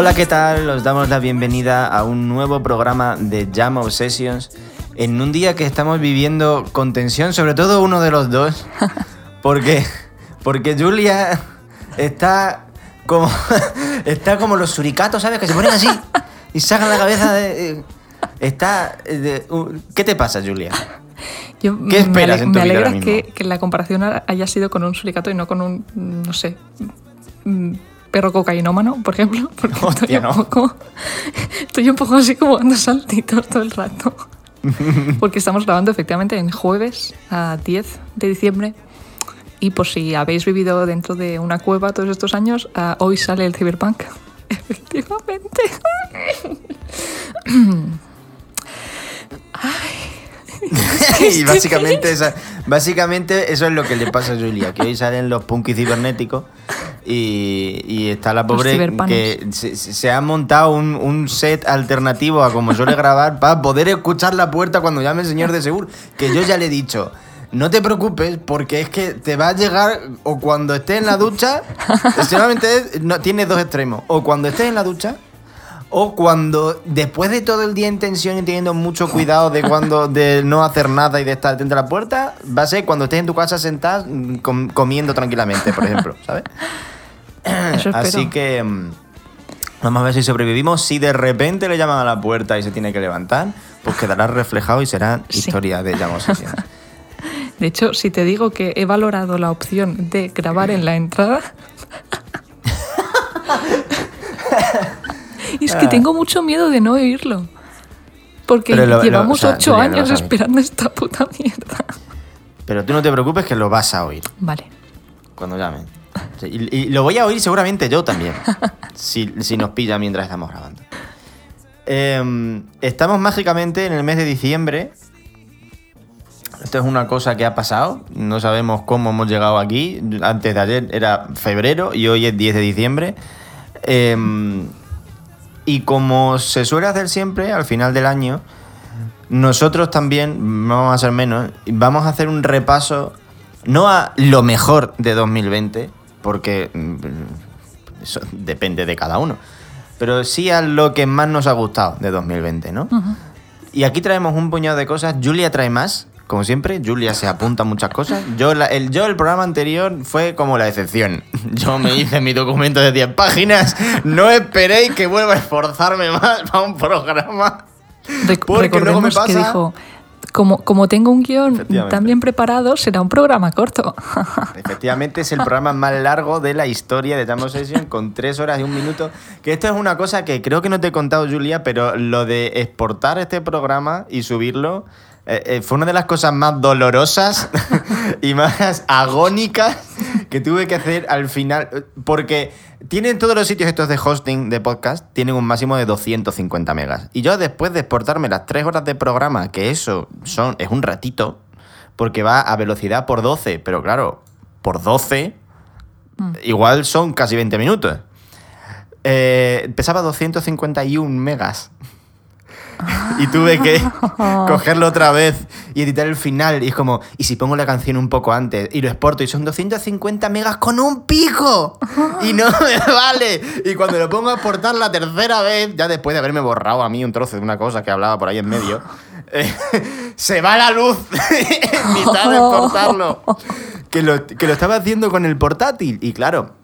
Hola, ¿qué tal? Os damos la bienvenida a un nuevo programa de Jam Obsessions en un día que estamos viviendo con tensión, sobre todo uno de los dos, porque, porque Julia está como, está como los suricatos, ¿sabes? Que se ponen así y sacan la cabeza de... eh, Está... eh, de- uh, ¿Qué te pasa, Julia? Yo ¿Qué esperas me, en tu me vida alegra ahora mismo? que, que la comparación haya sido con un suricato y no con un, no sé, perro cocainómano, por ejemplo. Porque estoy, Hostia, un no. poco, estoy un poco así como dando saltitos todo el rato. Porque estamos grabando efectivamente en jueves a 10 de diciembre. Y por si habéis vivido dentro de una cueva todos estos años, ah, hoy sale el Cyberpunk. Efectivamente. y básicamente, esa- básicamente eso es lo que le pasa a Julia, que hoy salen los punkis cibernéticos y, y está la pobre que se, ha montado un, un set alternativo a como suele grabar para poder escuchar la puerta cuando llame el señor de seguro, que yo ya le he dicho. No te preocupes porque es que te va a llegar o cuando estés en la ducha, solamente no, tienes dos extremos, o cuando estés en la ducha o cuando después de todo el día en tensión y teniendo mucho cuidado de cuando de no hacer nada y de estar dentro de la puerta, va a ser cuando estés en tu casa sentado mm, com- comiendo tranquilamente, por ejemplo, ¿sabes? Eso. Así que mm, vamos a ver si sobrevivimos. Si de repente le llaman a la puerta y se tiene que levantar, pues quedará reflejado y será Sí. historia de llamamos. De hecho, si te digo que he valorado la opción de grabar en la entrada. es que tengo mucho miedo de no oírlo. Porque Ah. Lo- llevamos o sea, ocho años esperando esta puta mierda. Pero tú no te preocupes que lo vas a oír. Vale. Cuando llamen. Y, y lo voy a oír seguramente yo también. si, si nos pilla mientras estamos grabando. Em, estamos mágicamente en el mes de diciembre. Esto es una cosa que ha pasado. No sabemos cómo hemos llegado aquí. Antes de ayer era febrero y hoy es 10 de diciembre. Em, y como se suele hacer siempre al final del año, nosotros también, no vamos a ser menos, vamos a hacer un repaso, no a lo mejor de 2020, porque mm, eso depende de cada uno, pero sí a lo que más nos ha gustado de 2020, ¿no? Y aquí traemos un puñado de cosas. Julia trae más, como siempre. Julia se apunta a muchas cosas. Yo, la- el, yo el programa anterior fue como la excepción. Yo me hice mi documento de 10 páginas. No esperéis que vuelva a esforzarme más para un programa. Rec- Porque luego me recordemos que pasa- dijo: como, como tengo un guion tan bien preparado, será un programa corto. Efectivamente es el programa más largo de la historia de Jam Session con tres horas y un minuto. Que esto es una cosa que creo que no te he contado, Julia, pero lo de exportar este programa y subirlo eh, eh, fue una de las cosas más dolorosas y más agónicas que tuve que hacer al final. Porque tienen todos los sitios estos de hosting de podcast, tienen un máximo de 250 megas. Y yo después de exportarme las tres horas de programa, que eso son, es un ratito, porque va a velocidad por 12, pero claro, por 12 igual son casi 20 minutos. Eh, pesaba 251 megas. Y tuve que cogerlo otra vez y editar el final. Y es como, ¿y si pongo la canción un poco antes? Y lo exporto y son 250 megas con un pico. Y no me vale. Y cuando lo pongo a exportar la tercera vez, ya después de haberme borrado a mí un trozo de una cosa que hablaba por ahí en medio, eh, se va la luz en mitad de exportarlo. Que lo, que lo estaba haciendo con el portátil. Y claro,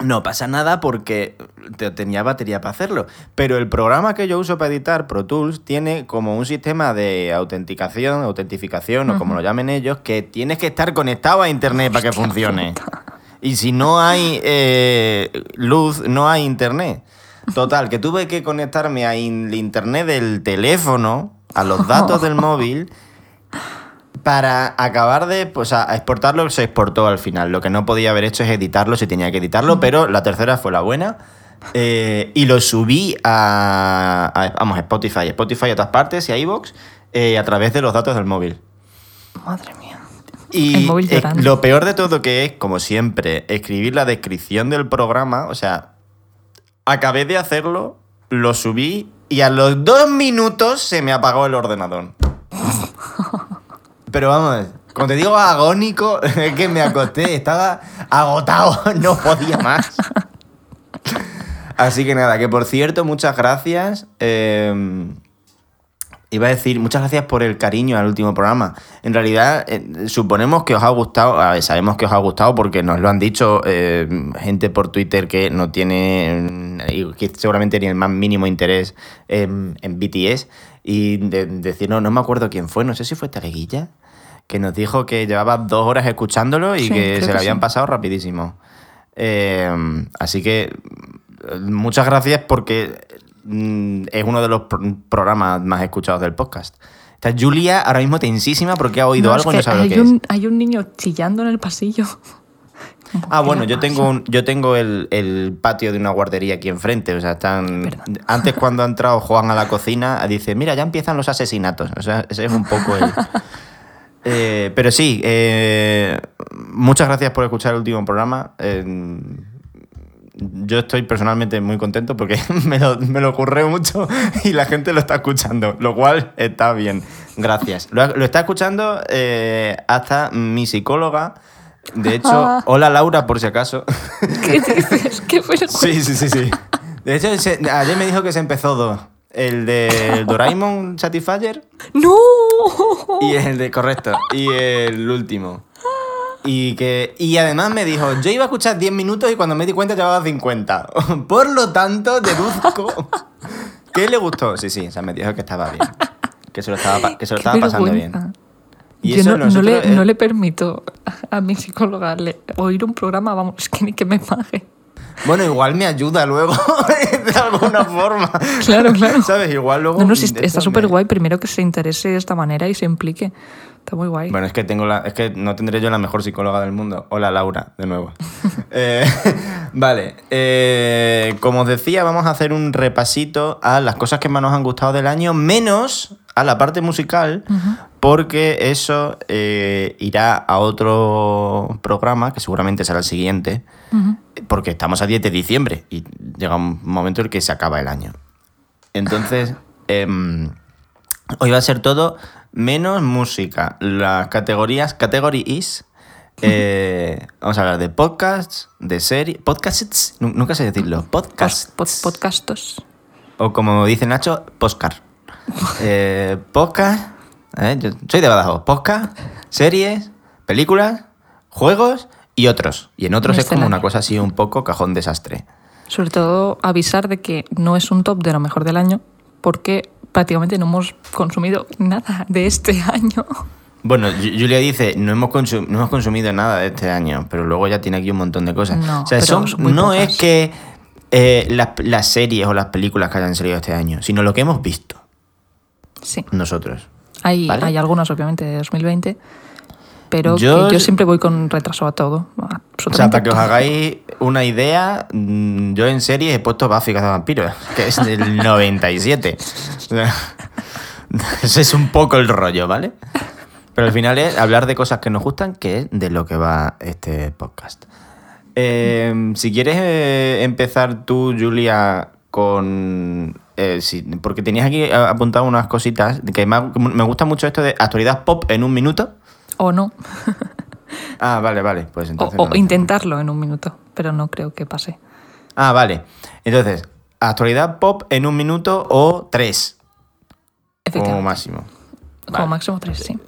no pasa nada porque te- tenía batería para hacerlo. Pero el programa que yo uso para editar, Pro Tools, tiene como un sistema de autenticación, autentificación o como lo llamen ellos, que tienes que estar conectado a internet para que funcione. Y si no hay eh, luz, no hay internet. Total, que tuve que conectarme a in- internet del teléfono, a los datos del móvil, para acabar de pues, a exportarlo, se exportó al final. Lo que no podía haber hecho es editarlo si tenía que editarlo, pero la tercera fue la buena. Eh, y lo subí a, a- vamos, a Spotify, Spotify a otras partes y a iVoox eh, a través de los datos del móvil. Madre mía. Y El móvil eh, llorando. lo peor de todo que es, como siempre, escribir la descripción del programa. O sea, acabé de hacerlo, lo subí y a los dos minutos se me apagó el ordenador. Pero vamos, cuando te digo agónico, es que me acosté, estaba agotado, no podía más. Así que nada, que por cierto, muchas gracias. eh, iba a decir, muchas gracias por el cariño al último programa. En realidad, eh, suponemos que os ha gustado, sabemos que os ha gustado porque nos lo han dicho eh, gente por Twitter que no tiene, mm, que seguramente ni el más mínimo interés en, en BTS. Y de, decir, no, no me acuerdo quién fue, no sé si fue Tareguilla, que nos dijo que llevaba dos horas escuchándolo y Sí, que se que le habían sí. pasado rapidísimo. Eh, así que muchas gracias porque mm, es uno de los pro- programas más escuchados del podcast. Está Julia ahora mismo tensísima porque ha oído No, es algo y no sabe lo que un, es. hay un niño chillando en el pasillo. Ah, ¿Qué bueno, yo tengo, un- yo tengo el, el patio de una guardería aquí enfrente. O sea, están. Perdón. Antes, cuando ha entrado Juan a la cocina, dice: Mira, ya empiezan los asesinatos. O sea, ese es un poco el. Eh, pero sí, eh, muchas gracias por escuchar el último programa. Eh, yo estoy personalmente muy contento porque me lo, me lo ocurre mucho y la gente lo está escuchando, lo cual está bien. Gracias. Lo, lo está escuchando eh, hasta mi psicóloga. De hecho, hola Laura, por si acaso. ¿Qué dices? ¿Qué vergüenza? Sí, sí, sí, sí. De hecho, ayer me dijo que se empezó dos. El de Doraemon Satisfyer ¡No! y el de, correcto, y el último. Y que y además me dijo, yo iba a escuchar 10 minutos y cuando me di cuenta llevaba 50. Por lo tanto, deduzco que le gustó. Sí, sí, o sea, me dijo que estaba bien. Que se lo estaba, que se lo Qué estaba pasando bien. Y Yo eso no, no le, eh, no le permito a, mi psicóloga le- oír un programa, vamos, que ni que me pague. Bueno, igual me ayuda luego de alguna forma. Claro, claro. ¿Sabes? Igual luego. No, no, esto está súper guay. Primero que se interese de esta manera y se implique. Está muy guay. Bueno, es que tengo la, es que no tendré yo la mejor psicóloga del mundo. Hola Laura, de nuevo. Eh, vale. eh, como os decía, vamos a hacer un repasito a las cosas que más nos han gustado del año, menos a la parte musical, porque eso eh, irá a otro programa, que seguramente será el siguiente, porque estamos a 10 de diciembre y llega un momento en el que se acaba el año. Entonces, em, hoy va a ser todo menos música. Las categorías, category is. eh, vamos a hablar de podcasts, de series. Podcasts, nu- nunca sé decirlo. Podcasts. Pod- pod- podcastos. O como dice Nacho, postcard. Eh, podcast. eh, yo soy de Badajoz. Podcast, series, películas, juegos y otros. Y en otros es como una cosa así un poco cajón desastre. Sobre todo avisar de que no es un top de lo mejor del año, porque prácticamente no hemos consumido nada de este año. Bueno, Ju- Julia dice, no hemos, consum- no hemos consumido nada de este año, pero luego ya tiene aquí un montón de cosas. No, o sea, son- no pocas. es que eh, las, las series o las películas que hayan salido este año, sino lo que hemos visto Sí. nosotros. Hay, ¿Vale? hay algunas, obviamente, de 2020, pero Yo- que yo siempre voy con retraso a todo. O sea, para que os hagáis una idea, mm, yo en serie he puesto Buffy de vampiros, que es del 97. O sea, ese es un poco el rollo, ¿vale? Pero al final es hablar de cosas que nos gustan, que es de lo que va este podcast. Eh, si quieres eh, empezar tú, Julia, con... eh, sí, porque tenías aquí eh, apuntado unas cositas, que me, me gusta mucho esto de actualidad pop en un minuto. O no. Ah, vale, vale, pues entonces... o no. intentarlo en un minuto, pero no creo que pase. Ah, vale. Entonces, actualidad pop en un minuto o tres, como máximo. Como Vale. máximo tres, sí.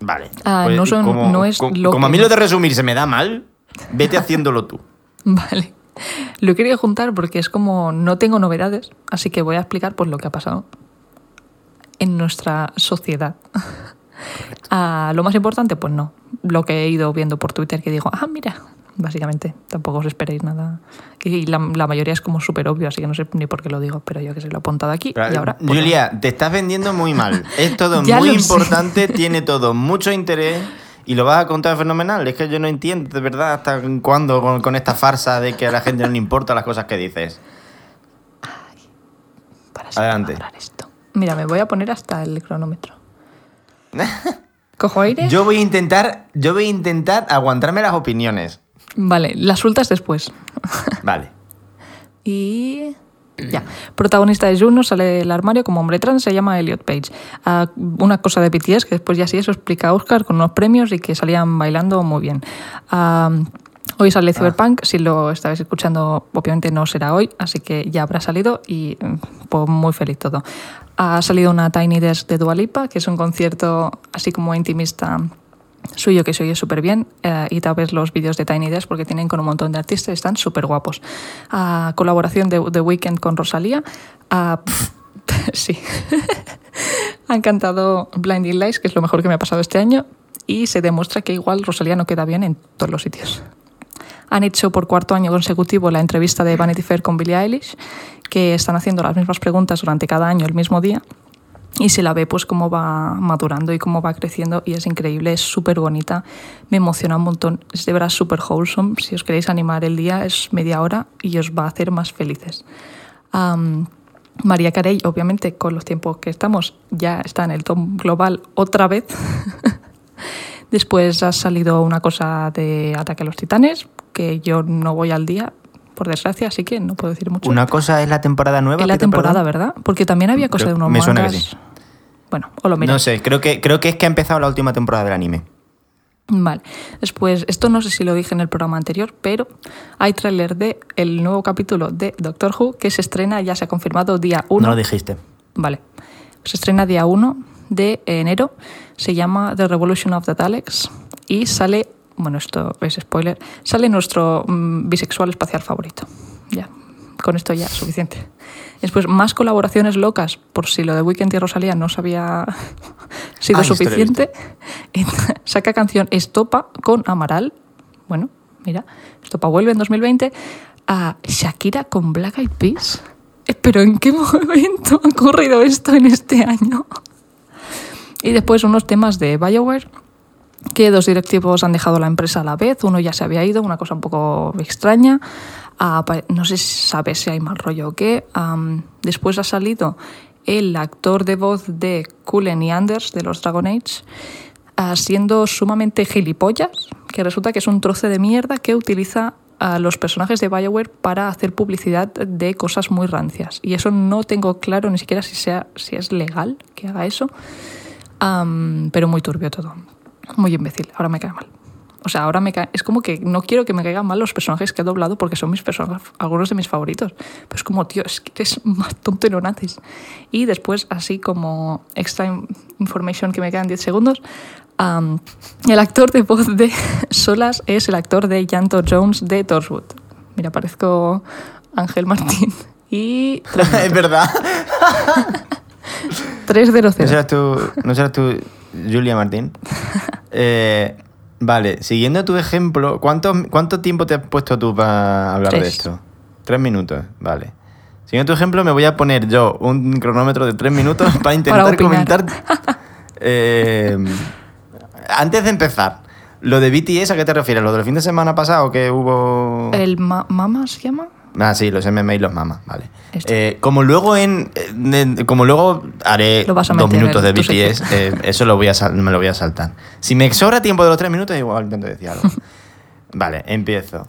Vale. Ah, no son- como, no es como- lo como a mí lo de resumir se me da mal, vete haciéndolo tú. Vale. Lo he querido juntar porque es como no tengo novedades, así que voy a explicar pues lo que ha pasado en nuestra sociedad. Ah, lo más importante, pues no. Lo que he ido viendo por Twitter que digo, ah, mira, básicamente, tampoco os esperéis nada. Y la, la mayoría es como súper obvio, así que no sé ni por qué lo digo, pero yo que sé, lo he apuntado aquí Pero, y ahora... pues, Julia, te estás vendiendo muy mal. Es todo muy lo sé. importante, tiene todo mucho interés y lo vas a contar fenomenal. Es que yo no entiendo de verdad hasta cuándo con, con esta farsa de que a la gente no le importan las cosas que dices. para siempre adelante. esto. Mira, me voy a poner hasta el cronómetro. ¿Cojo aire? Yo voy a intentar, yo voy a intentar aguantarme las opiniones. Vale, las sueltas después. Vale. Y ya. Protagonista de Juno sale del armario como hombre trans, se llama Elliot Page. Ah, una cosa de BTS que después ya sí eso explica Oscar con unos premios y que salían bailando muy bien. Ah, Hoy sale Cyberpunk, si lo estáis escuchando, obviamente no será hoy, así que ya habrá salido y mm, pues muy feliz todo. Ha salido una Tiny Desk de Dua Lipa, que es un concierto así como intimista suyo que se oye súper bien eh, y tal vez los vídeos de Tiny Desk porque tienen con un montón de artistas están súper guapos. Ah, colaboración de The Weeknd con Rosalía. Ah, sí. Han cantado Blinding Lights, que es lo mejor que me ha pasado este año, y se demuestra que igual Rosalía no queda bien en todos los sitios. Han hecho por cuarto año consecutivo la entrevista de Vanity Fair con Billie Eilish, que están haciendo las mismas preguntas durante cada año el mismo día. Y se la ve pues cómo va madurando y cómo va creciendo y es increíble, es súper bonita, me emociona un montón, es de verdad súper wholesome, si os queréis animar el día es media hora y os va a hacer más felices. María Carey, obviamente, con los tiempos que estamos, ya está en el top global otra vez. Después ha salido una cosa de Ataque a los Titanes, que yo no voy al día, por desgracia, así que no puedo decir mucho. Una cosa es la temporada nueva. Es la temporada, ¿verdad? Porque también había cosas de unos Me suena que mangas. sí. Bueno, o lo miráis. No sé, creo que, creo que es que ha empezado la última temporada del anime. Vale. Después, esto no sé si lo dije en el programa anterior, pero hay tráiler de el nuevo capítulo de Doctor Who que se estrena, ya se ha confirmado día 1. No lo dijiste. Vale. Se estrena día 1 de enero. Se llama The Revolution of the Daleks y sale, bueno, esto es spoiler, sale nuestro mm, bisexual espacial favorito. Ya, con esto ya suficiente. Después, más colaboraciones locas, por si lo de Weekend y Rosalía no se había sido Ah, suficiente. Saca canción Estopa con Amaral. Bueno, mira, Estopa vuelve en 2020 a Shakira con Black Eyed Peas. Eh, Pero ¿en qué momento ha ocurrido esto en este año? Y después unos temas de BioWare, que dos directivos han dejado la empresa a la vez. Uno ya se había ido, una cosa un poco extraña. Pa- no sé si sabes si hay mal rollo o qué. Am, después ha salido el actor de voz de Cullen y Anders de los Dragon Age, ah, siendo sumamente gilipollas, que resulta que es un troce de mierda que utiliza a los personajes de BioWare para hacer publicidad de cosas muy rancias. Y eso no tengo claro ni siquiera si, sea, si es legal que haga eso. Am, pero muy turbio todo. Muy imbécil. Ahora me cae mal. O sea, ahora me cae... Es como que no quiero que me caigan mal los personajes que he doblado porque son mis personajes, algunos de mis favoritos. Pero es como, tío, es que eres más tonto y no naces. Y después, así como extra in- information que me quedan 10 segundos, el actor de voz de Solas es el actor de Yanto Jones de Torchwood. Mira, parezco Ángel Martín. Y es verdad. 300. ¿No serás tú, ¿no serás tú Julia Martín? Eh, vale, siguiendo tu ejemplo, ¿cuánto, ¿cuánto tiempo te has puesto tú para hablar de esto? Tres minutos, vale. Siguiendo tu ejemplo, me voy a poner yo un cronómetro de tres minutos para intentar opinar. comentar. Eh, antes de empezar, lo de BTS, ¿a qué te refieres? ¿Lo del fin de semana pasado que hubo...? ¿El ma- Mama se llama? Ah, sí, los MMA y los mamas, vale. Eh, como luego en, en- como luego haré dos minutos de BTS, eh, eso lo voy a me lo voy a saltar. Si me sobra tiempo de los tres minutos, igual intento decir algo. vale, empiezo.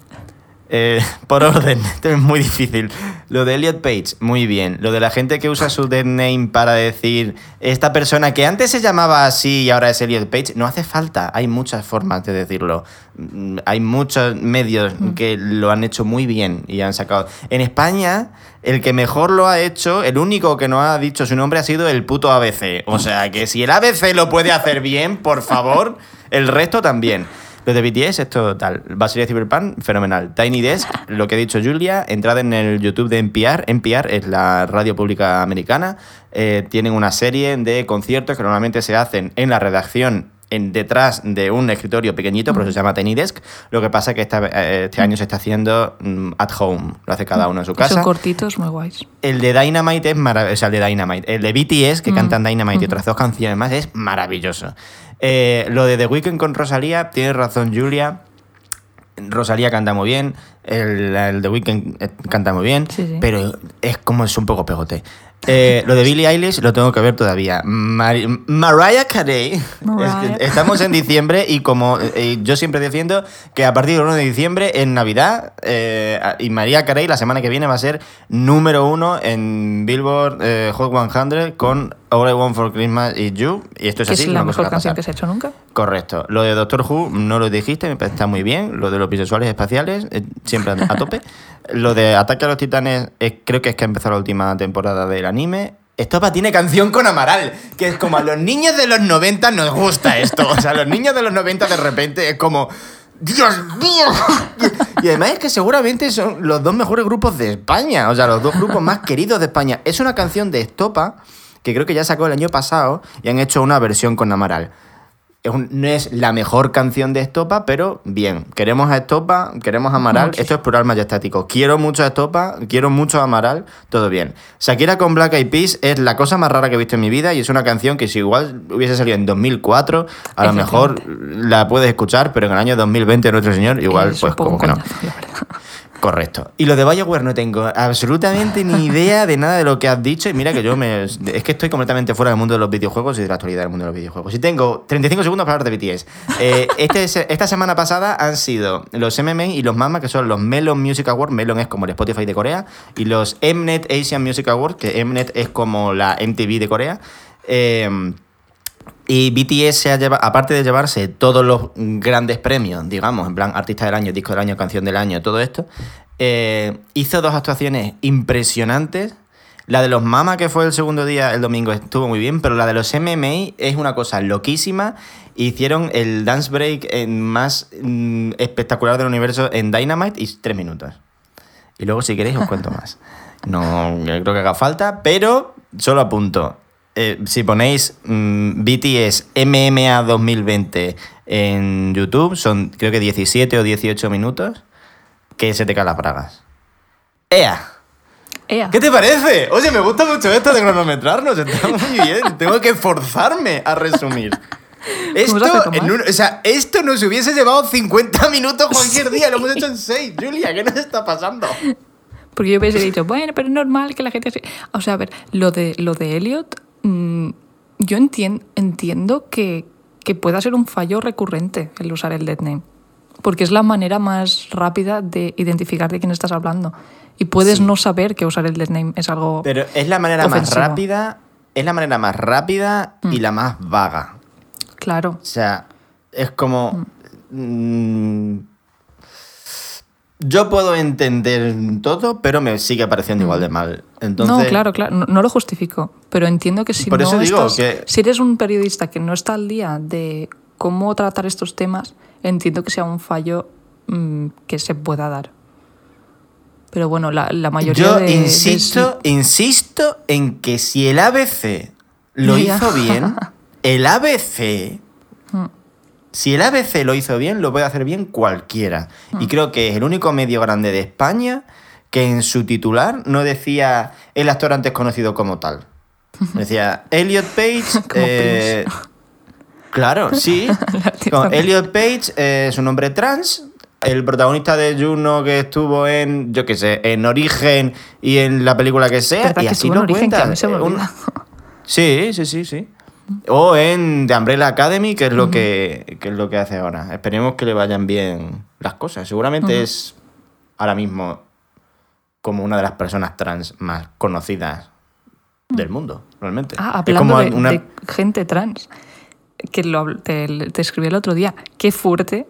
Eh, por orden, esto es muy difícil. Lo de Elliot Page, muy bien. Lo de la gente que usa su dead name para decir esta persona que antes se llamaba así y ahora es Elliot Page, no hace falta. Hay muchas formas de decirlo. Mm, Hay muchos medios que lo han hecho muy bien y han sacado. En España, el que mejor lo ha hecho, el único que no ha dicho su nombre ha sido el puto ABC. O sea que si el ABC lo puede hacer bien, por favor, el resto también. Lo de BTS, esto tal. Basilea Cyberpunk, fenomenal. Tiny Desk, lo que ha dicho Julia, entrad en el YouTube de NPR. NPR es la radio pública americana. Eh, tienen una serie de conciertos que normalmente se hacen en la redacción en, detrás de un escritorio pequeñito, por eso se llama Tiny Desk. Lo que pasa es que esta- eh, este año se está haciendo mm, at home. Lo hace cada uno en su casa. Son cortitos, muy guays. El de Dynamite es maravilloso. O sea, el de Dynamite. El de BTS, que Mm. cantan Dynamite y otras dos canciones más, es maravilloso. Eh, lo de The Weeknd con Rosalía, tiene razón Julia. Rosalía canta muy bien. El, el The Weeknd eh, canta muy bien. Sí, sí. Pero es como es un poco pegote. Eh, lo de Billie Eilish lo tengo que ver todavía. Mari- Mariah Carey. Mariah. Es que estamos en diciembre y como eh, yo siempre defiendo que a partir del 1 de diciembre, en Navidad, eh, y Mariah Carey la semana que viene va a ser número uno en Billboard eh, Hot 100 con All I Want for Christmas is You. Y esto es Que así. es la me mejor canción que se ha hecho nunca. Correcto. Lo de Doctor Who no lo dijiste, me parece está muy bien. Lo de los bisexuales espaciales, siempre a tope. Lo de Ataque a los Titanes, eh, creo que es que ha empezado la última temporada del anime. Estopa tiene canción con Amaral, que es como a los niños de los 90 nos gusta esto. O sea, a los niños de los 90 de repente es como... ¡Dios mío! Y además es que seguramente son los dos mejores grupos de España. O sea, los dos grupos más queridos de España. Es una canción de Estopa que creo que ya sacó el año pasado y han hecho una versión con Amaral. Es un- no es la mejor canción de Estopa, pero bien. Queremos a Estopa, queremos a Amaral. Esto es plural majestático. Quiero mucho a Estopa, quiero mucho a Amaral, todo bien. Shakira con Black Eyed Peas es la cosa más rara que he visto en mi vida y es una canción que si igual hubiese salido en 2004, a lo mejor la puedes escuchar, pero en el año 2020 nuestro señor igual Es pues como que no. la. Correcto. Y lo de Bioware no tengo absolutamente ni idea de nada de lo que has dicho. Y mira que yo me. Es que estoy completamente fuera del mundo de los videojuegos y de la actualidad del mundo de los videojuegos. Y tengo 35 segundos para hablar de BTS. Eh, este, es- esta semana pasada han sido los MMA y los MAMA, que son los Melon Music Awards. Melon es como el Spotify de Corea. Y los Mnet Asian Music Awards, que Mnet es como la MTV de Corea. Eh, y BTS se ha llevado, aparte de llevarse todos los grandes premios, digamos, en plan artista del año, disco del año, canción del año, todo esto, eh, hizo dos actuaciones impresionantes. La de los Mama, que fue el segundo día, el domingo, estuvo muy bien, pero la de los MMA es una cosa loquísima. Hicieron el dance break en más mm, espectacular del universo en Dynamite y tres minutos. Y luego, si queréis, os cuento más. No creo que haga falta, pero solo apunto. Eh, si ponéis BTS MMA 2020 en YouTube, son creo que 17 o 18 minutos, que se te caen las bragas. ¡Ea! Ea. ¿Qué te parece? Oye, me gusta mucho esto de cronometrarnos, está muy bien. Tengo que forzarme a resumir. Esto, o sea, esto nos hubiese llevado 50 minutos cualquier día, lo hemos hecho en 6. Julia, ¿qué nos está pasando? Porque yo hubiese dicho, bueno, pero es normal que la gente... se-". O sea, a ver, lo de, lo de Elliot, mm, yo entien- entiendo que, que pueda ser un fallo recurrente el usar el dead name. Porque es la manera más rápida de identificar de quién estás hablando. Y puedes no saber que usar el dead name es algo... Pero es la manera más rápida, es la manera más rápida y la más vaga. Claro. O sea, es como. mm, yo puedo entender todo, pero me sigue pareciendo igual de mal. Entonces, no, claro, claro, no, no lo justifico, pero entiendo que si Por no eso digo estás- que- si eres un periodista que no está al día de cómo tratar estos temas, entiendo que sea un fallo mm, que se pueda dar. Pero bueno, la, la mayoría Yo de, de- insisto, insisto en que si el ABC lo hizo bien, el ABC. Si el ABC lo hizo bien, lo puede hacer bien cualquiera. Y creo que es el único medio grande de España que en su titular no decía el actor antes conocido como tal. Decía Elliot Page. Eh, claro, sí. antes. Elliot Page eh, es un hombre trans. El protagonista de Juno que estuvo en, yo qué sé, en Origen y en la película que sea. ¿Verdad y así lo cuenta. Eh. Sí, sí, sí, sí. O en The Umbrella Academy, que es lo que, que es lo que hace ahora. Esperemos que le vayan bien las cosas. Seguramente es ahora mismo como una de las personas trans más conocidas del mundo, realmente. Ah, Es hablando como de, una- de gente trans, que lo, te, te escribí el otro día, qué fuerte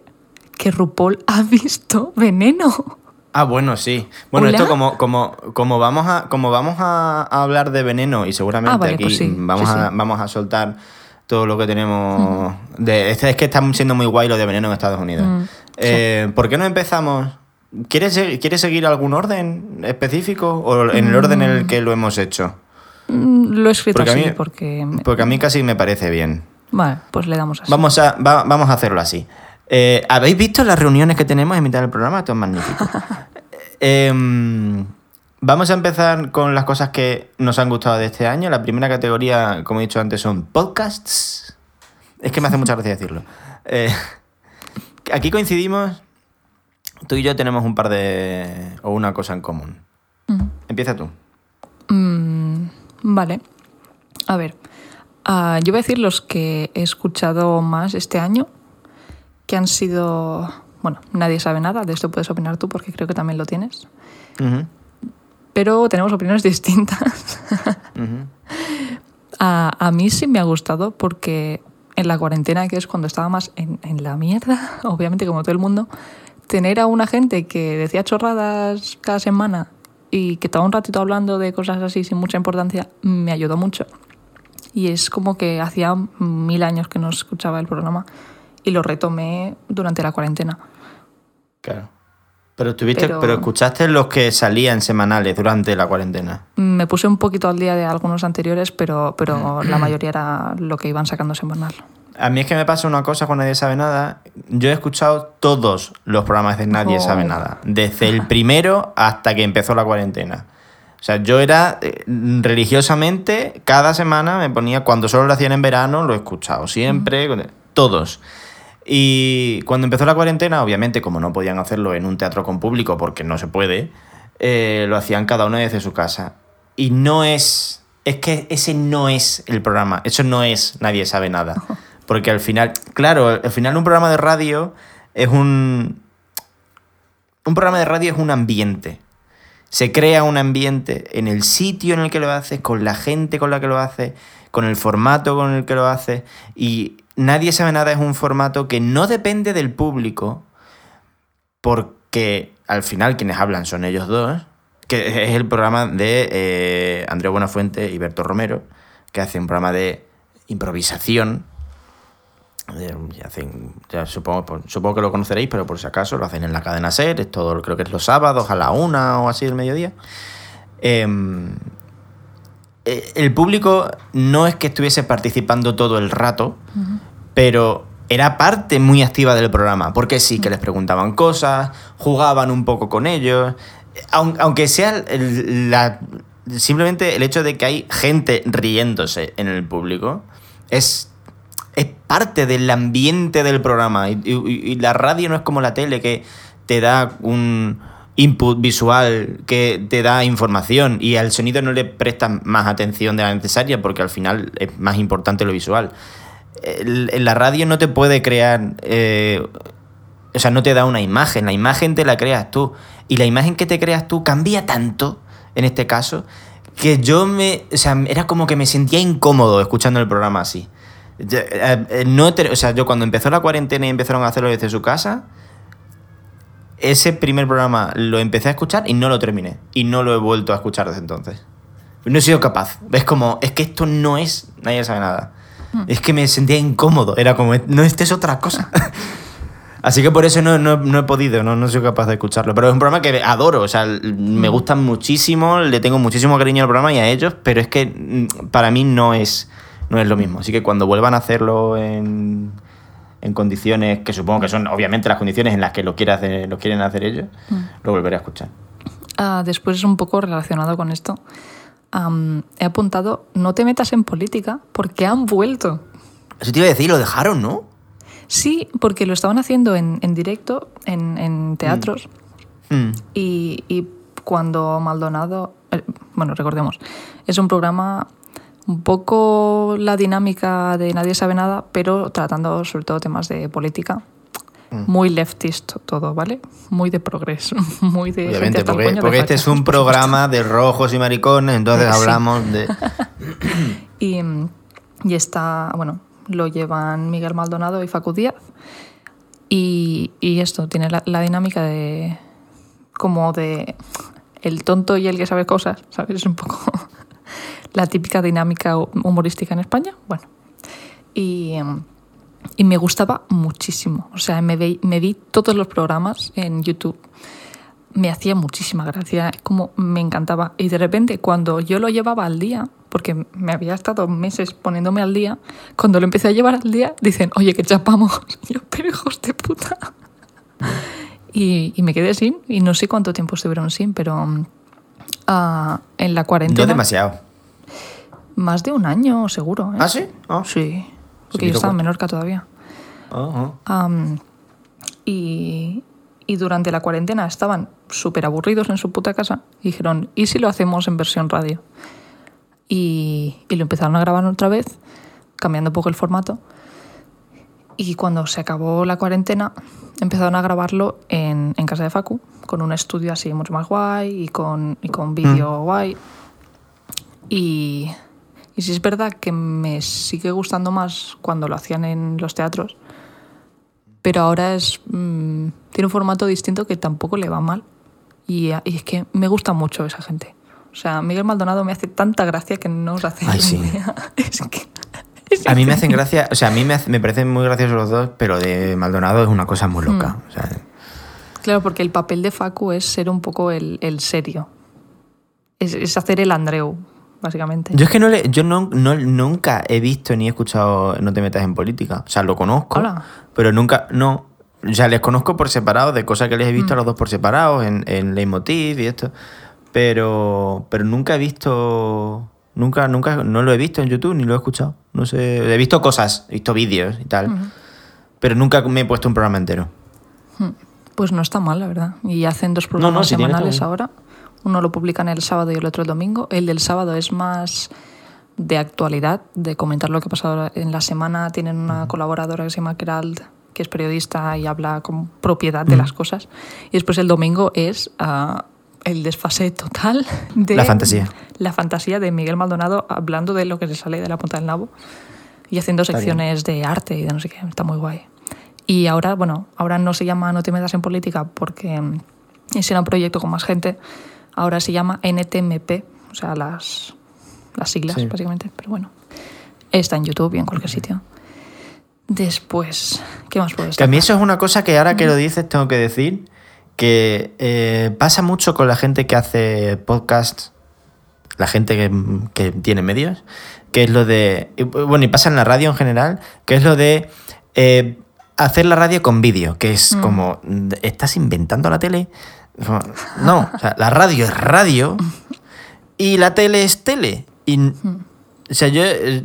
que RuPaul ha visto Veneno. Ah, bueno, sí. Bueno, ¿Hola? esto como, como, como vamos, a, como vamos a, a hablar de veneno y seguramente Ah, vale, aquí pues sí, vamos, sí, a, vamos a soltar todo lo que tenemos. de, este- es que está siendo muy guay lo de veneno en Estados Unidos. Mm, Eh, ¿Por qué no empezamos? ¿Quieres, ¿Quieres seguir algún orden específico o en el orden en el que lo hemos hecho? Mm, Lo he escrito Porque a así mí- porque... Porque a mí casi me parece bien. Vale, pues le damos así. Vamos a, va- vamos a hacerlo así. Eh, ¿Habéis visto las reuniones que tenemos en mitad del programa? Esto es magnífico. Em, vamos a empezar con las cosas que nos han gustado de este año. La primera categoría, como he dicho antes, son podcasts. Es que me hace mucha gracia decirlo. Eh, aquí coincidimos. Tú y yo tenemos un par de. o una cosa en común. Mm. Empieza tú. Mm, Vale. A ver, ah, yo voy a decir los que he escuchado más este año, que han sido... Bueno, nadie sabe nada, de esto puedes opinar tú porque creo que también lo tienes. Pero tenemos opiniones distintas. A, a mí sí me ha gustado porque en la cuarentena, que es cuando estaba más en, en la mierda, obviamente como todo el mundo, tener a una gente que decía chorradas cada semana y que estaba un ratito hablando de cosas así sin mucha importancia, me ayudó mucho. Y es como que hacía mil años que no escuchaba el programa y lo retomé durante la cuarentena. Claro. Pero, tuviste, Pero- pero... escuchaste los que salían semanales durante la cuarentena. Me puse un poquito al día de algunos anteriores, pero, pero la mayoría era lo que iban sacando semanal. A mí es que me pasa una cosa cuando Nadie Sabe Nada. Yo he escuchado todos los programas de Nadie Oh. Sabe Nada. Desde el primero hasta que empezó la cuarentena. O sea, yo era eh, religiosamente, cada semana me ponía, cuando solo lo hacían en verano, lo he escuchado siempre, con- todos. Y cuando empezó la cuarentena, obviamente, como no podían hacerlo en un teatro con público, porque no se puede, eh, lo hacían cada uno desde su casa. Y no es. Es que ese no es el programa. Eso no es Nadie sabe nada. Porque al final, claro, al final un programa de radio es un. Un programa de radio es un ambiente. Se crea un ambiente en el sitio en el que lo haces, con la gente con la que lo haces, con el formato con el que lo haces. Y Nadie sabe nada es un formato que no depende del público, porque al final quienes hablan son ellos dos, que es el programa de eh, Andrés Buenafuente y Berto Romero, que hacen un programa de improvisación. Eh, hacen, supongo, pues, supongo que lo conoceréis, pero por si acaso lo hacen en la cadena SER, es todo, creo que es los sábados a la una o así del mediodía. Em, el público no es que estuviese participando todo el rato, pero era parte muy activa del programa, porque sí que les preguntaban cosas, jugaban un poco con ellos, aun- aunque sea la, simplemente el hecho de que hay gente riéndose en el público, es, es parte del ambiente del programa. Y, y- y la radio no es como la tele que te da un input visual, que te da información y al sonido no le prestas más atención de la necesaria porque al final es más importante lo visual. El- la radio no te puede crear... eh, o sea, no te da una imagen, la imagen te la creas tú. Y la imagen que te creas tú cambia tanto, en este caso, que yo me. O sea, era como que me sentía incómodo escuchando el programa así. Eh, eh, no o sea, yo cuando empezó la cuarentena y empezaron a hacerlo desde su casa, ese primer programa lo empecé a escuchar y no lo terminé. Y no lo he vuelto a escuchar desde entonces. No he sido capaz. Es como, es que esto no es. Nadie sabe nada. Es que me sentía incómodo. Era como, no, esto es otra cosa. Así que por eso no, no- no he podido, no, no soy capaz de escucharlo. Pero es un programa que adoro, o sea, l- me gustan muchísimo, le tengo muchísimo cariño al programa y a ellos, pero es que mm, para mí no es, no es lo mismo. Así que cuando vuelvan a hacerlo en, en condiciones que supongo que son obviamente las condiciones en las que lo, quiere hacer, lo quieren hacer ellos, lo volveré a escuchar. Ah, después es un poco relacionado con esto. He apuntado, no te metas en política porque han vuelto. Eso te iba a decir, lo dejaron, ¿no? Sí, porque lo estaban haciendo en, en directo, en, en teatros, Mm. y, y cuando Maldonado, eh, bueno, recordemos, es un programa un poco la dinámica de Nadie sabe nada, pero tratando sobre todo temas de política. Muy leftist todo, ¿vale? Muy de progreso, muy de... Obviamente, porque, porque este es un programa de rojos y maricones, entonces Sí. hablamos de... Y, mm, y está, bueno, lo llevan Miguel Maldonado y Facu Díaz. Y, y esto, tiene la, la dinámica de. como de. el tonto y el que sabe cosas, ¿sabes? Es un poco la típica dinámica humorística en España. Bueno. Y. y me gustaba muchísimo. O sea, me, vi- todos los programas en YouTube. Me hacía muchísima gracia, como me encantaba. Y de repente, cuando yo lo llevaba al día, porque me había estado meses poniéndome al día, cuando lo empecé a llevar al día, dicen, oye, que chapamos. Y yo, pero hijos de puta. Y, y me quedé sin, y no sé cuánto tiempo estuvieron sin, pero ah, en la cuarentena. No demasiado. Más de un año, seguro. ¿eh? ¿Ah, sí? Ah. Sí, porque Sí, yo estaba en. Menorca todavía. Y, y durante la cuarentena estaban súper aburridos en su puta casa y dijeron, ¿y si lo hacemos en versión radio? y, y lo empezaron a grabar otra vez, cambiando un poco el formato. Y cuando se acabó la cuarentena, empezaron a grabarlo en, en casa de Facu, con un estudio así mucho más guay y con, y con vídeo guay. Y, y sí es verdad que me sigue gustando más cuando lo hacían en los teatros, pero ahora es mm, tiene un formato distinto que tampoco le va mal. Y, y es que me gusta mucho esa gente. O sea, Miguel Maldonado me hace tanta gracia que no os hace Ay, sí. idea. Es que... A mí me hacen gracia, o sea, a mí me, hace- me parecen muy graciosos los dos, pero de Maldonado es una cosa muy loca. Mm. O sea, Claro, porque el papel de Facu es ser un poco el, el serio. Es, es hacer el Andreu, básicamente. yo es que no le, yo no, no- nunca he visto ni he escuchado No te metas en política. O sea, lo conozco, Hola. pero nunca, no. O sea, les conozco por separado, de cosas que les he visto Mm. a los dos por separado, en, en Leitmotiv y esto. Pero, pero nunca he visto, nunca, nunca, no lo he visto en YouTube ni lo he escuchado. No sé, he visto cosas, he visto vídeos y tal. Pero nunca me he puesto un programa entero. Pues no está mal, la verdad. Y hacen dos programas semanales ahora. Uno lo publican el sábado y el otro el domingo. El del sábado es más de actualidad, de comentar lo que ha pasado en la semana. Tienen una colaboradora que se llama Kerald, que es periodista y habla con propiedad de las cosas. Y después el domingo es ah, el desfase total de... La fantasía. La fantasía de Miguel Maldonado hablando de lo que se sale de la punta del nabo y haciendo secciones de arte y de no sé qué. Está muy guay. Y ahora, bueno, ahora no se llama No te metas en política porque era un proyecto con más gente. Ahora se llama NTMP, o sea, las, las siglas, Sí. básicamente. Pero bueno, está en YouTube y en cualquier sitio. Después, ¿qué más puedo Que a mí eso es una cosa que ahora que lo dices tengo que decir que eh, pasa mucho con la gente que hace podcasts, la gente que, que tiene medios, que es lo de, bueno, y pasa en la radio en general, que es lo de eh, hacer la radio con vídeo, que es Mm. como, ¿estás inventando la tele? No, o sea, la radio es radio y la tele es tele. Y, o sea, yo... eh,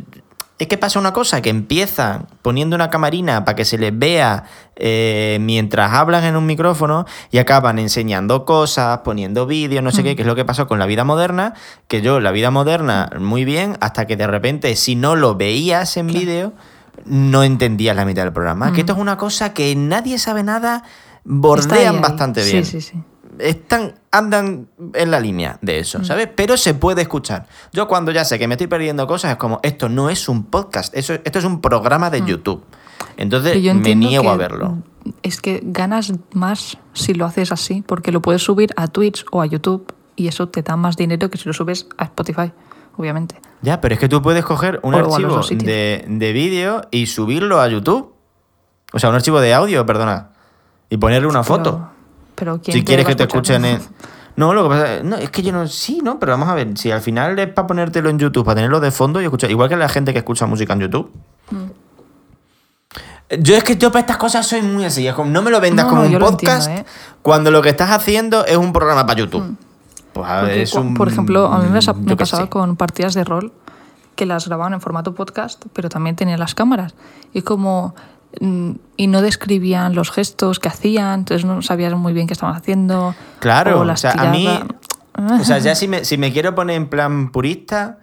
Es que pasa una cosa, que empiezan poniendo una camarina para que se les vea eh, mientras hablan en un micrófono y acaban enseñando cosas, poniendo vídeos, no sé qué, que es lo que pasó con la vida moderna, que yo la vida moderna muy bien, hasta que de repente si no lo veías en vídeo, no entendías la mitad del programa. Que esto es una cosa que nadie sabe nada, ahí, bordean ahí. bastante Sí, bien sí, sí. Están, andan en la línea de Mm. eso, ¿sabes? Pero se puede escuchar. Yo cuando ya sé que me estoy perdiendo cosas es como, esto no es un podcast, eso, esto es un programa de YouTube. Entonces Mm. Yo me niego a verlo. Es que ganas más si lo haces así, porque lo puedes subir a Twitch o a YouTube y eso te da más dinero que si lo subes a Spotify, obviamente. Ya, pero es que tú puedes coger un O archivo de, de vídeo y subirlo a YouTube. O sea, un archivo de audio, perdona. Y ponerle una Pero- foto. Pero ¿quién Si quieres que te escuchen en... No, lo que pasa es... No, es que yo no... Sí, ¿no? Pero vamos a ver. Si al final es para ponértelo en YouTube, para tenerlo de fondo y escuchar... Igual que la gente que escucha música en YouTube. Yo es que yo para estas cosas soy muy así. Es como, no me lo vendas No, como no, un podcast entiendo, cuando lo que estás haciendo es un programa para YouTube. Pues a ver, es un... Por ejemplo, a mí me, qué pasaba sé. con partidas de rol que las grababan en formato podcast, pero también tenían las cámaras. Y como. Mm, Y no describían los gestos que hacían, entonces no sabías muy bien qué estaban haciendo. Claro, o sea, a mí... O sea, ya si me, si me quiero poner en plan purista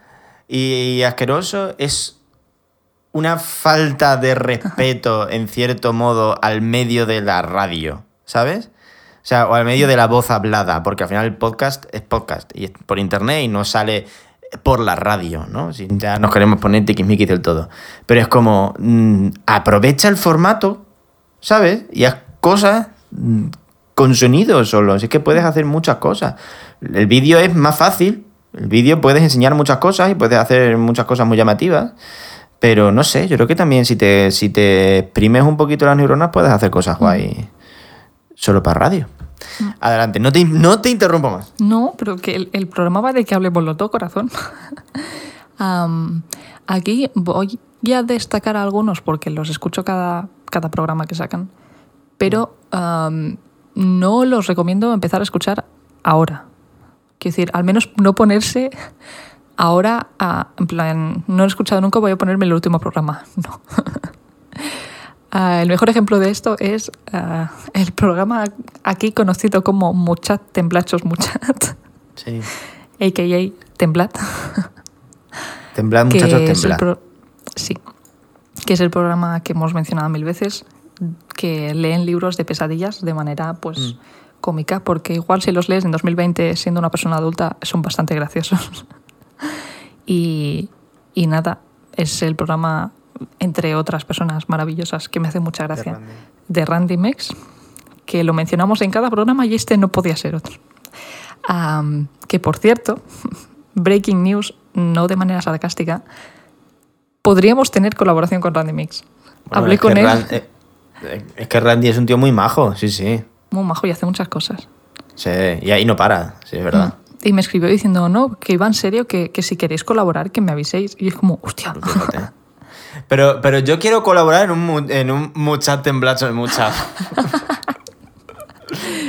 y asqueroso, es una falta de respeto, en cierto modo, al medio de la radio, ¿sabes? O sea, o al medio de la voz hablada, porque al final el podcast es podcast y es por internet y no sale por la radio, ¿no? Si ya nos queremos poner tiquismiquis del todo. Pero es como, mm, aprovecha el formato, ¿sabes? Y haz cosas mm, con sonido solo. Es que puedes hacer muchas cosas. El vídeo es más fácil. El vídeo puedes enseñar muchas cosas y puedes hacer muchas cosas muy llamativas. Pero no sé, yo creo que también si te, si te exprimes un poquito las neuronas puedes hacer cosas guay solo para radio. Adelante, no te, no te interrumpo más. No, pero que el, el programa va de que hablemos los dos, corazón. Aquí voy a destacar algunos porque los escucho cada, cada programa que sacan, pero no los recomiendo empezar a escuchar ahora. Quiero decir, al menos no ponerse ahora a, en plan, no he escuchado nunca, voy a ponerme el último programa. No. Ah, el mejor ejemplo de esto es ah, el programa aquí conocido como Muchat Temblachos Muchat, Sí. a.k.a. Temblat. Temblad, muchachos, temblad. pro- Sí, que es el programa que hemos mencionado mil veces, que leen libros de pesadillas de manera pues Mm. cómica, porque igual si los lees en 2020 siendo una persona adulta son bastante graciosos. y, y nada, es el programa, entre otras personas maravillosas, que me hace mucha gracia, Randy. de Randy Mex, que lo mencionamos en cada programa y este no podía ser otro. Que por cierto, breaking news, no de manera sarcástica, podríamos tener colaboración con Randy Mix. Bueno, Hablé con él, Ran- eh, es que Randy es un tío muy majo, sí, sí. muy majo y hace muchas cosas. Sí, y ahí no para, sí, es verdad. Y me escribió diciendo, no, que iba en serio, que, que si queréis colaborar, que me aviséis. Y es como, hostia. Fíjate. Pero, pero yo quiero colaborar en un, en un muchat temblacho de muchat.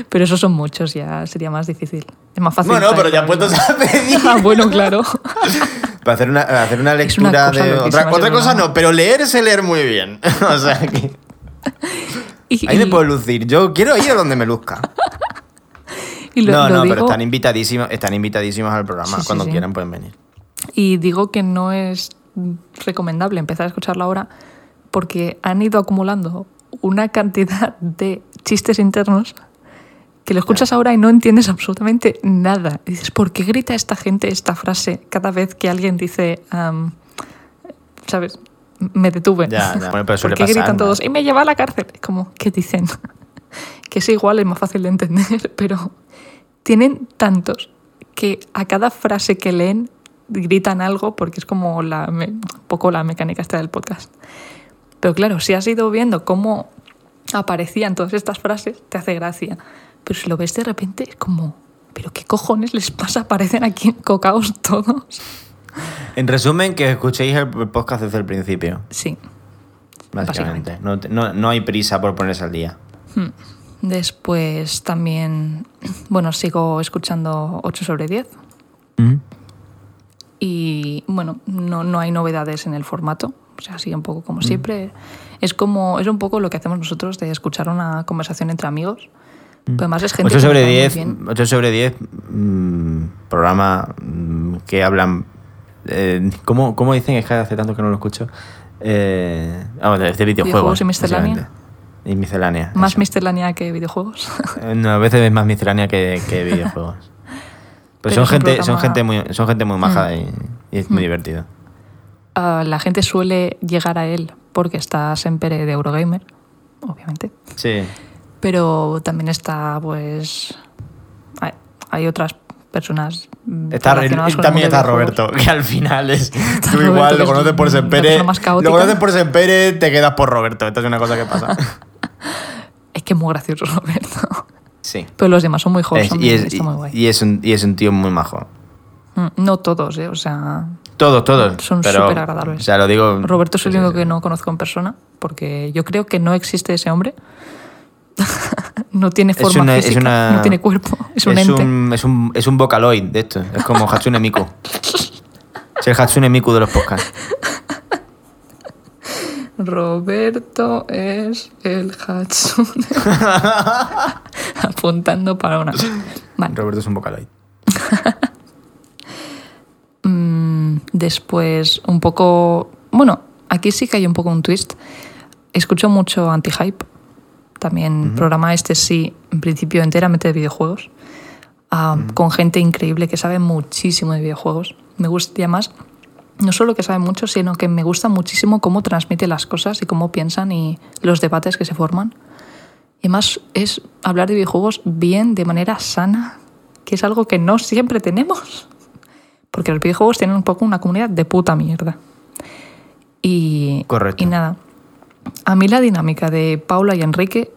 Pero esos son muchos, ya sería más difícil. Es más fácil. Bueno, pero ya puestos a pedir. Ah, bueno, claro. Para hacer una, hacer una Es una lectura de. Otra, otra cosa no, pero leer sé leer muy bien. o sea que. Y, Ahí me puedo lucir. Yo quiero ir a donde me luzca. y lo- no, lo no, pero están invitadísimos, están invitadísimos al programa. Sí, Cuando sí. quieran pueden venir. Y digo que no es recomendable empezar a escucharlo ahora porque han ido acumulando una cantidad de chistes internos que lo escuchas ahora y no entiendes absolutamente nada. Y dices, ¿por qué grita esta gente esta frase cada vez que alguien dice, am, ¿sabes? Me detuve. Ya, ya. Bueno, pero suele ¿Por qué pasar, gritan ¿no? todos? Y me lleva a la cárcel. Es como, ¿qué dicen? que es igual, es más fácil de entender, pero tienen tantos que a cada frase que leen gritan algo porque es como la, me- un poco la mecánica esta del podcast. Pero claro, si has ido viendo cómo aparecían todas estas frases, te hace gracia. Pero si lo ves de repente es como, ¿pero qué cojones les pasa? Aparecen aquí encocados todos. En resumen, que escuchéis el podcast desde el principio, Sí. básicamente. No, te- no, no hay prisa por ponerse al día. Después también, bueno, sigo escuchando 8 sobre 10. Y bueno, no, no hay novedades en el formato. O sea, sigue un poco como siempre. Es como, es un poco lo que hacemos nosotros de escuchar una conversación entre amigos. Pero además es gente 8 que sobre nos cae muy 10, bien. 8 sobre 10, mm, programa mm, que hablan. eh, ¿cómo, cómo dicen? Es que hace tanto que no lo escucho. Eh, vamos, de, de videojuegos. Y miscelánea. Y miscelánea. Más eso. miscelánea que videojuegos. Eh, No, a veces es más miscelánea que, que videojuegos. Pero, son, gente, son, gente muy, son gente muy maja y, y es muy divertido. Ah, la gente suele llegar a él porque está Sempere de Eurogamer, obviamente. Sí. Pero también está, pues. Hay, hay otras personas. mm, Está, relacionadas con el también está. Roberto, que al final es. tú Roberto, igual lo es conoces por Sempere. Lo conoces por Sempere, te quedas por Roberto. Esto es una cosa que pasa. Es que es muy gracioso Roberto. Sí. Pero los demás son muy Es- wholesome y, es, está muy guay. y, es un, y es un tío muy majo. Mm, No todos, ¿eh? O sea, Todos, todos. Son pero, superagradables. O sea, lo digo. Roberto es el único que no conozco en persona porque yo creo que no existe ese hombre. no tiene forma una- es física, una- no tiene cuerpo, es un es ente. un, es, un, es un vocaloid de esto. Es como Hatsune Miku. Es el Hatsune Miku de los podcasts. Roberto es el Hatsune. Apuntando para una. Vale. Roberto es un vocaloid. Mm, después, un poco. Bueno, aquí sí que hay un poco un twist. Escucho mucho anti-hype. También programa este sí, en principio enteramente de videojuegos. Ah, Con gente increíble que sabe muchísimo de videojuegos. Me gusta además, no solo que sabe mucho, sino que me gusta muchísimo cómo transmite las cosas y cómo piensan y los debates que se forman. Y además es hablar de videojuegos bien, de manera sana, que es algo que no siempre tenemos. Porque los videojuegos tienen un poco una comunidad de puta mierda. Y, Correcto. y nada. A mí la dinámica de Paula y Enrique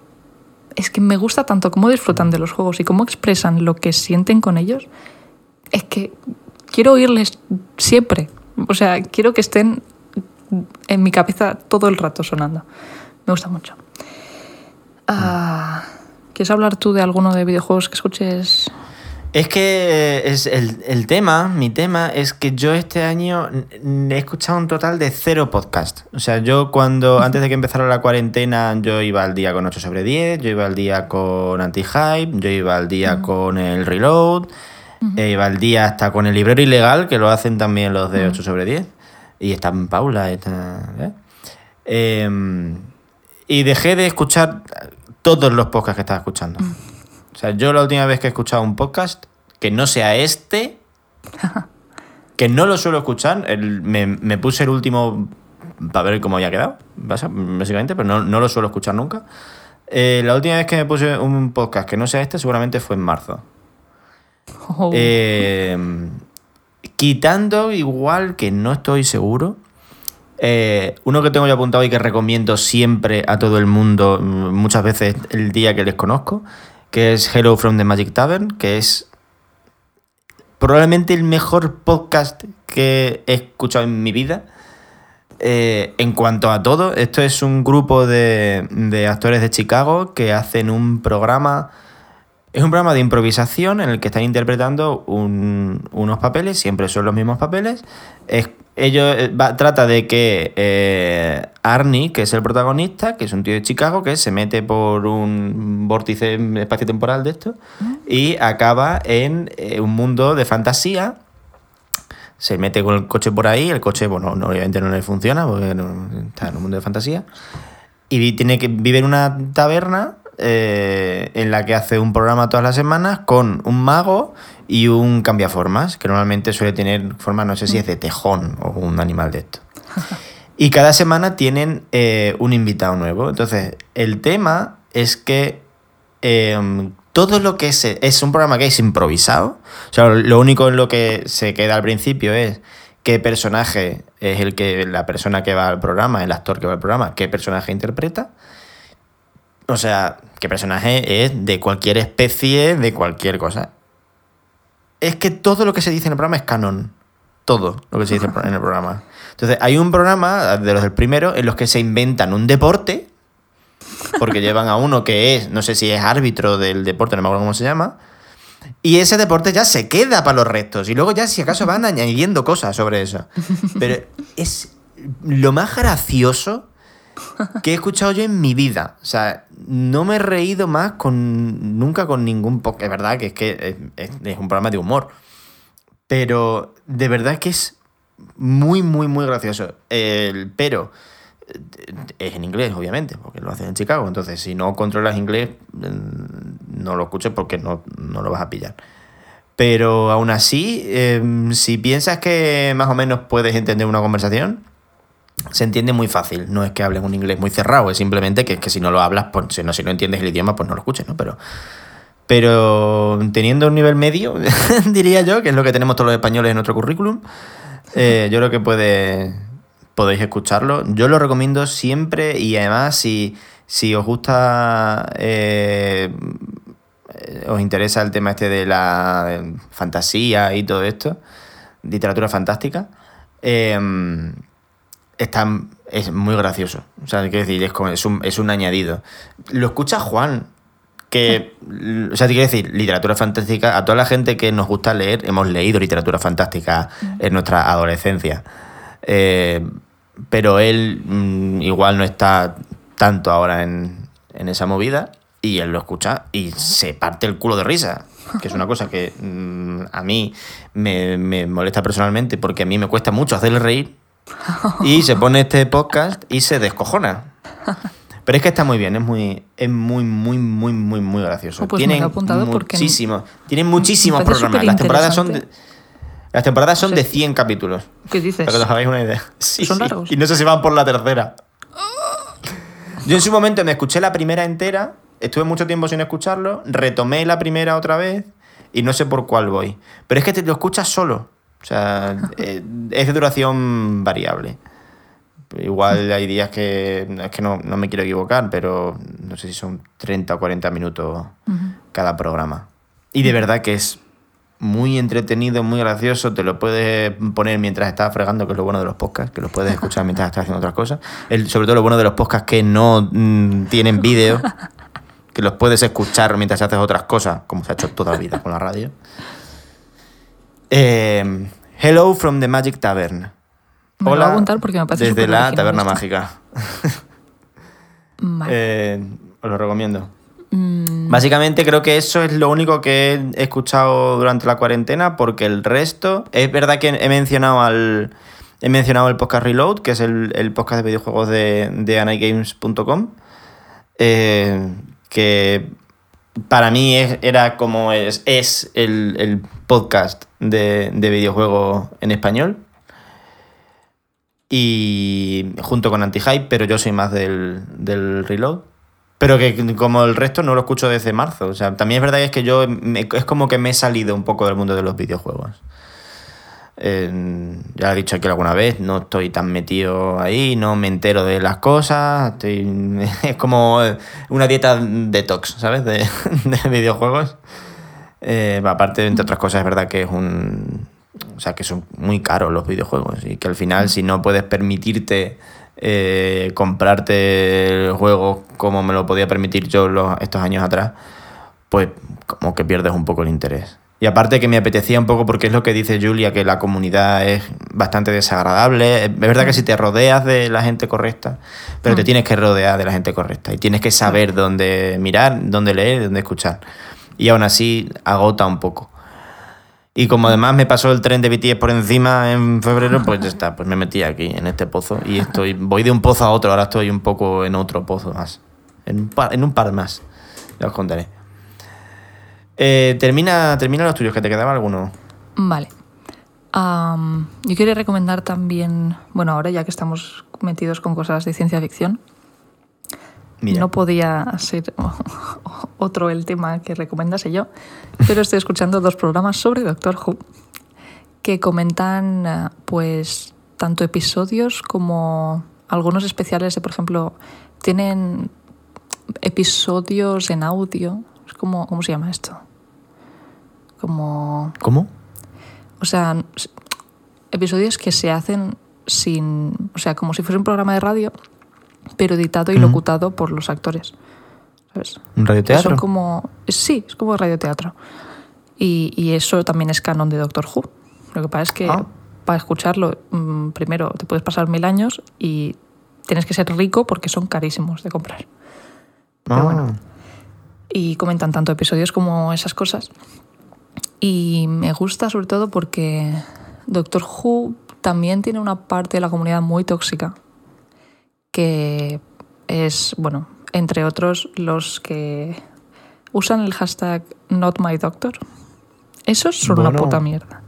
es que me gusta tanto cómo disfrutan de los juegos y cómo expresan lo que sienten con ellos. Es que quiero oírles siempre. O sea, quiero que estén en mi cabeza todo el rato sonando. Me gusta mucho. Ah, ¿Quieres hablar tú de alguno de videojuegos que escuches? Es que es el, el tema, mi tema, es que yo este año he escuchado un total de cero podcast. O sea, yo cuando, antes de que empezara la cuarentena, yo iba al día con 8 sobre 10, yo iba al día con Anti-Hype, yo iba al día con el Reload, eh, iba al día hasta con el librero ilegal, que lo hacen también los de 8 sobre 10. Y está Paula, está, ¿eh? Em, y dejé de escuchar todos los podcasts que estaba escuchando. O sea, yo la última vez que he escuchado un podcast, que no sea este, que no lo suelo escuchar, el- me, me puse el último para ver cómo había quedado, básicamente, pero no, no lo suelo escuchar nunca. Eh, la última vez que me puse un podcast que no sea este, seguramente fue en marzo. Oh, Eh, quitando igual que no estoy seguro. eh, uno que tengo yo apuntado y que recomiendo siempre a todo el mundo, mm, muchas veces el día que les conozco, que es Hello from the Magic Tavern, que es probablemente el mejor podcast que he escuchado en mi vida. Eh, en cuanto a todo, esto es un grupo de, de actores de Chicago que hacen un programa es un programa de improvisación en el que están interpretando un- unos papeles, siempre son los mismos papeles. Es, eh, trata de que eh, Arnie, que es el protagonista, que es un tío de Chicago, que se mete por un vórtice espacio-temporal de esto y acaba en eh, un mundo de fantasía. Se mete con el coche por ahí, el coche, bueno, no, obviamente no le funciona porque está en un mundo de fantasía. Y tiene que vive en una taberna eh, en la que hace un programa todas las semanas con un mago y un cambiaformas, que normalmente suele tener forma, no sé si es de tejón o un animal de esto. Y cada semana tienen eh, un invitado nuevo. Entonces, el tema es que eh, todo lo que se, es un programa que es improvisado. O sea, lo único en lo que se queda al principio es qué personaje es el que la persona que va al programa, el actor que va al programa, qué personaje interpreta. O sea, qué personaje es de cualquier especie, de cualquier cosa. Es que todo lo que se dice en el programa es canon. Todo lo que se dice en el programa. Entonces, hay un programa de los del primero en los que se inventan un deporte, porque llevan a uno que es, no sé si es árbitro del deporte, no me acuerdo cómo se llama, y ese deporte ya se queda para los restos. Y luego ya si acaso van añadiendo cosas sobre eso. Pero es lo más gracioso que he escuchado yo en mi vida. O sea, no me he reído más con nunca con ningún podcast. Es verdad que es que es, un programa de humor. Pero de verdad que es muy, muy, muy gracioso. El, pero eh, es en inglés, obviamente, porque lo hacen en Chicago. Entonces, si no controlas inglés, mm, no lo escuches porque no, no lo vas a pillar. Pero aún así, eh, si piensas que más o menos puedes entender una conversación, se entiende muy fácil. No es que hables un inglés muy cerrado, es simplemente que, que si no lo hablas, pues si no, si no entiendes el idioma, pues no lo escuches, ¿no? Pero, pero teniendo un nivel medio, diría yo, que es lo que tenemos todos los españoles en nuestro currículum, eh, yo creo que puede, podéis escucharlo. Yo lo recomiendo siempre y además si, si os gusta, eh, os interesa el tema este de la fantasía y todo esto, literatura fantástica, eh, está, es muy gracioso. O sea, quiero decir, es, como- es, un, es un añadido. Lo escucha Juan, que, o sea, te quiero decir, literatura fantástica, a toda la gente que nos gusta leer, hemos leído literatura fantástica en nuestra adolescencia. Eh, pero él mm, igual no está tanto ahora en, en esa movida y él lo escucha y se parte el culo de risa. Que es una cosa que mm, a mí me, me molesta personalmente porque a mí me cuesta mucho hacerle reír y se pone este podcast y se descojona. Pero es que está muy bien, es muy, es muy, muy, muy, muy, muy gracioso. Oh, pues tienen muchísimos, tienen muchísimos programas. Las temporadas son de, las temporadas son de 100 capítulos. ¿Qué dices? Para que os hagáis una idea. Sí, Son sí. largos. Y no sé si van por la tercera. Yo en su momento me escuché la primera entera, estuve mucho tiempo sin escucharlo, retomé la primera otra vez y no sé por cuál voy. Pero es que te lo escuchas solo. O sea, eh, es de duración variable. Igual hay días que es que no, no me quiero equivocar, pero no sé si son 30 o 40 minutos cada programa. Y de verdad que es muy entretenido, muy gracioso, te lo puedes poner mientras estás fregando, que es lo bueno de los podcasts, que los puedes escuchar mientras estás haciendo otras cosas. El, sobre todo lo bueno de los podcasts que no mm, tienen vídeo, que los puedes escuchar mientras haces otras cosas, como se ha hecho toda la vida con la radio. Eh, Hello from the Magic Tavern. Me lo voy a apuntar porque me parece desde la taberna mágica. Vale. Eh, os lo recomiendo. Mm, Básicamente creo que eso es lo único que he escuchado durante la cuarentena porque el resto... Es verdad que he mencionado al... he mencionado el podcast Reload, que es el, el podcast de videojuegos de, de anagames.com, eh, que para mí es- era como es, es el, el podcast de, de videojuegos en español. Y junto con Anti-Hype, pero yo soy más del, del Reload. Pero que como el resto no lo escucho desde marzo. O sea, también es verdad que es que yo me- es como que me he salido un poco del mundo de los videojuegos. Eh, ya he dicho aquí alguna vez, no estoy tan metido ahí, no me entero de las cosas. estoy- es como una dieta detox, ¿sabes? De, de videojuegos. Eh, aparte, entre otras cosas, es verdad que es un. O sea, que son muy caros los videojuegos y que al final, si no puedes permitirte eh, comprarte el juego como me lo podía permitir yo estos años atrás, pues como que pierdes un poco el interés. Y aparte que me apetecía un poco porque es lo que dice Julia, que la comunidad es bastante desagradable. Es verdad que si te rodeas de la gente correcta, pero te Mm. tienes que rodear de la gente correcta y tienes que saber dónde mirar, dónde leer, dónde escuchar. Y aún así agota un poco. Y como además me pasó el tren de BTS por encima en febrero, pues ya está, pues me metí aquí en este pozo y estoy voy de un pozo a otro, ahora estoy un poco en otro pozo más. En un par, en un par más. Ya os contaré. Eh, termina, termina los tuyos, que te quedaba alguno. Vale. Yo quería recomendar también, bueno, ahora ya que estamos metidos con cosas de ciencia ficción, Mira. no podía ser otro el tema que recomendase yo, pero estoy escuchando dos programas sobre Doctor Who que comentan eh, pues tanto episodios como algunos especiales de, por ejemplo, tienen episodios en audio. Como, ¿Cómo se llama esto? Como... ¿Cómo? O sea, episodios que se hacen sin. O sea, como si fuese un programa de radio, pero editado y locutado por los actores. ¿Sabes? ¿Un radioteatro? Son como. Sí, es como radioteatro. Y, y eso también es canon de Doctor Who. Lo que pasa es que Ah. para escucharlo, mm, primero te puedes pasar mil años y tienes que ser rico porque son carísimos de comprar. pero Ah, bueno. Y comentan tanto episodios como esas cosas. Y me gusta sobre todo porque Doctor Who también tiene una parte de la comunidad muy tóxica, que es, bueno, entre otros los que usan el hashtag NotMyDoctor. Esos son una Bueno. puta mierda.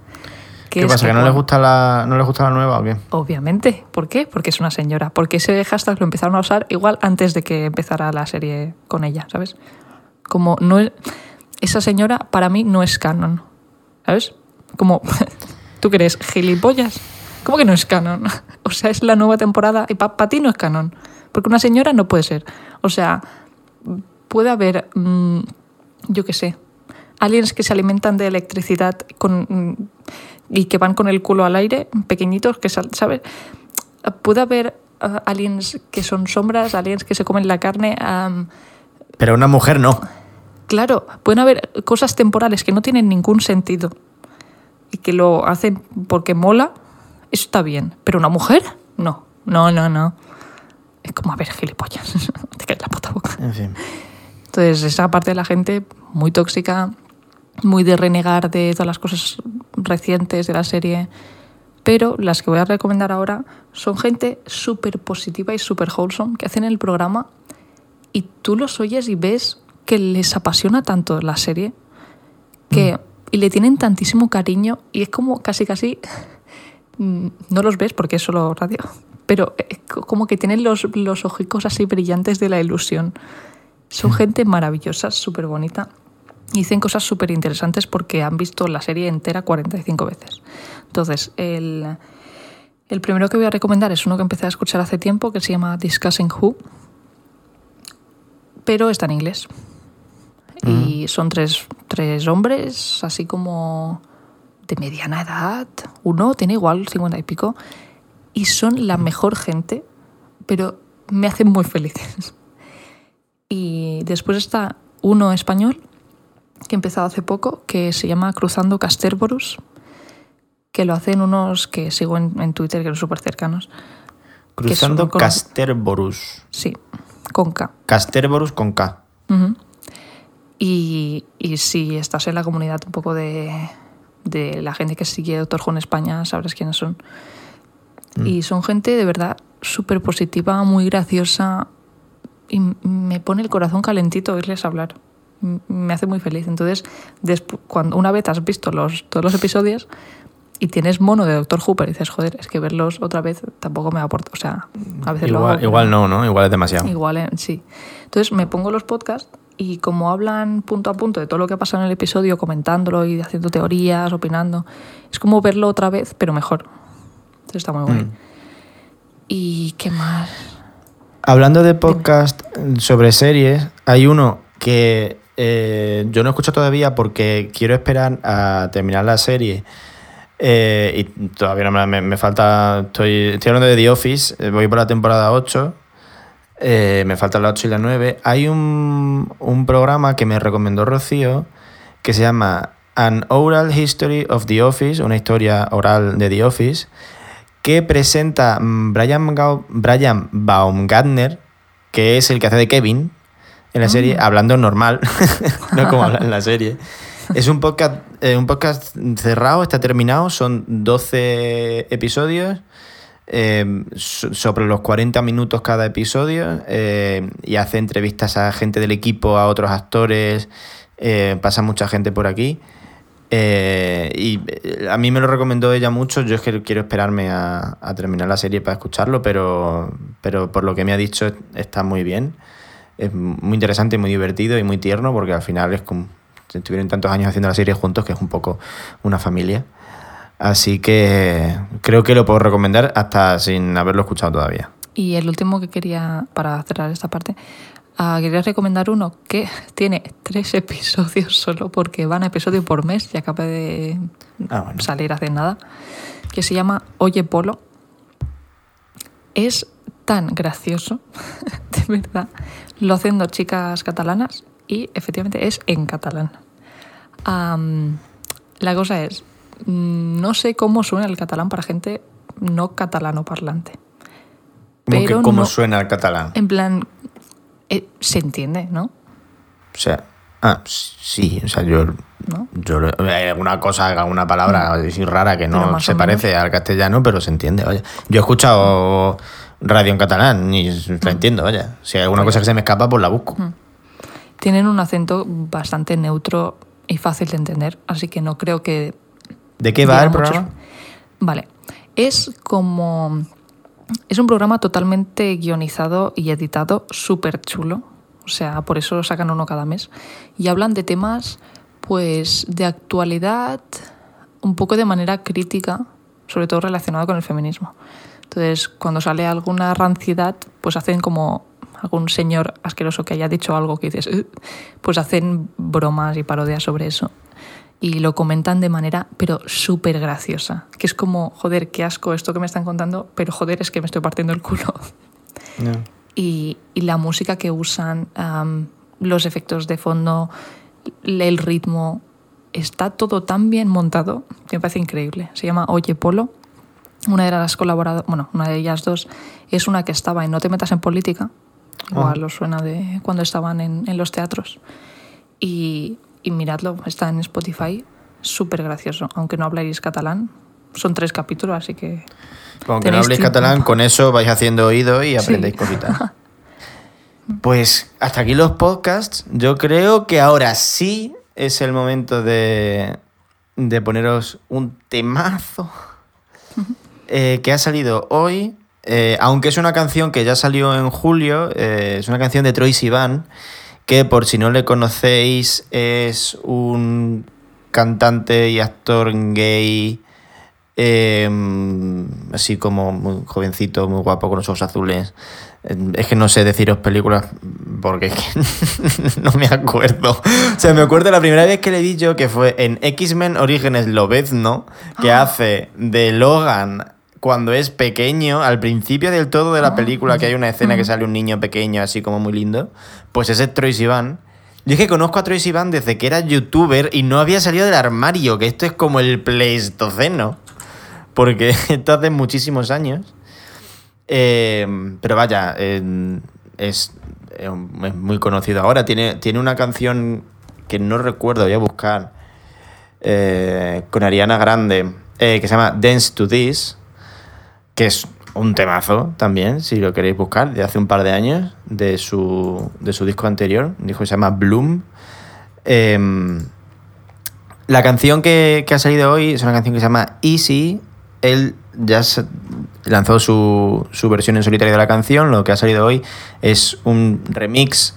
¿Qué es pasa? ¿Que no les, gusta la, no les gusta la nueva o qué? Obviamente. ¿Por qué? Porque es una señora. Porque ese hashtag lo empezaron a usar igual antes de que empezara la serie con ella, ¿sabes? Como no es... Esa señora para mí no es canon, ¿sabes? Como... ¿Tú crees? ¿Gilipollas? ¿Cómo que no es canon? O sea, es la nueva temporada y para ti no es canon. Porque una señora no puede ser. O sea, puede haber, mm, yo qué sé, aliens que se alimentan de electricidad con, mm, y que van con el culo al aire, pequeñitos, que sal- ¿sabes? Puede haber ah, aliens que son sombras, aliens que se comen la carne. Pero una mujer no. claro, pueden haber cosas temporales que no tienen ningún sentido y que lo hacen porque mola. Eso está bien. Pero una mujer, no. No, no, no. Es como, a ver, gilipollas. Te caes la puta boca. En fin. Entonces, esa parte de la gente muy tóxica, muy de renegar de todas las cosas recientes de la serie. Pero las que voy a recomendar ahora son gente súper positiva y súper wholesome que hacen el programa y tú los oyes y ves que les apasiona tanto la serie que, y le tienen tantísimo cariño y es como casi casi mm, no los ves porque es solo radio pero co- como que tienen los, los ojicos así brillantes de la ilusión son gente maravillosa, súper bonita. Y dicen cosas súper interesantes porque han visto la serie entera 45 veces. Entonces, el, el primero que voy a recomendar es uno que empecé a escuchar hace tiempo que se llama Discussing Who, pero está en inglés. Y son tres, tres hombres, así como de mediana edad. Uno tiene igual 50 y pico. Y son la mejor gente, pero me hacen muy felices. Y después está uno español que he empezado hace poco, que se llama Cruzando Casterborus, que lo hacen unos que sigo en, en Twitter, que son súper cercanos. Cruzando son Casterborus. Sí, con K. Casterborus con K. Y, y si estás en la comunidad un poco de, de la gente que sigue Doctor Who en España, sabrás quiénes son. Y son gente de verdad súper positiva, muy graciosa. Y me pone el corazón calentito oírles hablar. Me hace muy feliz. Entonces, cuando una vez has visto los, todos los episodios y tienes mono de Doctor Hooper, dices, joder, es que verlos otra vez tampoco me aporta. O sea, a veces lo hago, Igual, igual no, ¿no? Igual es demasiado. Igual, eh, sí. Entonces me pongo los podcasts y como hablan punto a punto de todo lo que ha pasado en el episodio, comentándolo y haciendo teorías, opinando, es como verlo otra vez, pero mejor. Entonces está muy guay. Mm. ¿Y qué más? Hablando de podcast sobre series, hay uno que eh, yo no escucho todavía porque quiero esperar a terminar la serie. Eh, y todavía no me, me- falta. Estoy, estoy hablando de The Office, eh, voy por la temporada 8. eh, me faltan la 8 y la 9. Hay un, un programa que me recomendó Rocío que se llama An Oral History of The Office, una historia oral de The Office, que presenta mm, Brian, Gau- Brian Baumgartner, que es el que hace de Kevin en la serie, hablando normal, no como habla en la serie. Es un podcast, eh, un podcast cerrado, está terminado, son 12 episodios, so- sobre los 40 minutos cada episodio, eh, y hace entrevistas a gente del equipo, a otros actores, eh, pasa mucha gente por aquí. Eh, y a mí me lo recomendó ella mucho. Yo es que quiero esperarme a, a terminar la serie para escucharlo, pero, pero por lo que me ha dicho está muy bien. Es muy interesante, muy divertido y muy tierno, porque al final es como estuvieron tantos años haciendo la serie juntos que es un poco una familia. Así que creo que lo puedo recomendar hasta sin haberlo escuchado todavía. Y el último que quería, para cerrar esta parte, ah, quería recomendar uno que tiene tres episodios solo porque van a episodio por mes y acaba de Ah, bueno. salir hace nada, que se llama Oye Polo. Es tan gracioso, de verdad. Lo hacen dos chicas catalanas y efectivamente es en catalán. La cosa es, mm, no sé cómo suena el catalán para gente no catalano parlante. Pero cómo no- suena el catalán. En plan, eh, se entiende, ¿no? O sea, ah, sí, o sea, yo, ¿No? yo hay alguna cosa, alguna palabra así rara que no se parece al castellano, pero se entiende, vaya. Yo he escuchado radio en catalán y Mm. la entiendo, vaya. Si hay alguna cosa que se me escapa, pues la busco. Tienen un acento bastante neutro y fácil de entender, así que no creo que ¿De qué va el muchos- programa? Vale. Es como. Es un programa totalmente guionizado y editado, súper chulo. O sea, por eso sacan uno cada mes. Y hablan de temas, pues, de actualidad, un poco de manera crítica, sobre todo relacionado con el feminismo. Entonces, cuando sale alguna ranciedad, pues hacen como algún señor asqueroso que haya dicho algo que dices, pues hacen bromas y parodias sobre eso y lo comentan de manera, pero súper graciosa. Que es como, joder, qué asco esto que me están contando, pero joder, es que me estoy partiendo el culo. No. Y, y la música que usan, am, los efectos de fondo, el ritmo, está todo tan bien montado que me parece increíble. Se llama Oye Polo. Una de las colaboradoras, bueno, una de ellas dos, es una que estaba en No te metas en política. Igual os suena de cuando estaban en, en los teatros. Y, y miradlo, está en Spotify, súper gracioso. Aunque no habláis catalán, son tres capítulos, así que Como que no habléis catalán, con eso vais haciendo oído y Sí. aprendéis cositas. Pues hasta aquí los podcasts. Yo creo que ahora sí es el momento de, de poneros un temazo eh, que ha salido hoy. Eh, aunque es una canción que ya salió en julio, eh, es una canción de Troy Sivan, que por si no le conocéis es un cantante y actor gay eh, así como muy jovencito, muy guapo, con los ojos azules. Eh, Es que no sé deciros películas porque es que no me acuerdo. O sea, me acuerdo la primera vez que le vi yo que fue en X-Men Orígenes Lobezno, que hace de Logan cuando es pequeño, al principio del todo de la película, que hay una escena que sale un niño pequeño así como muy lindo, pues ese es Troy Sivan. Yo es que conozco a Troy Sivan desde que era youtuber y no había salido del armario, que esto es como el Pleistoceno. Porque esto hace muchísimos años. Eh, pero vaya, eh, es, es muy conocido ahora. Tiene, tiene una canción que no recuerdo, voy a buscar, eh, con Ariana Grande, eh, que se llama Dance to This. Que es un temazo también, si lo queréis buscar, de hace un par de años, de su, de su disco anterior, un disco que se llama Bloom. Em, la canción que, que ha salido hoy es una canción que se llama Easy. Él ya lanzó su, su versión en solitario de la canción. Lo que ha salido hoy es un remix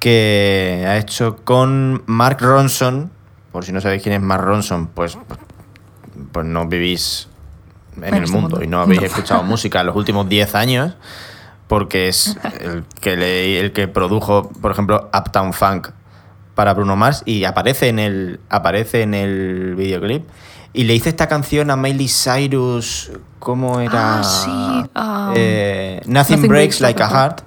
que ha hecho con Mark Ronson. Por si no sabéis quién es Mark Ronson, pues, pues no vivís en el este mundo mundo. y no habéis No. escuchado música en los últimos 10 años, porque es el que, le- el que produjo, por ejemplo, Uptown Funk para Bruno Mars y aparece en el, aparece en el videoclip. Y le hice esta canción a Miley Cyrus, ¿cómo era? Ah, sí, um, Eh, Nothing, Nothing Breaks Like a Heart,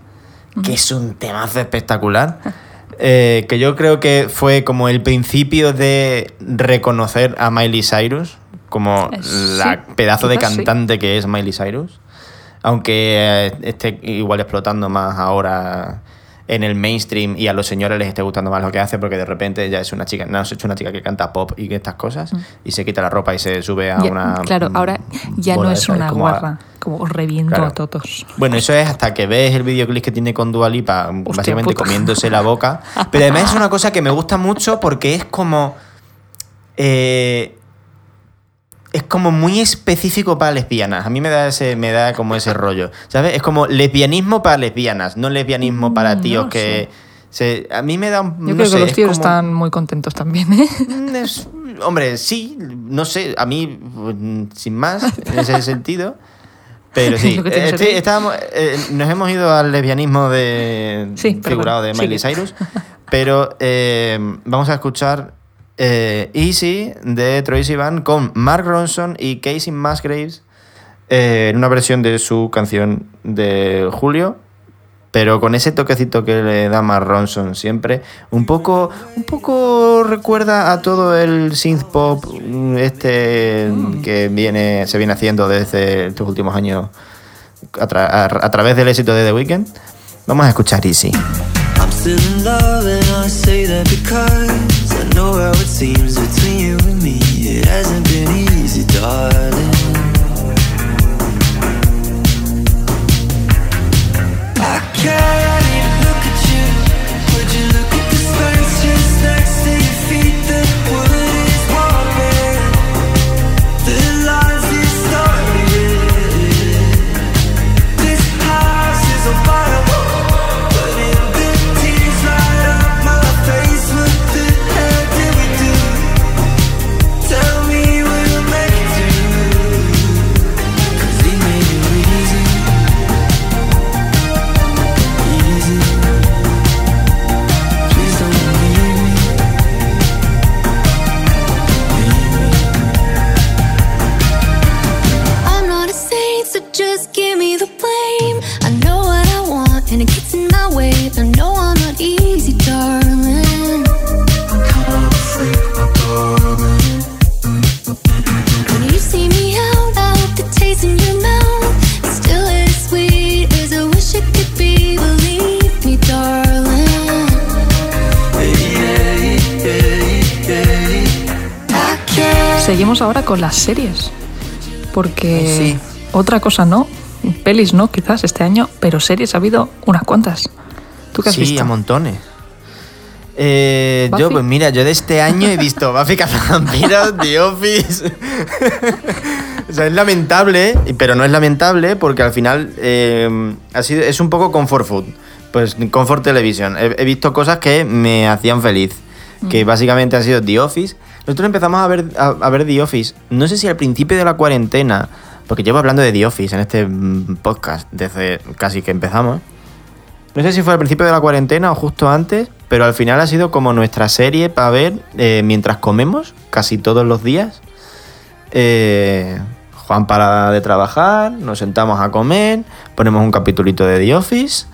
que es un temazo espectacular. eh, que yo creo que fue como el principio de reconocer a Miley Cyrus como la pedazo de sí. cantante que es Miley Cyrus. Aunque eh, esté igual explotando más ahora en el mainstream y a los señores les esté gustando más lo que hace porque de repente ya es una chica, no, es una chica que canta pop y estas cosas y se quita la ropa y se sube a Ya- una... claro, ahora ya no es una como a- guarra, como os reviento Claro. a todos. bueno, eso es hasta que ves el videoclip que tiene con Dua Lipa, básicamente puta. comiéndose la boca. Pero además es una cosa que me gusta mucho porque es como. eh, es como muy específico para lesbianas. A mí me da ese, me da como ese rollo. ¿Sabes? Es como lesbianismo para lesbianas, no lesbianismo para Mm, tíos no que. se- a mí me da un. Yo no creo sé, que los es tíos como- están muy contentos también, ¿eh? Mm, es- hombre, sí, no sé, a mí, mm, sin más, en ese sentido. Pero sí, eh, estábamos, eh, nos hemos ido al lesbianismo de Sí, perdón, figurado de Miley. Cyrus, pero eh, vamos a escuchar eh, Easy de Troy Sivan con Mark Ronson y Casey Musgraves eh, en una versión de su canción de Julio, pero con ese toquecito que le da Mark Ronson siempre, un poco, un poco recuerda a todo el synth pop mm, este que viene, se viene haciendo desde estos últimos años a través del éxito de The Weeknd. Vamos a escuchar Easy. I'm still in love and I say that because I know how it seems between you and me. It hasn't been easy, darling. I can't ahora con las series. Porque sí. otra cosa no, pelis no, quizás este año, pero series ha habido unas cuantas. ¿Tú qué has sí, visto? a montones. Eh, yo, pues mira, yo de este año he visto Buffy Cazavampiros, The Office. o sea, es lamentable, pero no es lamentable porque al final eh, ha sido, es un poco comfort food. Pues comfort television. He, he visto cosas que me hacían feliz. Que básicamente han sido The Office. Nosotros empezamos a ver, a, ver The Office. No sé si al principio de la cuarentena, porque llevo hablando de The Office en este mm, podcast desde casi que empezamos. No sé si fue al principio de la cuarentena o justo antes, pero al final ha sido como nuestra serie para ver eh, mientras comemos, casi todos los días. Eh, Juan para de trabajar, nos sentamos a comer, ponemos un capitulito de The Office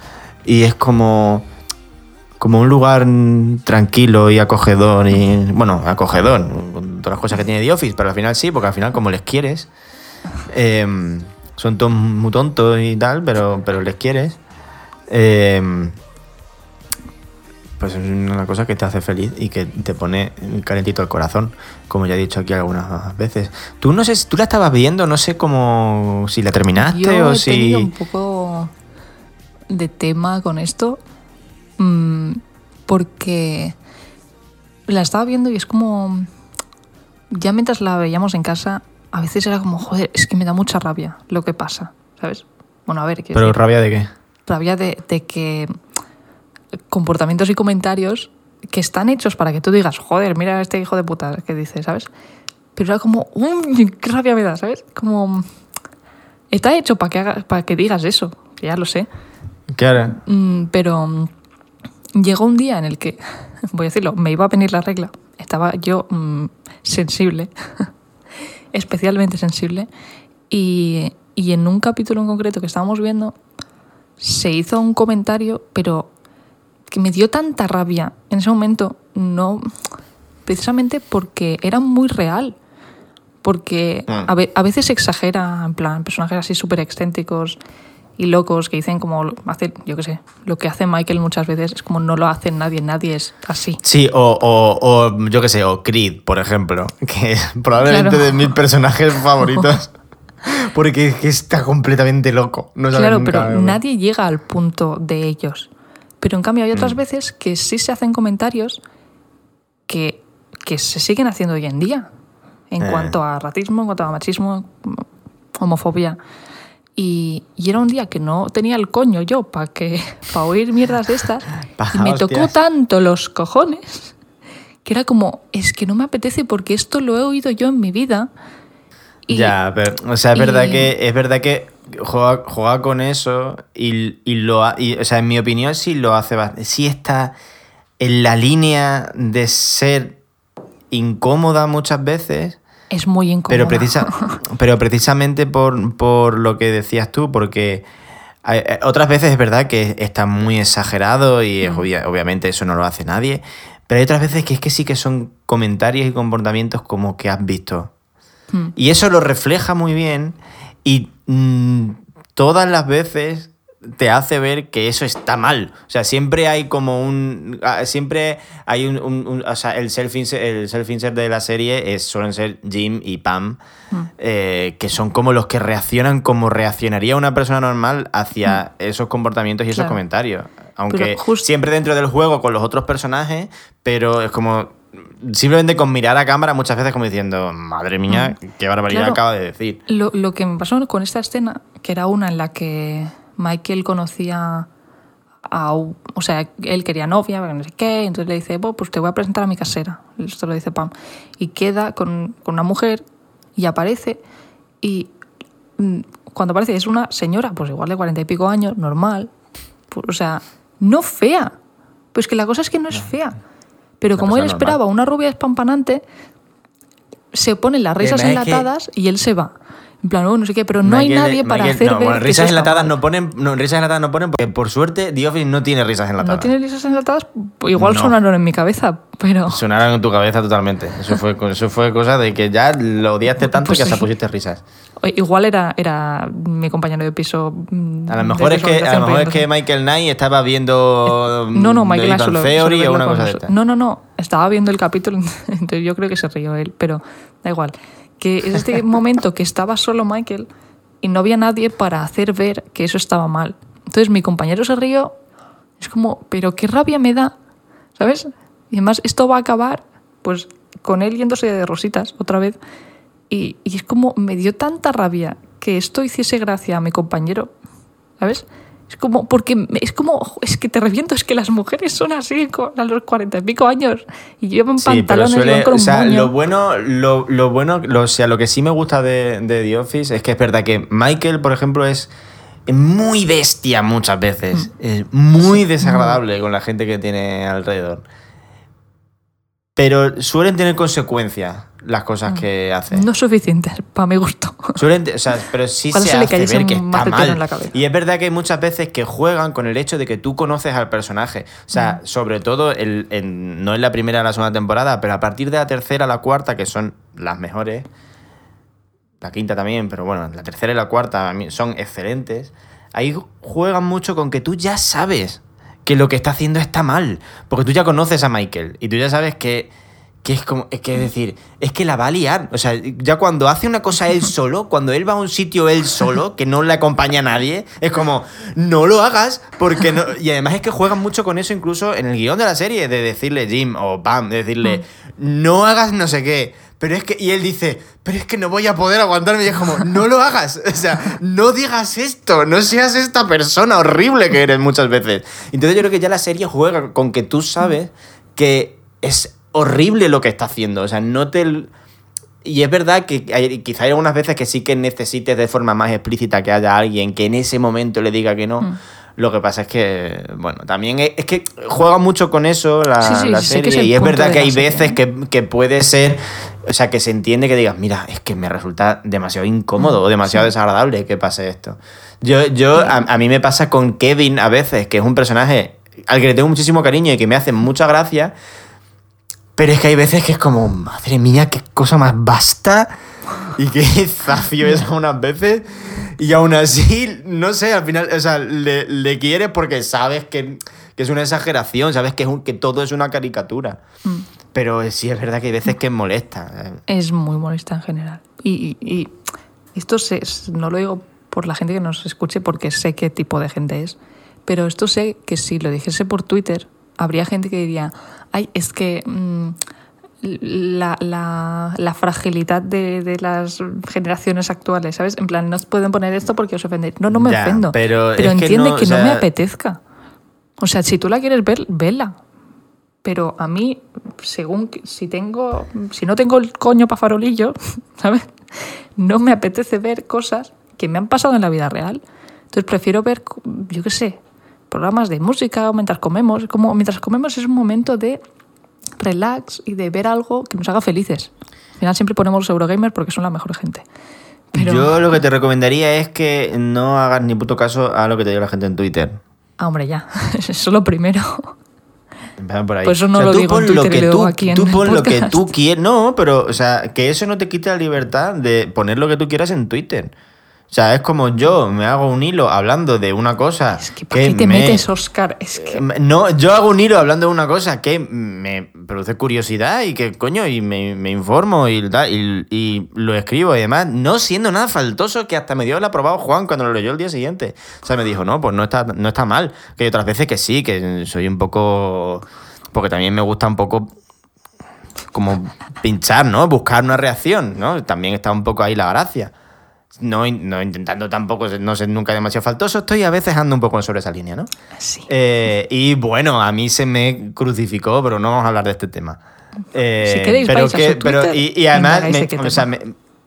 y es como, como un lugar tranquilo y acogedor y, bueno, acogedor, con todas las cosas que tiene The Office, pero al final sí, porque al final como les quieres, eh, son todos muy tontos y tal, pero, pero les quieres. Eh, pues es una cosa que te hace feliz y que te pone calentito el corazón, como ya he dicho aquí algunas veces. Tú no sé, tú la estabas viendo, no sé cómo, si la terminaste Yo o he si... un poco de tema con esto mm, porque la estaba viendo y es como ya mientras la veíamos en casa a veces era como joder es que me da mucha rabia lo que pasa sabes bueno a ver Pero decir, rabia de qué? rabia de, de que comportamientos y comentarios que están hechos para que tú digas joder mira este hijo de puta que dice sabes pero era como "Uy, qué rabia me da sabes como está hecho para que haga- para que digas eso ya lo sé Claro. Mm, pero llegó un día en el que, voy a decirlo, me iba a venir la regla. Estaba yo mm, sensible, especialmente sensible. Y, y en un capítulo en concreto que estábamos viendo, se hizo un comentario, pero que me dio tanta rabia en ese momento, no precisamente porque era muy real. Porque a, ve- a veces se exagera, en plan, personajes así súper excéntricos y locos que dicen como, lo- hace, yo qué sé, lo que hace Michael muchas veces es como no lo hace nadie, nadie es así. Sí, o, o, o yo qué sé, o Creed, por ejemplo, que probablemente Claro. de mis personajes favoritos. Porque es que está completamente loco. No Claro, nunca, pero nadie llega al punto de ellos. Pero en cambio hay Mm. otras veces que sí se hacen comentarios que, que se siguen haciendo hoy en día. En Eh. cuanto a racismo, en cuanto a machismo, homofobia. Y, y era un día que no tenía el coño yo para que para oír mierdas de estas. Pa, y me tocó tanto los cojones que era como, es que no me apetece porque esto lo he oído yo en mi vida. Y ya, pero, o sea, es verdad que es verdad que juega, juega con eso y, y lo ha- o sea, en mi opinión sí lo hace bastante. Sí está en la línea de ser incómoda muchas veces. Es muy incómodo. Pero, precisa, pero precisamente por, por lo que decías tú, porque hay- eh, otras veces es verdad que está muy exagerado y es obvia- obviamente eso no lo hace nadie, pero hay otras veces que es que sí que son comentarios y comportamientos como que has visto. Hmm. Y eso lo refleja muy bien y mm, todas las veces te hace ver que eso está mal. O sea, siempre hay como un... ah, Siempre hay un... un- un- o sea, el self-insert el self de la serie es, suelen ser Jim y Pam, eh, que son como los que reaccionan como reaccionaría una persona normal hacia esos comportamientos y esos comentarios. Aunque siempre dentro del juego con los otros personajes, pero es como... Simplemente con mirar a cámara muchas veces como diciendo, madre mía, qué barbaridad Claro. acaba de decir. Lo, lo que me pasó con esta escena, que era una en la que Michael conocía a... O sea, él quería novia, no sé qué, entonces le dice, "Bueno, pues te voy a presentar a mi casera. Esto lo dice Pam. Y queda con, con una mujer y aparece y mm, cuando aparece es una señora, pues igual de cuarenta y pico años, normal. Pues, o sea, no fea. Pues que la cosa es que no es fea. Pero como él esperaba una rubia espampanante, se ponen las risas enlatadas y él se va. En plan, oh, no sé qué, pero no hay Michael- nadie para Michael- hacer no, ver bueno, risas enlatadas no ponen, no, risas enlatadas no ponen porque por suerte The Office no tiene risas enlatadas. No tiene risas enlatadas, igual No. sonaron en mi cabeza, pero Sonaron en tu cabeza totalmente. Eso fue, eso fue cosa de que ya lo odiaste tanto Pues que hasta sí. pusiste risas. igual era, era mi compañero de piso. mm, A lo mejor es que, a lo mejor es que. Michael Knight estaba viendo No, no, mm, Michael Knight suele- Theory suele o una cosa de esta. No, no, no. Estaba viendo el capítulo, entonces yo creo que se rió él, pero da igual. Que es este momento que estaba solo Michael y no había nadie para hacer ver que eso estaba mal. Entonces mi compañero se rió. Es como, pero qué rabia me da, ¿sabes? Y además esto va a acabar, pues, con él yéndose de rositas otra vez. Y, y es como, me dio tanta rabia que esto hiciese gracia a mi compañero, ¿sabes? Es como, porque es como, es que te reviento, es que las mujeres son así a los cuarenta y pico años y llevan Sí, pantalones y suele, van con o un sea, moño. lo bueno, lo, lo bueno, lo, o sea, lo que sí me gusta de, de The Office es que es verdad que Michael, por ejemplo, es muy bestia muchas veces. Mm. Es muy desagradable con la gente que tiene alrededor. Pero suelen tener consecuencias las cosas que hace. Mm. No suficientes, para mi gusto. Suelen, o sea, pero sí se, se le hace ver que está mal. en la. Y es verdad que hay muchas veces que juegan con el hecho de que tú conoces al personaje. O sea, Mm. sobre todo, el, en- no en la primera o la segunda temporada, pero a partir de la tercera a la cuarta, que son las mejores, la quinta también, pero bueno, la tercera y la cuarta son excelentes. Ahí juegan mucho con que tú ya sabes que lo que está haciendo está mal. Porque tú ya conoces a Michael y tú ya sabes que, que es como, es que es decir, es que la va a liar. O sea, ya cuando hace una cosa él solo, cuando él va a un sitio él solo, que no le acompaña a nadie, es como, no lo hagas, porque no. Y además es que juegan mucho con eso incluso en el guion de la serie, de decirle Jim o Pam, de decirle, no hagas no sé qué. Pero es que, y él dice, pero es que no voy a poder aguantarme. Y es como, no lo hagas. O sea, no digas esto, no seas esta persona horrible que eres muchas veces. Entonces yo creo que ya la serie juega con que tú sabes que es horrible lo que está haciendo. O sea, no te... Y es verdad que hay, quizá hay algunas veces que sí que necesites de forma más explícita que haya alguien que en ese momento le diga que no. Mm. Lo que pasa es que, bueno, también es, es que juega mucho con eso la, Sí, sí, la sé que serie. es y es verdad que hay serie, veces ¿eh? que, que puede ser, o sea, que se entiende que digas, mira, es que me resulta demasiado incómodo o demasiado desagradable que pase esto. Yo, yo a, a mí me pasa con Kevin a veces, que es un personaje al que le tengo muchísimo cariño y que me hace mucha gracia, pero es que hay veces que es como, madre mía, qué cosa más basta y qué zafio es unas veces. Y aún así, no sé, al final, o sea, le, le quieres porque sabes que, que es una exageración, sabes que, es un- que todo es una caricatura. Mm. Pero sí es verdad que hay veces que molesta. Es muy molesta en general. Y, y- y esto se- no lo digo por la gente que nos escuche porque sé qué tipo de gente es, pero esto sé que si lo dijese por Twitter, habría gente que diría, ay, es que mm, la, la- la fragilidad de, de las generaciones actuales, ¿sabes? En plan, no os pueden poner esto porque os ofendéis. No, no me Ya, ofendo. pero que entiende no, que o no me apetezca. O sea, si tú la quieres ver, vela. Pero a mí, según si tengo, si no tengo el coño para farolillo, ¿sabes? No me apetece ver cosas que me han pasado en la vida real. Entonces prefiero ver, yo qué sé, programas de música o mientras comemos. Como mientras comemos es un momento de relax y de ver algo que nos haga felices. Al final siempre ponemos los Eurogamers porque son la mejor gente. Pero, Yo lo que te recomendaría es que no hagas ni puto caso a lo que te diga la gente en Twitter. Ah, hombre, ya. Eso es lo primero. Por ahí. Pues eso no lo tú digo en pon lo Twitter y que lo tú, aquí en tú pon lo que tú quieras. No, pero, o sea, que eso no te quita la libertad de poner lo que tú quieras en Twitter. O sea, es como yo me hago un hilo hablando de una cosa. Es que ¿para qué te me- metes, Oscar? Es que... Eh, No, yo hago un hilo hablando de una cosa que me produce curiosidad y que, coño, y me, me informo y, y, y lo escribo y demás, no siendo nada faltoso, que hasta me dio el aprobado Juan cuando lo leyó el día siguiente. O sea, me dijo, no, pues no está, no está mal. Que hay otras veces que sí, que soy un poco... Porque también me gusta un poco como pinchar, ¿no? Buscar una reacción, ¿no? También está un poco ahí la gracia. No, no intentando tampoco no ser nunca demasiado faltoso, estoy a veces ando un poco sobre esa línea, ¿no? Sí. Eh, y bueno, a mí se me crucificó, pero no vamos a hablar de este tema. Eh, Si queréis, pero vais a su pero, Twitter y, y y además, o sea, me,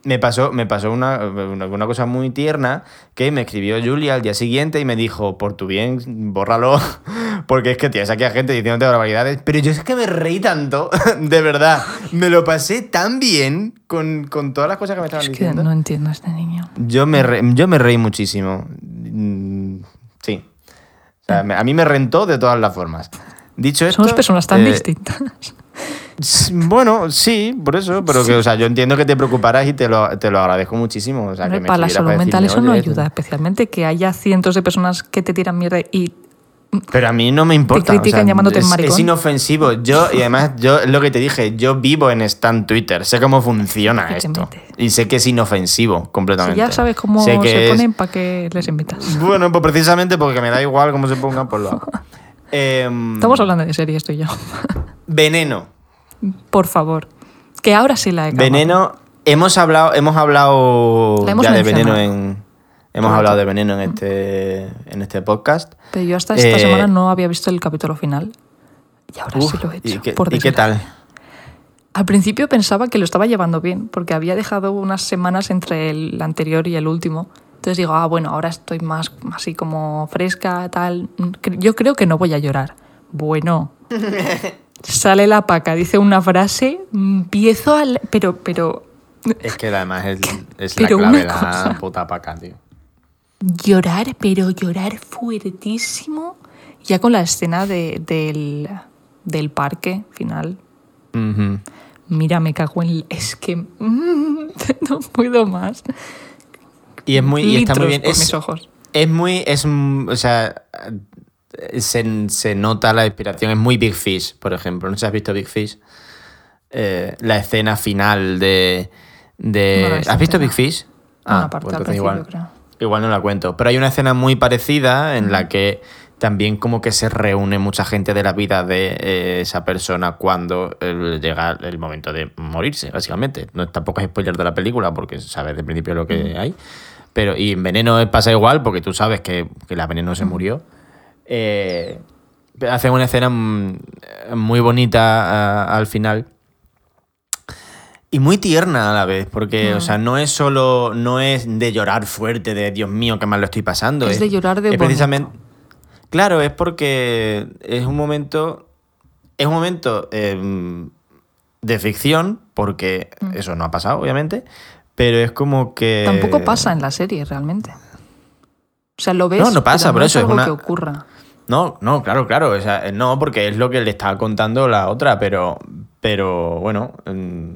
me pasó, me pasó una, una, cosa muy tierna que me escribió Julia al día siguiente y me dijo, por tu bien, bórralo, porque es que tienes aquí a gente diciéndote barbaridades. Pero yo es que me reí tanto, de verdad. Me lo pasé tan bien con, con todas las cosas que me estaban Es que diciendo. no entiendo a este niño. Yo me, re- yo me reí muchísimo. Mm, Sí. O sea, me- a mí me rentó de todas las formas. Dicho esto. Somos personas tan eh, distintas. Bueno, sí, por eso. Pero que, o sea, yo entiendo que te preocuparas y te lo, te lo agradezco muchísimo. O sea, Hombre, que me para la salud mental eso no "Oye, ayuda, especialmente que haya cientos de personas que te tiran mierda y Pero a mí no me importa. critican llamándote es, maricón. es inofensivo. Yo, y además, yo es lo que te dije, yo vivo en Stan Twitter. Sé cómo funciona ¿Qué te esto. Y sé que es inofensivo si completamente. ya sabes cómo Sé que se es- ponen, ¿para qué les invitas? Bueno, pues precisamente porque me da igual cómo se pongan, pues lo hago. Em, Estamos hablando de series tú y yo. Veneno. Por favor. Que ahora sí la he acabado. Veneno. Hemos hablado, hemos hablado hemos ya de veneno en. Hemos Correcto. hablado de veneno en este, en este podcast. Pero yo hasta esta Eh, semana no había visto el capítulo final. Y ahora Uf, sí lo he hecho. ¿Y qué, por y qué tal? Al principio pensaba que lo estaba llevando bien, porque había dejado unas semanas entre el anterior y el último. Entonces digo, ah, bueno, ahora estoy más así como fresca, tal. Yo creo que no voy a llorar. Bueno. Sale la paca, dice una frase, empiezo a... le- Pero, pero, Es que además es, es la clave, una la cosa. puta paca, tío. llorar, pero llorar fuertísimo. Ya con la escena de- del, del parque final. Mira, me cago en... Es que... mm, no puedo más. Y es muy, y está muy bien. Es, mis ojos. es muy, es, mm, o sea, se, se nota la inspiración. Es muy Big Fish, por ejemplo. No sé si has visto Big Fish. Eh, la escena final de. de- No visto ¿Has visto. Big Fish? Parte pues igual, creo. igual no la cuento. Pero hay una escena muy parecida en la que también como que se reúne mucha gente de la vida de eh, esa persona cuando eh, llega el momento de morirse, básicamente. No, tampoco es spoiler de la película porque sabes de principio lo que hay. Pero, y en Veneno pasa igual porque tú sabes que, que la Veneno se murió. Eh, hace una escena mm, muy bonita ah, al final. Y muy tierna a la vez, porque, o sea, no es solo, no es de llorar fuerte, de Dios mío, qué mal lo estoy pasando. Es de llorar de es precisamente. Claro, es porque es un momento. Es un momento eh, de ficción, porque eso no ha pasado, obviamente. Pero es como que. Tampoco pasa en la serie, realmente. O sea, lo ves. No, no pasa, pero por no eso, es una- que ocurra. No, no, claro, claro. o sea, no, porque es lo que le estaba contando la otra, pero. Pero bueno. mm,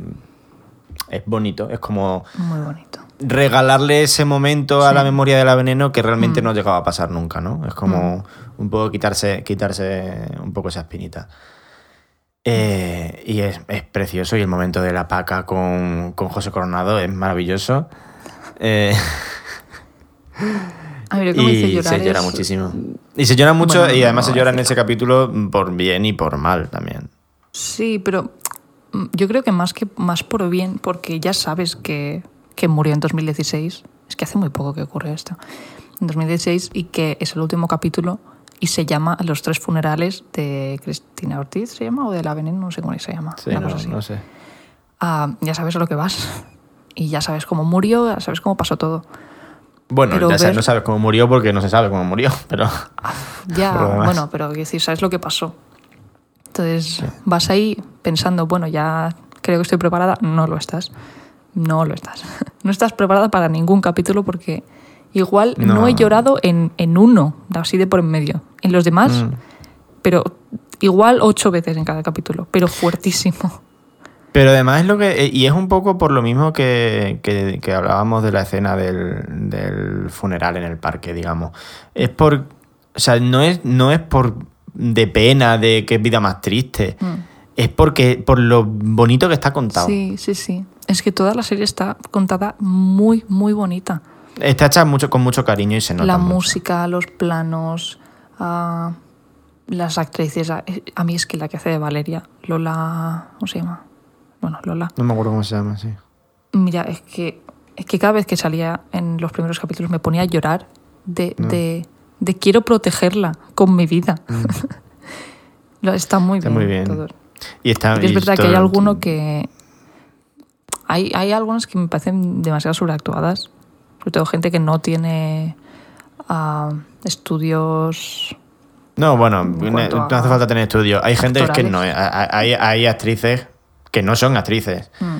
Es bonito. Es como Muy bonito. regalarle ese momento a la memoria de la veneno que realmente Mm. no llegaba a pasar nunca, ¿no? Es como un poco quitarse, quitarse un poco esa espinita. Eh, y es, es precioso. Y el momento de la paca con, con José Coronado es maravilloso. Eh, A mí lo que me hizo y llorar se llora es- muchísimo. Y se llora mucho Bueno, y además no se llora en ese capítulo por bien y por mal también. Sí, pero mm, yo creo que más que más por bien, porque ya sabes que, que murió en 2016. Es que hace muy poco que ocurre esto. En 2016 y que es el último capítulo y se llama Los tres funerales de Cristina Ortiz, ¿se llama? O de la Veneno, no sé cómo se llama. Sí, una no, cosa así. no sé. Ah, ya sabes a lo que vas. Y ya sabes cómo murió, ya sabes cómo pasó todo. Bueno, Pero ya sabes, ver- no sabes cómo murió porque no se sabe cómo murió, pero... Ya, bueno, pero decir, sabes lo que pasó. Entonces vas ahí pensando, bueno, ya creo que estoy preparada. No lo estás. No lo estás. No estás preparada para ningún capítulo porque igual no, No. he llorado en, en uno, así de por en medio. En los demás, Mm. pero igual ocho veces en cada capítulo, pero fuertísimo. Pero además es lo que. Y es un poco por lo mismo que, que- que hablábamos de la escena del, del funeral en el parque, digamos. Es por. O sea, no es, no es por de pena, de que vida más triste. Es porque. por lo bonito que está contado. Sí, sí, sí. Es que toda la serie está contada muy, muy bonita. Está hecha mucho, con mucho cariño y se nota. la mucho. música, los planos, ah, las actrices. A, a mí es que la que hace de Valeria, Lola, ¿cómo se llama? Bueno, Lola. No me acuerdo cómo se llama, sí. Mira, es que, es que cada vez que salía en los primeros capítulos me ponía a llorar de, de, de quiero protegerla con mi vida. Está muy. Está bien. muy bien. todo. Y está. Es verdad que hay alguno que. Hay, hay algunas que me parecen demasiado sobreactuadas. Sobre todo gente que no tiene ah, estudios. No, bueno, no hace falta tener estudios. Hay gente que no. es- Hay, hay actrices que no son actrices. mm,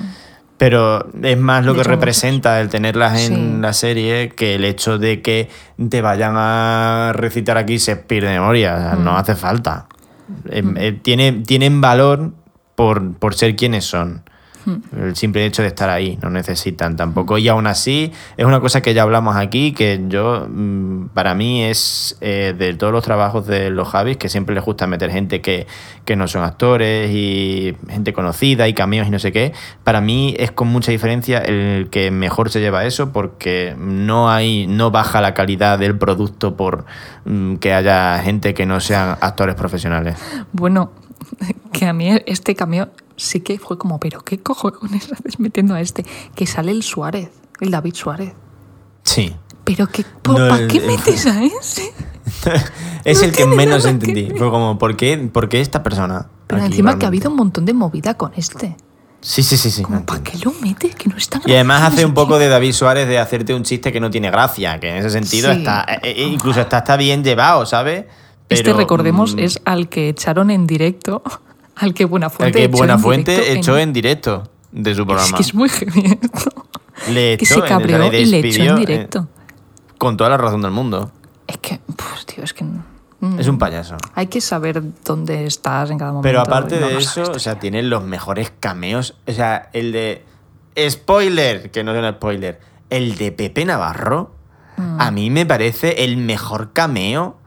Pero es más lo De que representa el tenerlas en Sí. la serie que el hecho de que te vayan a recitar aquí Shakespeare de memoria. O sea, Mm. No hace falta. Eh, eh, tiene- tienen valor por, por ser quienes son. El simple hecho de estar ahí, no necesitan tampoco. Y aún así, es una cosa que ya hablamos aquí, que yo, mm, para mí es eh, de todos los trabajos de los Javis, que siempre les gusta meter gente que, que no son actores y gente conocida y cameos y no sé qué. Para mí es con mucha diferencia el que mejor se lleva eso, porque no hay, no baja la calidad del producto por mm, que haya gente que no sean actores profesionales. Bueno, que a mí este cameo sí que fue como, pero ¿qué cojones haces metiendo a este? Que sale el Suárez, el David Suárez. Sí. Pero No, ¿para el- qué metes a ese? es No el que menos que entendí. Fue como, ¿por qué, por qué esta persona? Pero aquí encima que ha habido un montón de movida con este. Sí, sí, sí, sí. ¿para qué lo metes? Que no está Y además hace un poco de David Suárez de hacerte un chiste que no tiene gracia, que en ese sentido Sí. está, eh, eh, incluso está, está bien llevado, ¿sabes? Este, recordemos, mm, es al que echaron en directo, al que Buena en Fuente directo echó en directo de su programa. Es que es muy heavy esto. Le Que echó se cabreó y le echó en eh, directo. con toda la razón del mundo. Es que, pues, tío, es que... mm, Es un payaso. Hay que saber dónde estás en cada momento. Pero aparte no de eso, o sea, tiene los mejores cameos. O sea, el de. Spoiler, que no es un spoiler. El de Pepe Navarro, Mm. a mí me parece el mejor cameo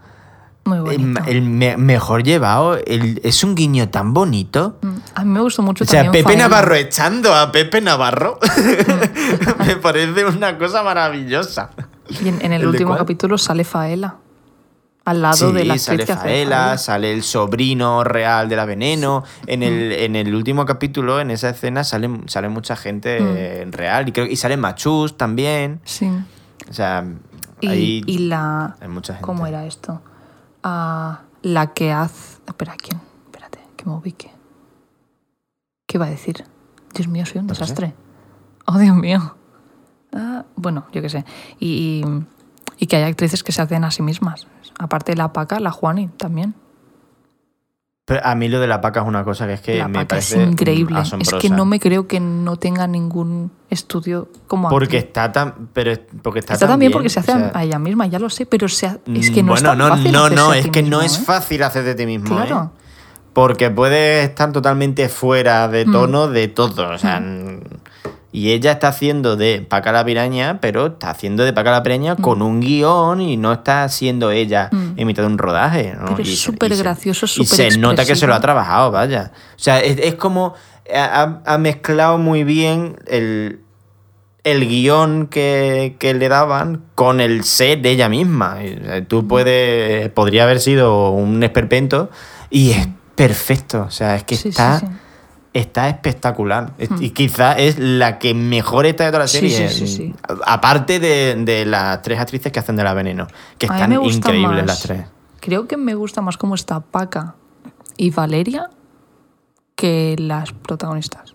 Muy el, bonito. el me- mejor llevado. el- es un guiño tan bonito. Mm, A mí me gustó mucho O sea, también Pepe. Navarro echando a Pepe Navarro me parece una cosa maravillosa. Y en, en el, ¿El de último cuál? capítulo sale Faela. Al lado de la sale Faela, Faela. sale el sobrino real de la veneno. En el, Mm. en el último capítulo, en esa escena, sale, sale mucha gente Mm. eh, real. Y, creo, y sale Machus también. Sí. O sea, Y, ahí y la. hay mucha gente. ¿Cómo era esto? Ah, la que hace. Espera, ¿quién? Espérate, que me ubique. ¿Qué va a decir? Dios mío, soy un No sé. desastre. Oh, Dios mío. Ah, bueno, yo qué sé. Y, y, y que hay actrices que se hacen a sí mismas. Aparte de la Paca, la Juani también. Pero a mí lo de la paca es una cosa que es que la me Paca es parece increíble. Es que no me creo que no tenga ningún estudio como Porque está tan. Pero es- porque está, Está tan bien, porque se hace o sea, a ella misma, ya lo sé, pero se ha- es que mm, no bueno, es tan no, fácil no, no, a es ti que no es ¿eh? fácil hacer de ti mismo. ¿eh? Claro. Porque puedes estar totalmente fuera de Mm. tono de todo. O sea, n- y ella está haciendo de Paca la Piraña, pero está haciendo de Paca la Piraña con un guion y no está siendo ella Mm. en mitad de un rodaje. ¿no? Pero es Y se- súper y se- gracioso, Y súper se nota que se lo ha trabajado, vaya. O sea, es, es como. Ha, ha mezclado muy bien el, el guion que, que le daban con el set de ella misma. Tú puedes. Podría haber sido un esperpento y es perfecto. O sea, es que Sí, sí, está. sí. Está espectacular. Es- Y quizá es la que mejor está de toda la serie. sí, sí, sí. Aparte de, de las tres actrices que hacen de la veneno. Que están increíbles más- las tres. Creo que me gusta más cómo está Paca y Valeria que las protagonistas.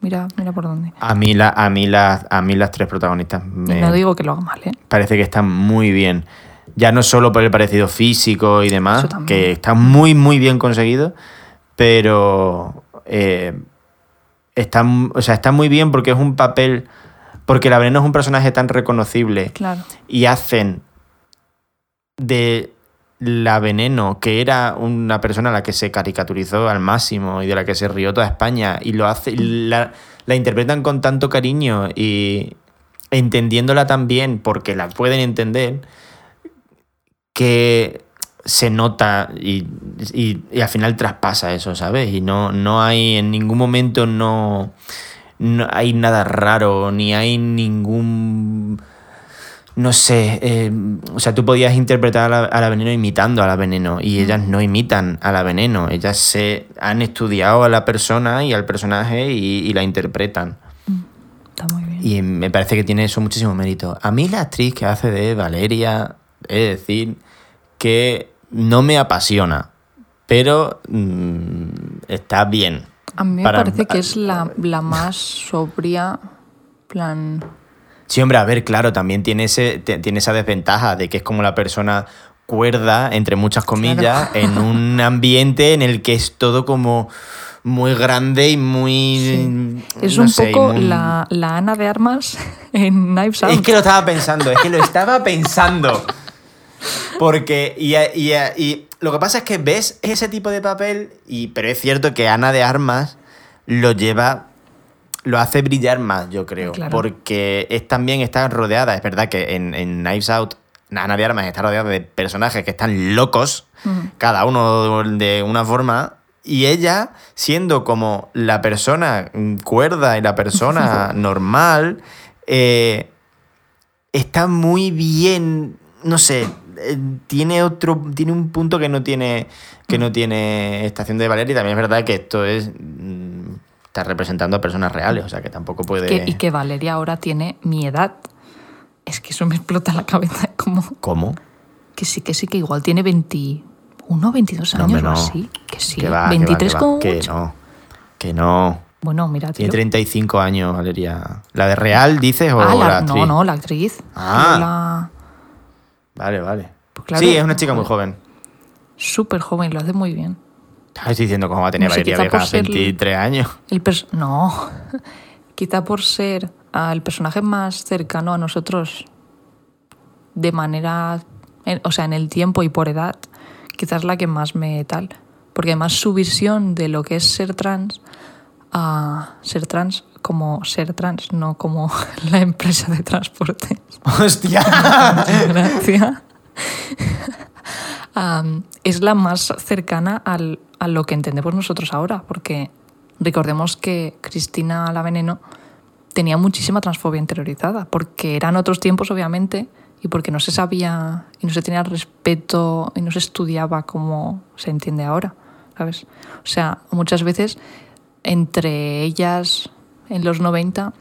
Mira, mira por dónde. A mí, la, a, mí las, a mí las tres protagonistas me no digo que lo haga mal, ¿eh? parece que están muy bien. Ya no solo por el parecido físico y demás, que está muy, muy bien conseguido, pero eh, está, o sea, está muy bien porque es un papel. Porque la veneno es un personaje tan reconocible Claro. y hacen de la veneno, que era una persona a la que se caricaturizó al máximo y de la que se rió toda España, y lo hace, la, la interpretan con tanto cariño y entendiéndola tan bien porque la pueden entender, que se nota y, y- y al final traspasa eso, ¿sabes? Y no, no hay en ningún momento no, no hay nada raro, ni hay ningún no sé, eh, o sea, tú podías interpretar a la, a la veneno imitando a la veneno y ellas no imitan a la veneno, ellas se han estudiado a la persona y al personaje y, y la interpretan. Está muy bien. Y me parece que tiene eso muchísimo mérito. A mí la actriz que hace de Valeria, es decir, que no me apasiona, pero mm, está bien. A mí me para- parece que es la, la más sobria, plan... Sí, hombre, a ver, claro, también tiene, ese, tiene esa desventaja de que es como la persona cuerda, entre muchas comillas, en un ambiente en el que es todo como muy grande y muy... Sí. Es no un sé, poco muy- la, la Ana de Armas en Knives Out. Es que lo estaba pensando, es que lo estaba pensando. Porque, y, y- y lo que pasa es que ves ese tipo de papel, y, pero es cierto que Ana de Armas lo lleva, lo hace brillar más, yo creo. Claro. Porque es también está rodeada, es verdad que en, en Knives Out, Ana de Armas está rodeada de personajes que están locos, cada uno de una forma. Y ella, siendo como la persona cuerda y la persona normal, eh, está muy bien, no sé, eh, tiene otro, tiene un punto que no tiene, que no tiene Estación de Valeria y también es verdad que esto es, mm, está representando a personas reales, o sea que tampoco puede... Que- y que Valeria ahora tiene mi edad. Es que eso me explota la cabeza. Como ¿Cómo? que sí, que sí, que igual tiene 21, 22 No, años hombre, o no. así. Que sí. Que va, que va, 23 que va, como que no, que no. Bueno, mira, Tiene tío. 35 años, Valeria. ¿La de Real dices o Ah, la, la, actriz? no, no, la actriz. Ah. La- Vale, vale. Pues claro. sí, es una chica muy joven. Súper joven, lo hace muy bien. Estoy diciendo cómo va a tener No sé, Valeria Vega ser- 23 años. El no, quizá por ser el personaje más cercano a nosotros de manera, en- o sea, en el tiempo y por edad, quizás la que más me tal. Porque además su visión de lo que es ser trans, a ser trans como ser trans, no como la empresa de transporte. ¡Hostia! Gracias. es la más cercana al- a lo que entendemos nosotros ahora, porque recordemos que Cristina la Veneno tenía muchísima transfobia interiorizada, porque eran otros tiempos, obviamente, y porque no se sabía y no se tenía respeto y no se estudiaba como se entiende ahora, ¿sabes? O sea, muchas veces entre ellas en los 90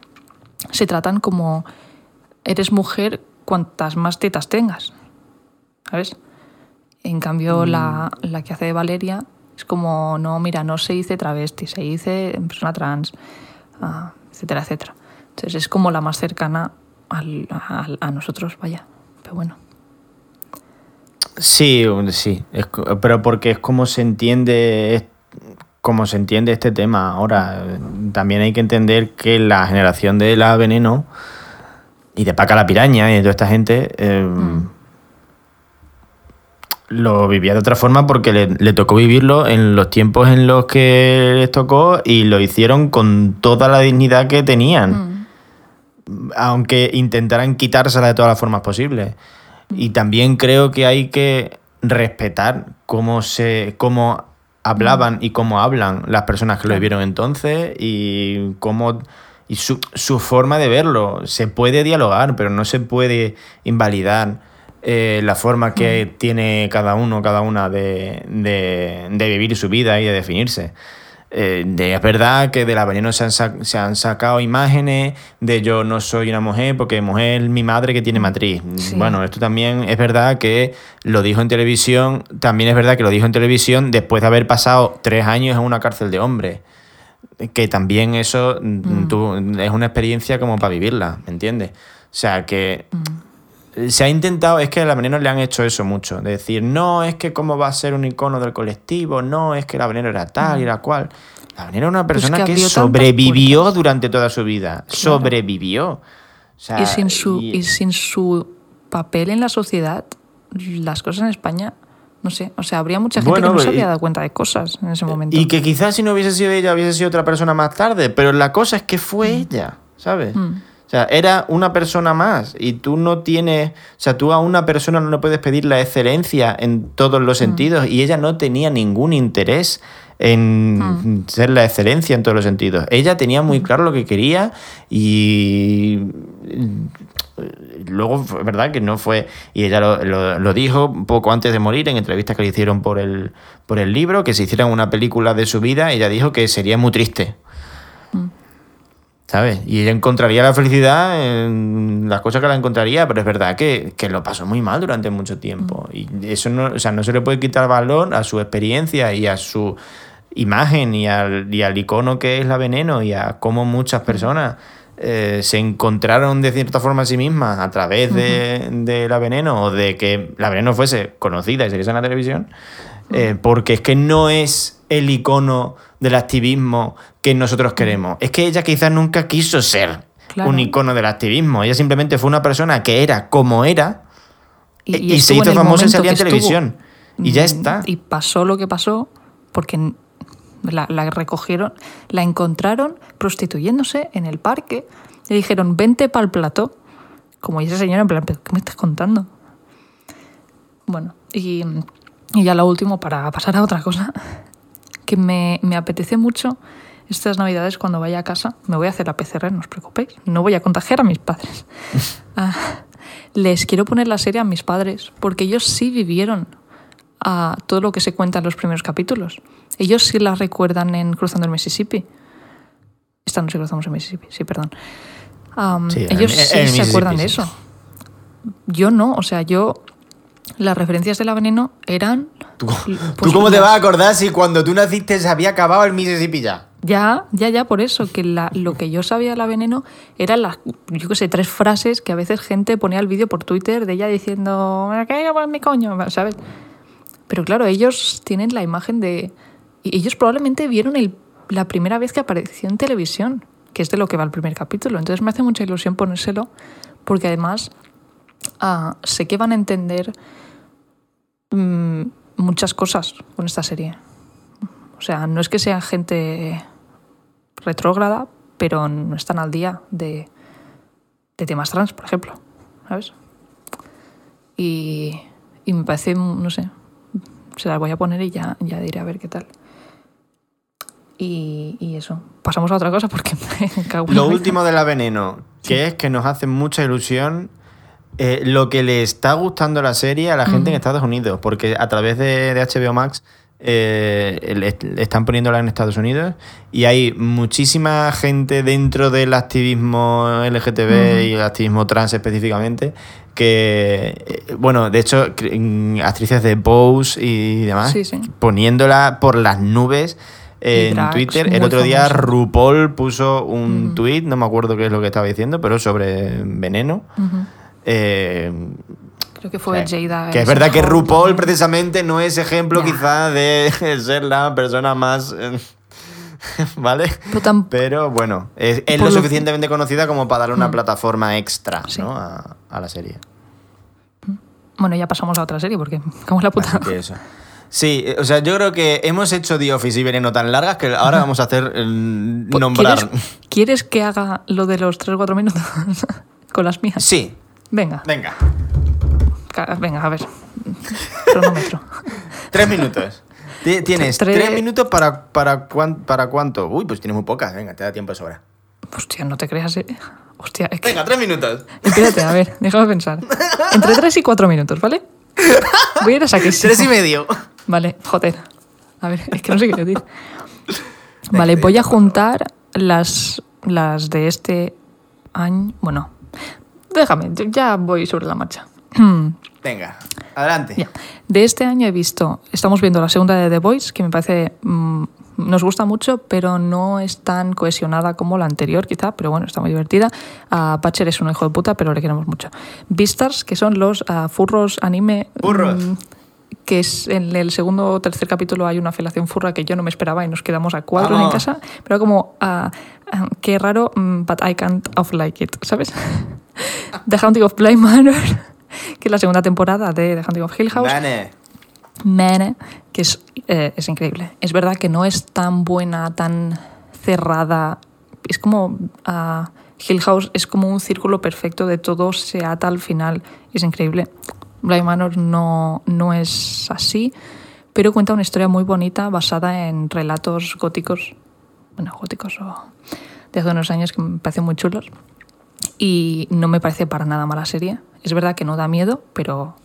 se tratan como eres mujer cuantas más tetas tengas, ¿sabes? En cambio, la, la que hace de Valeria es como, no, mira, no se dice travesti, se dice persona trans, ah, etcétera, etcétera. Entonces es como la más cercana al- al- a nosotros, vaya. Pero bueno. Sí, sí, es pero porque es como se entiende como se entiende este tema ahora. También hay que entender que la generación de la veneno y de Paca la piraña y de toda esta gente eh, lo vivía de otra forma porque le, le tocó vivirlo en los tiempos en los que les tocó y lo hicieron con toda la dignidad que tenían aunque intentaran quitársela de todas las formas posibles. Y también creo que hay que respetar cómo se cómo hablaban y cómo hablan las personas que lo vivieron entonces y cómo y su, su forma de verlo. Se puede dialogar, pero no se puede invalidar eh, la forma que tiene cada uno, cada una de, de- de vivir su vida y de definirse. Eh, de- es verdad que de la veneno se han, se han sacado imágenes de yo no soy una mujer porque mujer es mi madre que tiene matriz. Sí. Bueno, esto también es verdad que lo dijo en televisión, también es verdad que lo dijo en televisión después de haber pasado tres años en una cárcel de hombres. Que también eso mm, tú- es una experiencia como para vivirla, ¿me entiendes? O sea que se ha intentado, es que a la veneno le han hecho eso mucho, de decir, no, es que cómo va a ser un icono del colectivo, no, es que la veneno era tal y era cual. La veneno era una Pues persona que que, sobrevivió durante toda su vida, sobrevivió. O sea, y, sin su, y- y sin su papel en la sociedad, las cosas en España, no sé, o sea, habría mucha gente Bueno, que no se había dado cuenta de cosas en ese momento. Y que quizás si no hubiese sido ella, hubiese sido otra persona más tarde. Pero la cosa es que fue Mm. ella, ¿sabes? O sea, era una persona más. Y tú no tienes. O sea, tú a una persona no le puedes pedir la excelencia en todos Mm. los sentidos. Y ella no tenía ningún interés en Mm. ser la excelencia en todos los sentidos. Ella tenía muy claro lo que quería y luego verdad que no fue y ella lo, lo- lo dijo poco antes de morir en entrevistas que le hicieron por el por el libro que se hicieran una película de su vida ella dijo que sería muy triste ¿sabes? y ella encontraría la felicidad en las cosas que la encontraría pero es verdad que, que lo pasó muy mal durante mucho tiempo. Y eso no o sea no se le puede quitar valor a su experiencia y a su imagen y al, y al icono que es la veneno y a cómo muchas personas eh, se encontraron de cierta forma a sí mismas a través de, de la veneno o de que la veneno fuese conocida y se en la televisión, eh, porque es que no es el icono del activismo que nosotros queremos. Es que ella quizás nunca quiso ser Claro. un icono del activismo. Ella simplemente fue una persona que era como era y, y se hizo famosa y salía en estuvo. televisión. Y ya Mm, está. Y pasó lo que pasó porque la, la recogieron, la encontraron prostituyéndose en el parque. Le dijeron, vente para el plató. Como y esa señora, en plan, "¿Pero ¿qué me estás contando? Bueno, y, y ya lo último, para pasar a otra cosa, que me, me apetece mucho estas navidades cuando vaya a casa, me voy a hacer la PCR, no os preocupéis, no voy a contagiar a mis padres. Ah, les quiero poner la serie a mis padres, porque ellos sí vivieron a todo lo que se cuenta en los primeros capítulos. Ellos sí la recuerdan en Cruzando el Mississippi. Esta no sé cruzamos el Mississippi, sí, perdón. Sí, ellos sí el se acuerdan de eso. Yo no, o sea, yo... Las referencias de la veneno eran... ¿Tú, pues, ¿tú cómo te vas a acordar si cuando tú naciste se había acabado el Mississippi ya? Ya, ya, ya, por eso, que la- lo que yo sabía de la veneno eran las, yo qué sé, tres frases que a veces gente ponía el vídeo por Twitter de ella diciendo, me caigo por mi coño, ¿sabes? Pero claro, ellos tienen la imagen de... ellos probablemente vieron el- la primera vez que apareció en televisión, que es de lo que va el primer capítulo. Entonces me hace mucha ilusión ponérselo, porque además ah, sé que van a entender mm, muchas cosas con esta serie. O sea, no es que sean gente retrógrada, pero no están al día de, de temas trans, por ejemplo. ¿Sabes? Y, y me parece, no sé, se las voy a poner y ya, ya diré a ver qué tal. Y, y eso. Pasamos a otra cosa porque me cago en Lo la vida. último de la veneno, que es que nos hace mucha ilusión eh, lo que le está gustando la serie a la gente en Estados Unidos, porque a través de, de HBO Max eh, le, están poniéndola en Estados Unidos y hay muchísima gente dentro del activismo LGTB y el activismo trans específicamente que, eh, bueno, de hecho, actrices de Pose y demás, Sí, sí. poniéndola por las nubes en drags Twitter. El otro día. RuPaul puso un tweet, no me acuerdo qué es lo que estaba diciendo, pero sobre veneno. Eh, Creo que fue Jada. que es verdad que RuPaul precisamente no es ejemplo Ya. quizá de ser la persona más... ¿Vale? Pero bueno, es, lo suficientemente conocida como para darle una plataforma extra Sí. ¿no? a, a la serie. Bueno, ya pasamos a otra serie porque, como es la puta. Eso. Sí, eh, o sea, yo creo que hemos hecho The Office y Veneno tan largas que ahora vamos a hacer eh, nombrar. Pues, ¿Quieres, quieres que haga lo de los 3 o 4 minutos con las mías? Sí, Venga, venga. venga, a ver. Cronómetro. Tres minutos. Ti- Tienes Tre- tres minutos para, para, cuán- para cuánto. Uy, pues tienes muy pocas. Venga, te da tiempo de sobra. Hostia, no te creas. eh. Hostia, es que. Venga, tres minutos. Espérate, a ver, déjame pensar. Entre 3 y 4 minutos, ¿vale? Voy a ir a saquísimo. Tres y medio. Vale, joder. A ver, es que no sé qué decir. Vale, voy a juntar las, las de este año. Bueno, déjame, ya voy sobre la marcha. Venga, adelante. Ya. De este año he visto, estamos viendo la segunda de The Voice, que me parece, mm, nos gusta mucho, pero no es tan cohesionada como la anterior, quizá, pero bueno, está muy divertida. A Patcher es un hijo de puta, pero le queremos mucho. Beastars, que son los ah, furros anime. Furros. mm, que es en el segundo o tercer capítulo hay una felación furra que yo no me esperaba y nos quedamos a cuadros en Vamos. casa, pero como, ah, ah, qué raro, mm, but I can't off like it, ¿sabes? The Haunting of Bly Manor, que es la segunda temporada de The Haunting of Hill House. Vane. Mene, que es, eh, es increíble. Es verdad que no es tan buena, tan cerrada. Es como. ah, Hill House es como un círculo perfecto de todo se ata al final. Es increíble. Bly Manor no, no es así, pero cuenta una historia muy bonita basada en relatos góticos. Bueno, góticos o de hace unos años que me parecen muy chulos. Y no me parece para nada mala serie. Es verdad que no da miedo, pero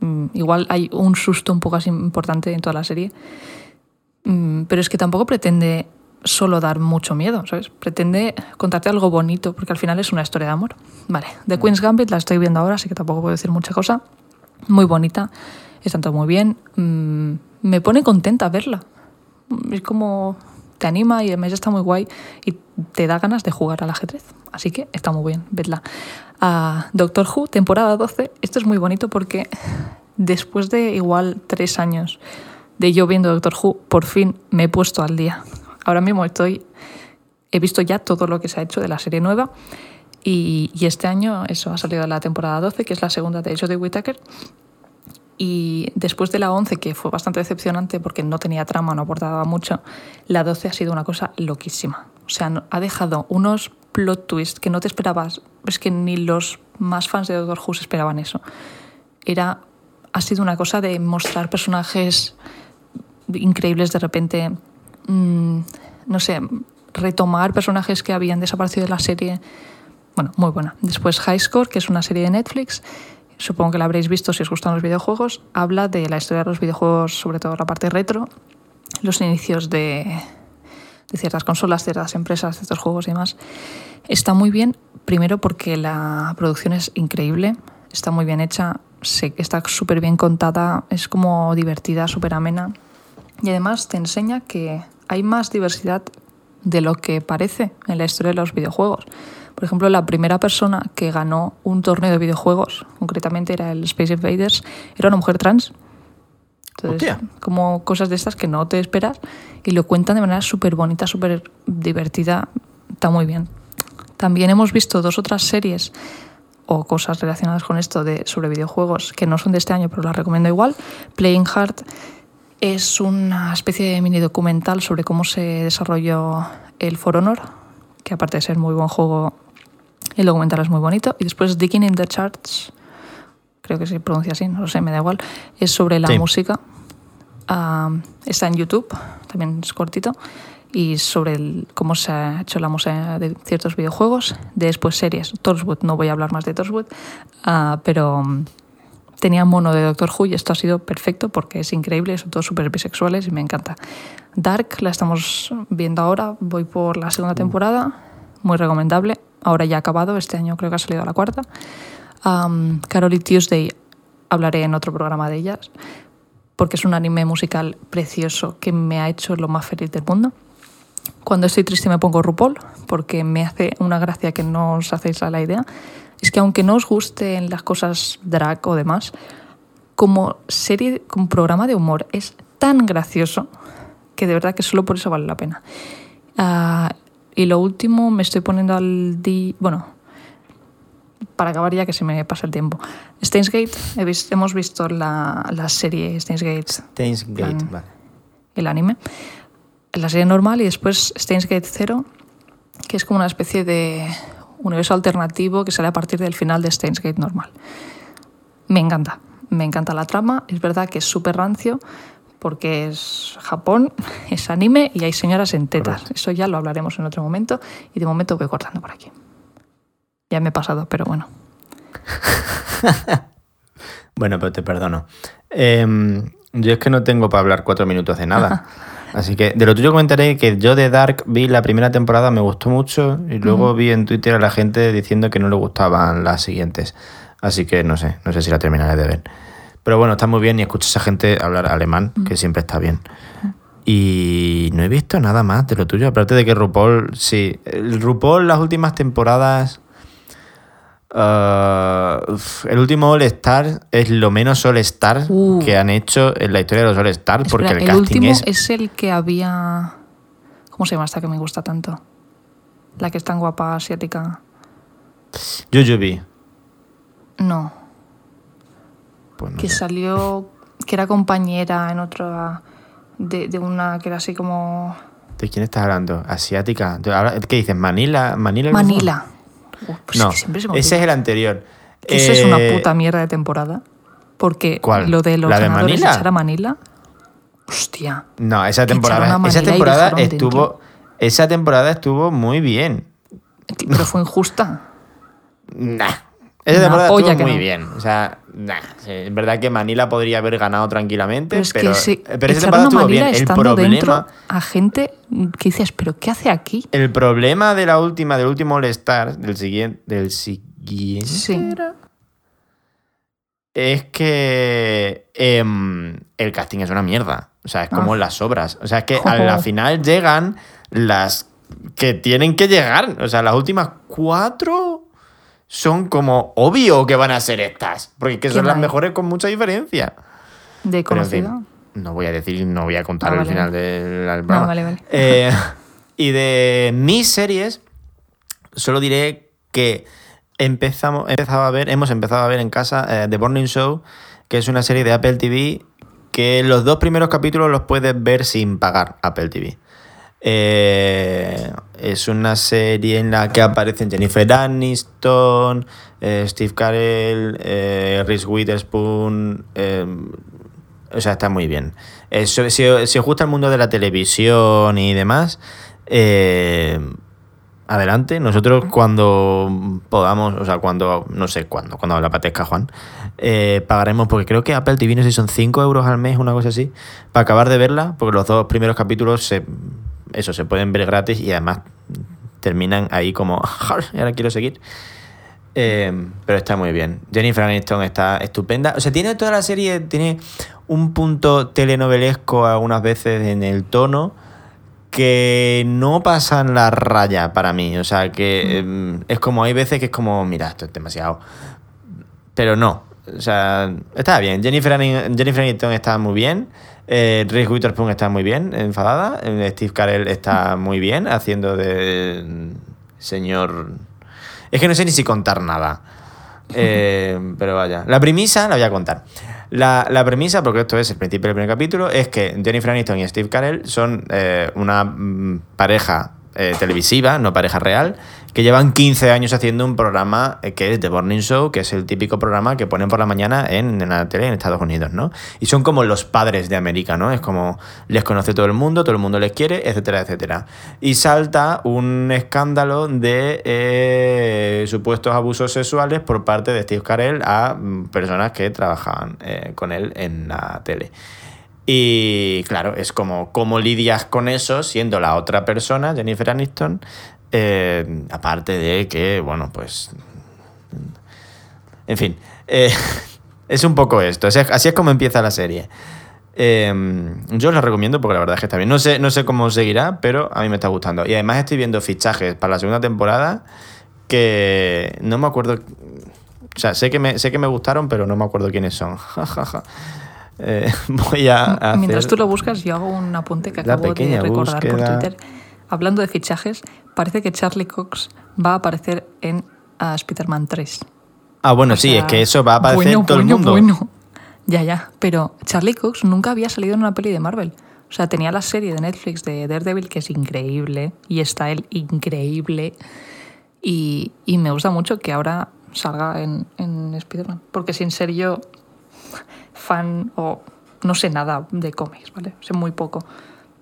Mm, igual hay un susto un poco así importante en toda la serie. Mm, pero es que tampoco pretende solo dar mucho miedo, ¿sabes? Pretende contarte algo bonito, porque al final es una historia de amor. Vale, The Queen's Gambit la estoy viendo ahora, así que tampoco puedo decir mucha cosa. Muy bonita, está todo muy bien. Mm, me pone contenta verla. Mm, Es como te anima y además está muy guay y te da ganas de jugar al ajedrez. Así que está muy bien, vedla. Ah, Doctor Who, temporada 12. Esto es muy bonito porque después de igual tres años de yo viendo Doctor Who, por fin me he puesto al día. Ahora mismo estoy, he visto ya todo lo que se ha hecho de la serie nueva y, y este año eso ha salido la temporada 12, que es la segunda de Jodie Whittaker. Y después de la 11, que fue bastante decepcionante porque no tenía trama, no aportaba mucho, la 12 ha sido una cosa loquísima. O sea, ha dejado unos plot twists que no te esperabas. Es que ni los más fans de Doctor Who esperaban eso. Era, ha sido una cosa de mostrar personajes increíbles de repente. mm, no sé, retomar personajes que habían desaparecido de la serie. Bueno, muy buena. Después High Score, que es una serie de Netflix. Supongo que la habréis visto si os gustan los videojuegos. Habla de la historia de los videojuegos, sobre todo la parte retro, los inicios de, de ciertas consolas, ciertas empresas, ciertos juegos y demás. Está muy bien, primero porque la producción es increíble, está muy bien hecha, está súper bien contada, es como divertida, súper amena. Y además te enseña que hay más diversidad de lo que parece en la historia de los videojuegos. Por ejemplo, la primera persona que ganó un torneo de videojuegos, concretamente era el Space Invaders, era una mujer trans. Entonces, Hostia. como cosas de estas que no te esperas y lo cuentan de manera súper bonita, súper divertida, está muy bien. También hemos visto dos otras series o cosas relacionadas con esto de, sobre videojuegos que no son de este año, pero las recomiendo igual. Playing Hard es una especie de mini documental sobre cómo se desarrolló el For Honor, que aparte de ser muy buen juego, el documental es muy bonito. Y después Digging in the Charts, creo que se pronuncia así, no lo sé, me da igual, es sobre la Sí. música. Ah, está en YouTube, también es cortito, y sobre el- cómo se ha hecho la música de ciertos videojuegos. Después series, Torchwood, no voy a hablar más de Torchwood, ah, pero mm, tenía mono de Doctor Who y esto ha sido perfecto porque es increíble, son todos súper bisexuales y me encanta. Dark la estamos viendo ahora, voy por la segunda temporada, muy recomendable. Ahora ya ha acabado, este año creo que ha salido la cuarta. Um, Carol y Tuesday hablaré en otro programa de ellas porque es un anime musical precioso que me ha hecho lo más feliz del mundo. Cuando estoy triste me pongo RuPaul porque me hace una gracia que no os hacéis a la idea. Es que aunque no os gusten las cosas drag o demás, como serie, como programa de humor es tan gracioso que de verdad que solo por eso vale la pena. Ah, y lo último, me estoy poniendo al di... Bueno, para acabar ya que se me pasa el tiempo. Steins Gate, he hemos visto la, la serie Steins Gate, Steins Gate, Plan- vale. el anime, la serie normal y después Steins Gate 0, que es como una especie de universo alternativo que sale a partir del final de Steins Gate normal. Me encanta, me encanta la trama, es verdad que es súper rancio porque es Japón, es anime y hay señoras en tetas. Correcto. Eso ya lo hablaremos en otro momento y de momento voy cortando por aquí. Ya me he pasado, pero bueno. Bueno, pero te perdono. Em, yo es que no tengo para hablar cuatro minutos de nada. Así que de lo tuyo comentaré que yo de Dark vi la primera temporada, me gustó mucho, y luego vi en Twitter a la gente diciendo que no le gustaban las siguientes. Así que no sé, no sé si la terminaré de ver. Pero bueno, está muy bien y escucho a esa gente hablar alemán, que siempre está bien. Y no he visto nada más de lo tuyo, aparte de que RuPaul, sí, el RuPaul las últimas temporadas... ah, el último All Star es lo menos All Star Uh. que han hecho en la historia de los All Star porque el, el, casting último es, es... el que había... ¿Cómo se llama esta que me gusta tanto? La que es tan guapa asiática. Jujubee. No, Pues no que salió, que era compañera en otra, de, de una que era así como... ¿De quién estás hablando? ¿Asiática? ¿De- ahora- ¿Qué dices? ¿Manila? ¿Manila? Manila. Uf, pues No, es que siempre se me ese es el anterior. Eso es una Eh, puta mierda de temporada. Porque ¿Cuál? lo de los ¿La de Manila? echar a Manila... Hostia. No, esa temporada, esa temporada estuvo, esa temporada estuvo muy bien. Pero fue injusta. Nah. Esa temporada estuvo muy no. bien. O sea, nah. Es verdad que Manila podría haber ganado tranquilamente, Pero es pero, que se pero esa echaron temporada a estuvo Manila bien. El problema, a gente que dices, ¿pero qué hace aquí? el problema de la última, del último All Star, del siguiente, del siguiente Sí. es que em, el casting es una mierda. O sea, es como Ah. las obras. O sea, es que a la final llegan las que tienen que llegar. O sea, las últimas cuatro son como obvio que van a ser estas. Porque que son ¿Quién las mejores con mucha diferencia. De Pero en fin, conocido. no voy a decir, no voy a contar Ah, el vale. final del del programa. vale, vale. Eh, y de mis series, solo diré que empezamos, empezado a ver, hemos empezado a ver en casa eh, The Morning Show, que es una serie de Apple TV que los dos primeros capítulos los puedes ver sin pagar Apple TV. Eh, es una serie en la que aparecen Jennifer Aniston, eh, Steve Carell, eh, Reese Witherspoon. eh, o sea, está muy bien. Eh, si, si os gusta el mundo de la televisión y demás, adelante. Nosotros cuando podamos, o sea, cuando, no sé cuándo, cuando la apetezca Juan, eh, pagaremos, porque creo que Apple TV, no sé si son 5 euros al mes, una cosa así, para acabar de verla, porque los dos primeros capítulos se, eso, se pueden ver gratis y además terminan ahí como, ahora quiero seguir. Eh, pero está muy bien. Jennifer Aniston está estupenda. O sea, tiene toda la serie, tiene un punto telenovelesco algunas veces en el tono que no pasan la raya para mí. O sea, que eh, es como, hay veces que es como, mira, esto es demasiado. Pero no. O sea, está bien. Jennifer Aniston está muy bien. Eh, Reese Witherspoon está muy bien, enfadada. Eh, Steve Carell está muy bien, haciendo de mm, señor... Es que no sé ni si contar nada. Eh, pero vaya. La premisa la voy a contar. La, la premisa, porque esto es el principio del primer capítulo, es que Jennifer Aniston y Steve Carell son eh, una mm, pareja eh, televisiva, no pareja real, que llevan 15 años haciendo un programa eh, que es The Morning Show, que es el típico programa que ponen por la mañana en, la tele en Estados Unidos, ¿no? Y son como los padres de América, ¿no? Es como les conoce todo el mundo, todo el mundo les quiere, etcétera, etcétera. Y salta un escándalo de eh, supuestos abusos sexuales por parte de Steve Carell a mm, personas que trabajaban con él en la tele. Y claro, es como cómo lidias con eso siendo la otra persona, Jennifer Aniston, eh, aparte de que, bueno, pues... En fin, eh, es un poco esto, así es, como empieza la serie. Eh, yo la recomiendo porque la verdad es que está bien. No sé, no sé cómo seguirá, pero a mí me está gustando. Y además estoy viendo fichajes para la segunda temporada que no me acuerdo... O sea, sé que me, sé que me gustaron, pero no me acuerdo quiénes son. Eh, voy a hacer... Mientras tú lo buscas, yo hago un apunte que acabo de recordar búsqueda. por Twitter. Hablando de fichajes, parece que Charlie Cox va a aparecer en ah, Spider-Man 3. Ah, bueno, O sí, sea, es que eso va a aparecer bueno, en todo bueno, el mundo. Bueno. Ya, ya. Pero Charlie Cox nunca había salido en una peli de Marvel. O sea, tenía la serie de Netflix de Daredevil, que es increíble. Y está él increíble. Y, y me gusta mucho que ahora salga en, en Spider-Man. Porque sin ser yo fan o no sé nada de cómics, ¿vale? Sé muy poco.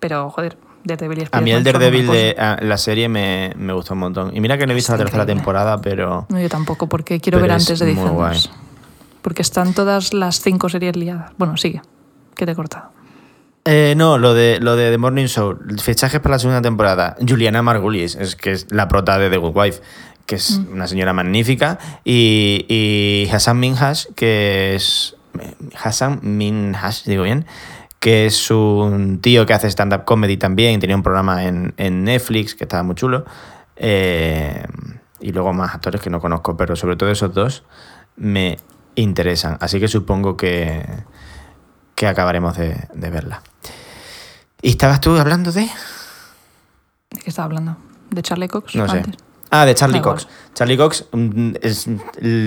Pero, joder, Daredevil y A mí el Daredevil de ah, la serie me, me gustó un montón. Y mira que no he visto la tercera temporada, pero... No, yo tampoco, porque quiero ver es antes de Defenders. Porque están todas las cinco series liadas. Bueno, sigue. Que te he cortado. Eh, no, lo de, lo de The Morning Show, fichajes para la segunda temporada. Juliana Margulies, es que es la prota de The Good Wife, que es Mm. una señora magnífica. Y, y Hassan Minhaj, que es... Hassan Minhaj, digo bien, que es un tío que hace stand-up comedy también, tenía un programa en, en Netflix que estaba muy chulo. Eh, y luego más actores que no conozco, pero sobre todo esos dos me interesan. Así que supongo que, que acabaremos de, de verla. ¿Y estabas tú hablando de...? ¿De qué estaba hablando? ¿De Charlie Cox? No sé. antes? Ah, de Charlie. Cox. Charlie Cox mm, es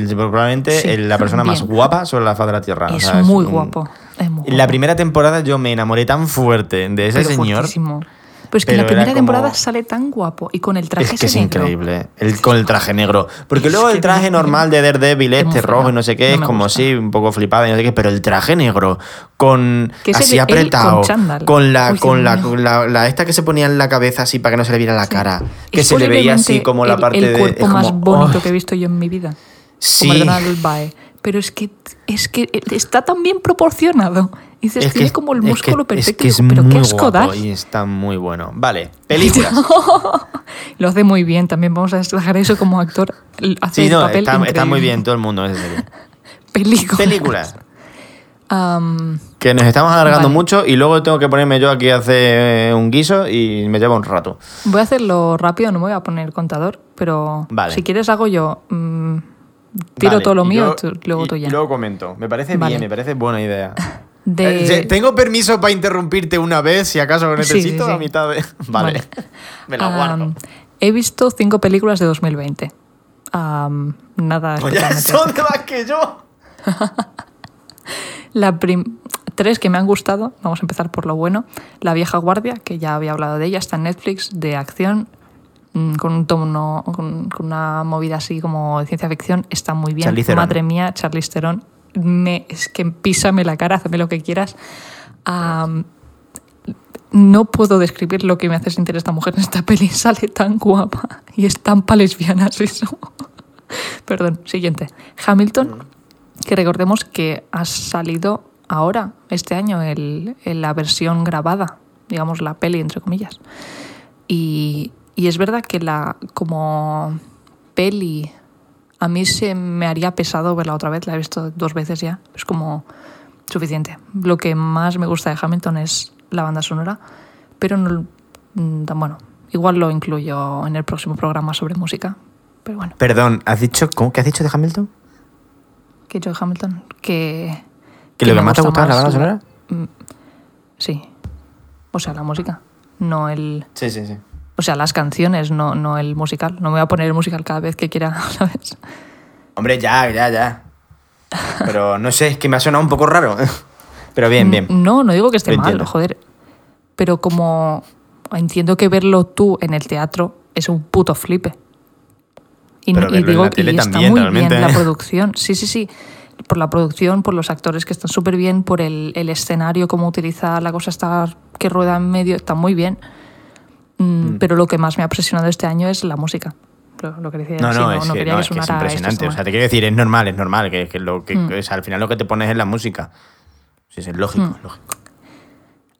probablemente Sí, la persona más guapa sobre la faz de la Tierra. O Es sea, muy guapo. Es muy la primera temporada yo me enamoré tan fuerte de ese Pero señor. fuertísimo. Pues que en Pero la primera como- temporada sale tan guapo y con el traje Es que es negro. increíble. El, con el traje negro. Porque Es luego el que traje no- normal de Daredevil, es este rojo y no sé qué, No es como así, un poco flipada y no sé qué, pero el traje negro, con Que es el así con apretado, con la, Uy, con la, con la, la esta que se ponía en la cabeza así para que no se le viera la Sí. cara. Que Es se le veía así como la el- parte el de. cuerpo es más bonito oh, que he visto yo en mi vida. Sí. Como el Bae. Pero es que, es que está tan bien proporcionado. Y dices, Es tiene que- como el es que- músculo es perfecto. que Y es digo, pero qué muy asco guapo y está muy bueno. Vale, películas. Lo hace muy bien. También vamos a destacar eso como actor. Hace Sí, no, papel está, está muy bien todo el mundo serie. Películas. Películas. Am, Que nos estamos alargando Vale. mucho y luego tengo que ponerme yo aquí a hacer un guiso y me lleva un rato. voy a hacerlo rápido, no me voy a poner contador, pero Vale. si quieres hago yo. mm, tiro Vale, todo lo y mío, tú- luego y- tú ya. y luego comento. Me parece bien, me parece buena idea. De- Eh, ¿Tengo permiso para interrumpirte una vez si acaso lo Sí, sí, necesito sí. a mitad de...? Vale. me la guardo. He visto cinco películas de 2020. Am, nada Oye, son de más que yo. La prim- tres que me han gustado, vamos a empezar por lo bueno. La vieja guardia, que ya había hablado de ella, está en Netflix, de acción, mm, con un tono, con, con una movida así como de ciencia ficción, está muy bien. Madre mía, Charlize Theron, me, es que písame la cara, hazme lo que quieras. Am, no puedo describir lo que me hace sentir esta mujer en esta peli, sale tan guapa y es tan pa' lesbianas eso. Perdón, siguiente. Hamilton, que recordemos que ha salido ahora, este año, el, en la versión grabada, digamos la peli, entre comillas. Y, y es verdad que la como peli a mí se me haría pesado verla otra vez, la he visto dos veces ya, es como suficiente. Lo que más me gusta de Hamilton es la banda sonora, pero no, mm, bueno, igual lo incluyo en el próximo programa sobre música, pero bueno. Perdón, ¿has dicho, ¿cómo que has dicho de Hamilton? que Joe Hamilton, que... ¿Que lo que me más te gusta gusta es la banda sonora? Mm, Sí. O sea, la música, no el... Sí, sí, sí. O sea, las canciones, no, no el musical. No me voy a poner el musical cada vez que quiera, ¿sabes? Hombre, ya, ya, ya. Pero no sé, es que me ha sonado un poco raro. Pero bien, bien. No, no digo que esté Lo mal, entiendo. joder. Pero como entiendo que verlo tú en el teatro es un puto flipe. Y, Pero y digo que está también, muy realmente. bien la producción. Sí, sí, sí. Por la producción, por los actores que están súper bien, por el, el escenario, cómo utiliza la cosa está que rueda en medio, está muy bien. Mm, Pero lo que más me ha obsesionado este año es la música. Lo, lo que decía, No, sí, no, es, que, quería no, que es que es impresionante. esto O sea, te quiero decir, es normal, es normal. Que, que lo que, Mm. sea, al final lo que te pones es la música. Sí, sí, es lógico, Mm. lógico.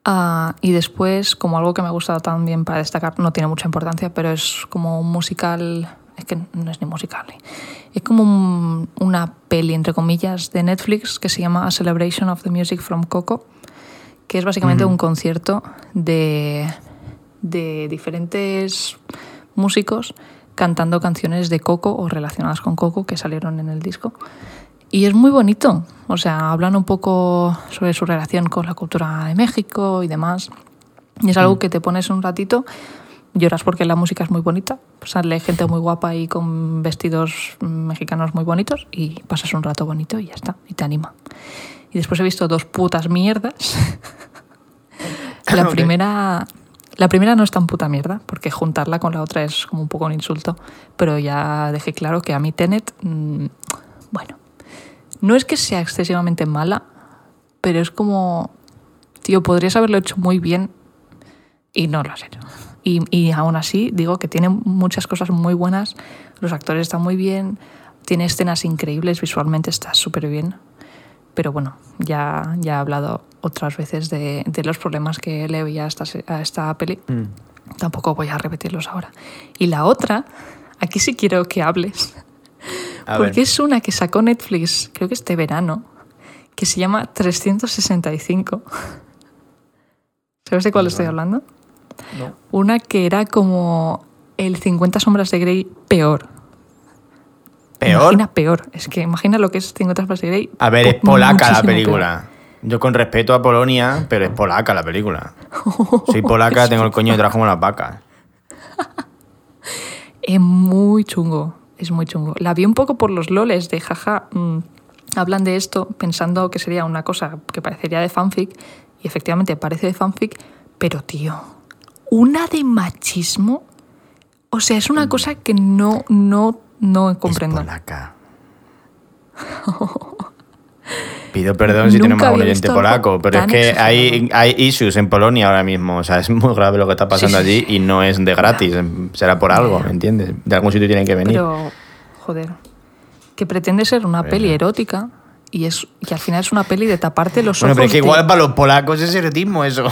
Ah, y después, como algo que me ha gustado también para destacar, no tiene mucha importancia, pero es como un musical, es que no es ni musical, ¿eh? es como un- una peli, entre comillas, de Netflix que se llama A Celebration of the Music from Coco, que es básicamente un concierto de, de diferentes músicos cantando canciones de Coco o relacionadas con Coco que salieron en el disco. Y es muy bonito. O sea, hablan un poco sobre su relación con la cultura de México y demás. Y es algo que te pones un ratito, lloras porque la música es muy bonita, sale gente muy guapa y con vestidos mexicanos muy bonitos y pasas un rato bonito y ya está, y te anima. Y después he visto dos putas mierdas. la primera... La primera no es tan puta mierda, porque juntarla con la otra es como un poco un insulto, pero ya dejé claro que a mí Tenet, mm, bueno, no es que sea excesivamente mala, pero es como, tío, podrías haberlo hecho muy bien y no lo has hecho. Y, y aún así digo que tiene muchas cosas muy buenas, los actores están muy bien, tiene escenas increíbles, visualmente está súper bien. Pero bueno, ya, ya he hablado otras veces de, de los problemas que le veía a esta, a esta peli. Mm. Tampoco voy a repetirlos ahora. Y la otra, aquí sí quiero que hables, A porque ver. es una que sacó Netflix, creo que este verano, que se llama 365. ¿Sabes de cuál estoy hablando? No. Una que era como el 50 sombras de Grey peor. ¿Peor? Imagina peor. Es que imagina lo que es 50 sombras de Grey. A ver, es po- polaca la película. Yo con respeto a Polonia, pero es polaca la película. Soy polaca, tengo el coño detrás como las vacas. Es muy chungo, es muy chungo. La vi un poco por los loles de jaja. mm, hablan de esto pensando que sería una cosa que parecería de fanfic, y efectivamente parece de fanfic, pero tío, una de machismo. O sea, es una cosa que no, no, no comprendo. Es polaca. Pido perdón si Nunca tenemos un oyente polaco, pero es que hay, hay issues en Polonia ahora mismo. O sea, es muy grave lo que está pasando Sí, sí, allí y no es de gratis. Será por algo, ¿me entiendes? De algún sitio tienen que venir. Pero, joder, que pretende ser una Bueno. peli erótica y, es, y al final es una peli de taparte los bueno, ojos. pero es que de- igual para los polacos es erotismo eso.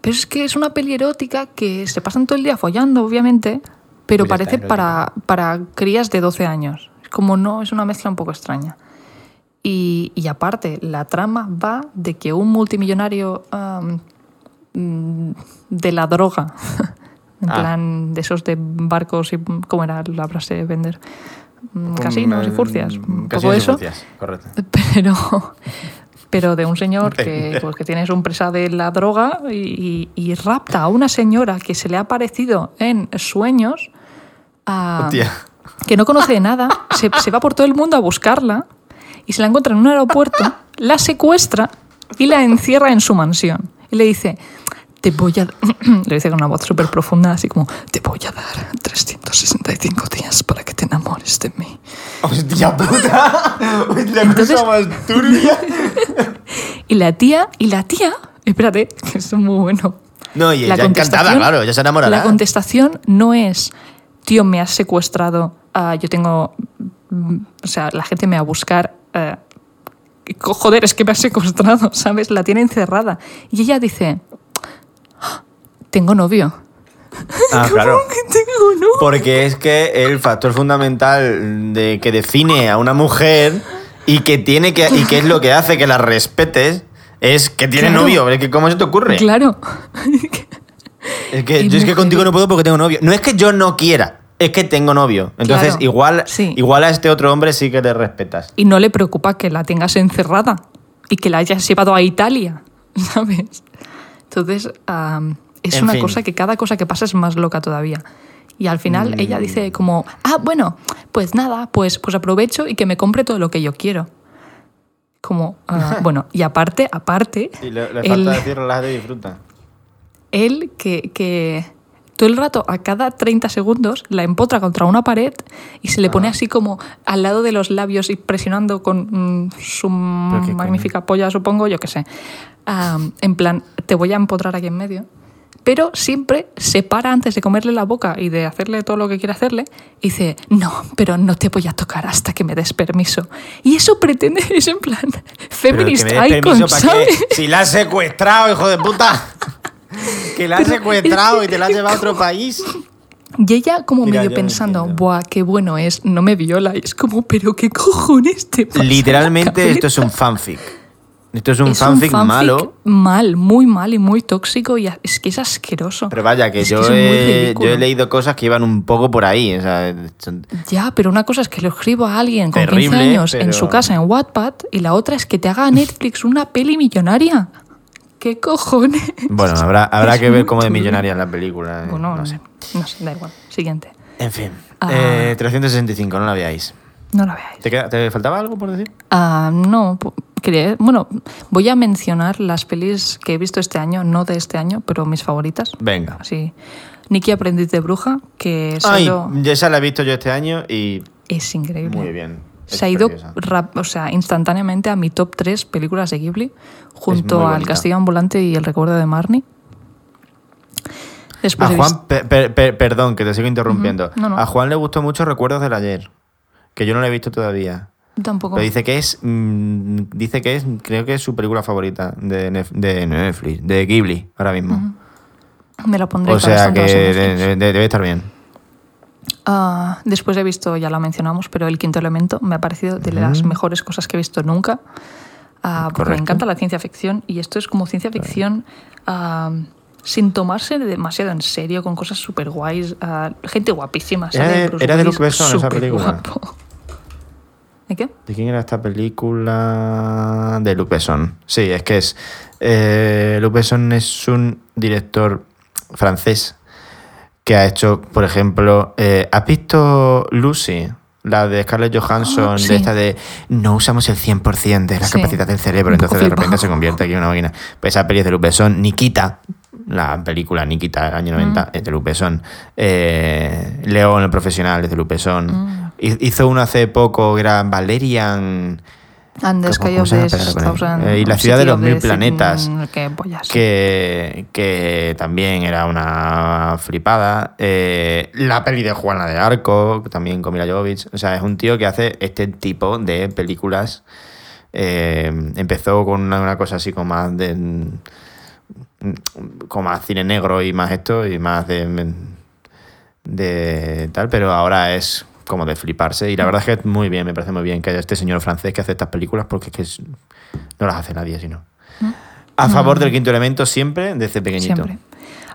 Pero es que es una peli erótica que se pasan todo el día follando, obviamente, pero Pues parece para, para crías de 12 años. Es como no, es una mezcla un poco extraña. Y, y aparte, la trama va de que un multimillonario mm, de la droga, en Ah. plan de esos de barcos y cómo era la frase de vender, Mm, casinos y furcias, un poco y eso furcias, correcto. pero, pero de un señor que, pues, que tiene su empresa de la droga y, y rapta a una señora que se le ha aparecido en sueños, a- Hostia. que no conoce de nada, se, se va por todo el mundo a buscarla y se la encuentra en un aeropuerto, la secuestra y la encierra en su mansión. Y le dice, te voy a... le dice con una voz súper profunda, así como, te voy a dar 365 días para que te enamores de mí. ¡Hostia puta! ¡Hostia, Entonces- cosa más turbia! Y la tía, y la tía, espérate, que es muy bueno. No, y La ella encantada, claro, ya se enamorará. La contestación no es, tío, me has secuestrado, ah, yo tengo, mm, o sea, la gente me va a buscar, co- joder, es que me has secuestrado, ¿sabes? La tiene encerrada. Y ella dice, "Ah, tengo novio. Ah, claro. Tengo novio. Porque es que el factor fundamental de que define a una mujer y que tiene que y que es lo que hace que la respetes es que tiene Claro. novio. Es que ¿Cómo se te ocurre? Claro. Es que yo es que contigo no puedo porque tengo novio. No es que yo no quiera, es que tengo novio. Entonces, Claro. igual, Sí. igual a este otro hombre sí que le respetas. Y no le preocupa que la tengas encerrada y que la hayas llevado a Italia, ¿sabes? Entonces, am, es En una fin. cosa que cada cosa que pasa es más loca todavía. Y al final Mm. ella dice como, ah, bueno, pues nada, pues, pues aprovecho y que me compre todo lo que yo quiero. Como, ah, bueno, y aparte, aparte, Y le, el- decir relájate y disfruta. él que, que todo el rato, a cada 30 segundos, la empotra contra una pared y se le pone así como al lado de los labios y presionando con mm, su magnífica polla, supongo, yo qué sé. Ah, en plan, te voy a empotrar aquí en medio. Pero siempre se para antes de comerle la boca y de hacerle todo lo que quiere hacerle y dice, no, pero no te voy a tocar hasta que me des permiso. Y eso pretende, es en plan, feminist me icon. Si la has secuestrado, hijo de puta. Que la has Pero secuestrado es y te la has llevado a otro país. Y ella como Mira, medio pensando, entiendo. buah, qué bueno es, no me viola. Y es como, pero qué cojones te pasa Literalmente esto es un fanfic. Esto es un Es fanfic, malo. Mal, muy mal y muy tóxico y es que es asqueroso. Pero vaya, que Es yo he, ridículo. yo he leído cosas que iban un poco por ahí. O sea, son- Ya, pero una cosa es que lo escriba a alguien con 15 Terrible, años en su casa en Wattpad y la otra es que te haga Netflix una peli millonaria. ¿Qué cojones? Bueno, habrá, habrá Es que ver cómo de millonaria es la película. eh, Bueno, no sé. No sé, da igual. Siguiente. En fin. Ah. Eh, 365, no la veáis. No la veáis. ¿Te, queda- ¿Te faltaba algo por decir? Ah, no, quería, bueno, voy a mencionar las pelis que he visto este año, no de este año, pero mis favoritas. Venga. Así. Nicky Aprendiz de Bruja, que ha Ay, esa la he visto yo este año y es increíble. muy bien. Se ha ido rap- o sea, instantáneamente a mi top 3 películas de Ghibli, junto al. Castillo Ambulante y El Recuerdo de Marnie. Después A Juan, visto- perdón, que te sigo interrumpiendo. Ujú, no, no. A Juan le gustó mucho Recuerdos del Ayer, que yo no la he visto todavía. tampoco. Pero dice que es, mm, dice que es, creo que es su película favorita de, Nef- de Netflix, de Ghibli, ahora mismo. Me la pondré O sea que de- de- de- debe estar bien. Ah, después he visto, ya la mencionamos, pero El Quinto Elemento me ha parecido de las mejores cosas que he visto nunca. Ah, porque me encanta la ciencia ficción y esto es como ciencia ficción ah, sin tomarse demasiado en serio, con cosas súper guays. gente guapísima. Era de- era Luc Besson esa película. guapo. ¿De qué? ¿De quién era esta película? De Luc Besson. Sí, es que es. Eh, Luc Besson es un director francés que ha hecho, por ejemplo. eh, ¿Has visto Lucy? La de Scarlett Johansson, Ah, sí. de esta de no usamos el 100% de la Sí. capacidad del cerebro, entonces de repente se convierte aquí en una máquina. Pues esa peli es de Luc Besson. Nikita, la película Nikita del año 90 Mm. es de Luc Besson. Eh, León, el profesional, es de Luc Besson. Mm. Hi- Hizo uno hace poco era Valerian. And the ¿Cómo- Sky cómo of se llama? the Espera, espera. Thousand- Eh, y la ciudad de los mil planetas. Que, que también era una flipada. Eh, la peli de Juana de Arco, también con Mila Jovovich. O sea, es un tío que hace este tipo de películas. Eh, empezó con una, una cosa así como más de. como más cine negro y más esto y más de. de tal, pero ahora es como de fliparse. Y la verdad es que es muy bien, me parece muy bien que haya este señor francés que hace estas películas porque es que es- no las hace nadie, sino. A favor del quinto elemento siempre, desde pequeñito. Siempre.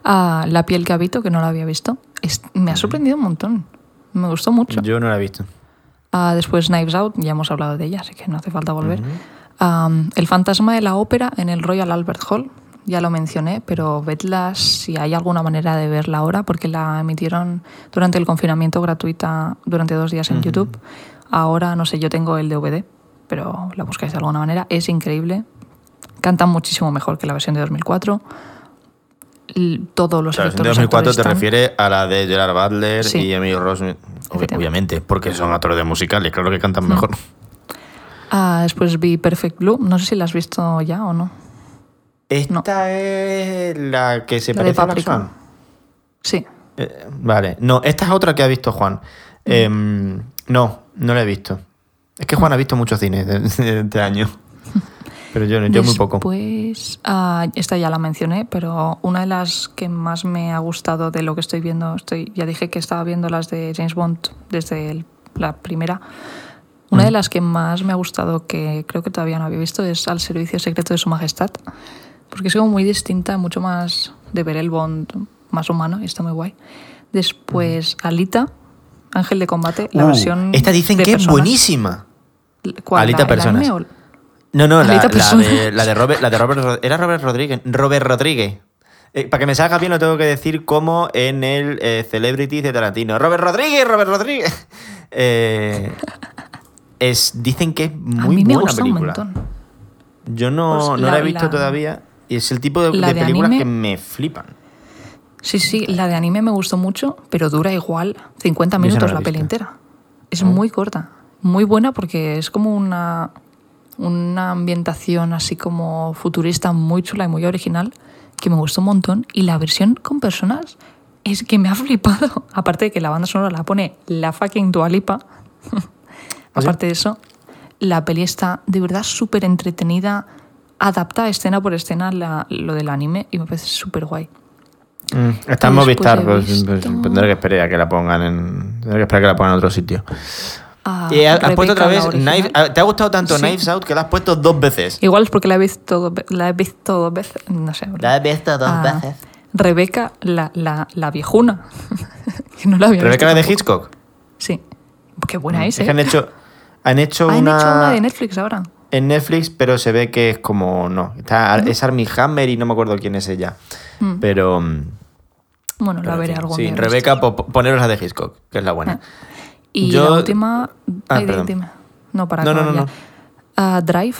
Ah, la piel que habito, que no la había visto, es- me ha sorprendido un montón. Me gustó mucho. Yo no la he visto. Ah, después Knives Out, ya hemos hablado de ella, así que no hace falta volver. Am, el fantasma de la ópera en el Royal Albert Hall, ya lo mencioné, pero vedla si hay alguna manera de verla ahora, porque la emitieron durante el confinamiento gratuita durante dos días en YouTube. Ahora, no sé, yo tengo el DVD, pero la buscáis de alguna manera. Es increíble. Cantan muchísimo mejor que la versión de 2004. L- Todos los O sea, en efectos de los 2004 te están- refieres a la de Gerard Butler Sí. y Emily Ross. Obviamente, porque son actores de musicales, claro que cantan mejor. Ah, después vi Perfect Blue. No sé si la has visto ya o no. Esta es la que se La parece a Black. Swan. Sí. Eh, vale, no, esta es otra que ha visto Juan. Em, no, no la he visto. Es que Juan ha visto muchos cines de, de este año. Pero yo, yo muy poco. Después, ah, esta ya la mencioné, pero una de las que más me ha gustado de lo que estoy viendo, estoy, ya dije que estaba viendo las de James Bond desde el- la primera. Una de las que más me ha gustado, que creo que todavía no había visto, es Al Servicio Secreto de Su Majestad. Porque es como muy distinta, mucho más de ver el Bond más humano, y está muy guay. Después, Alita, Ángel de Combate, la Uh, versión. esta dicen de que es buenísima. ¿Cuál? Alita ¿La- Personas. o- No, no, la, Alita la Personas. de, la de Robert, la de Robert Rod- era Robert Rodríguez, Robert Rodríguez. Eh, para que me salga bien lo tengo que decir como en el eh, Celebrity de Tarantino. Robert Rodríguez, Robert Rodríguez. Eh, es, dicen que es muy a mí me buena gusta película. un montón. Yo no, Pues no la- la he visto la- todavía es el tipo de, de de películas anime- que me flipan. Sí, sí, la de anime me gustó mucho, pero dura igual 50 Yo esa no minutos la peli entera. Es muy corta, muy buena porque es como una, una ambientación así como futurista muy chula y muy original que me gustó un montón. Y la versión con personas es que me ha flipado. Aparte de que la banda sonora la pone la fucking Dualipa. ¿Ah? Aparte de eso, la peli está de verdad súper entretenida, adapta escena por escena la- lo del anime y me parece súper guay. Mm, está en Después Movistar, pues, visto- pues, tendré que esperar a que la pongan en. Tendré que esperar a que la pongan en otro sitio. Ah, y has, puesto otra vez. Knife- ah, ¿Te ha gustado tanto Sí. Knives Out que la has puesto dos veces? Igual es porque la he visto, la he visto dos veces. No sé. La he visto dos Ah, veces. Rebeca, la, la, la viejuna. que no la había ¿Rebeca la de tampoco. Hitchcock? Sí. Qué buena es, Es ¿eh? que han hecho. Han hecho una. hecho una de Netflix ahora. En Netflix, pero se ve que es como. No. Está, Es Armie Hammer y no me acuerdo quién es ella. Mm. Pero. mm, Bueno, pero la veré algún Sí, Rebeca, poneros la de Hitchcock, que es la buena. Y yo- la última. Ah, ay. No, para No, no, no, ya. Ah, Drive.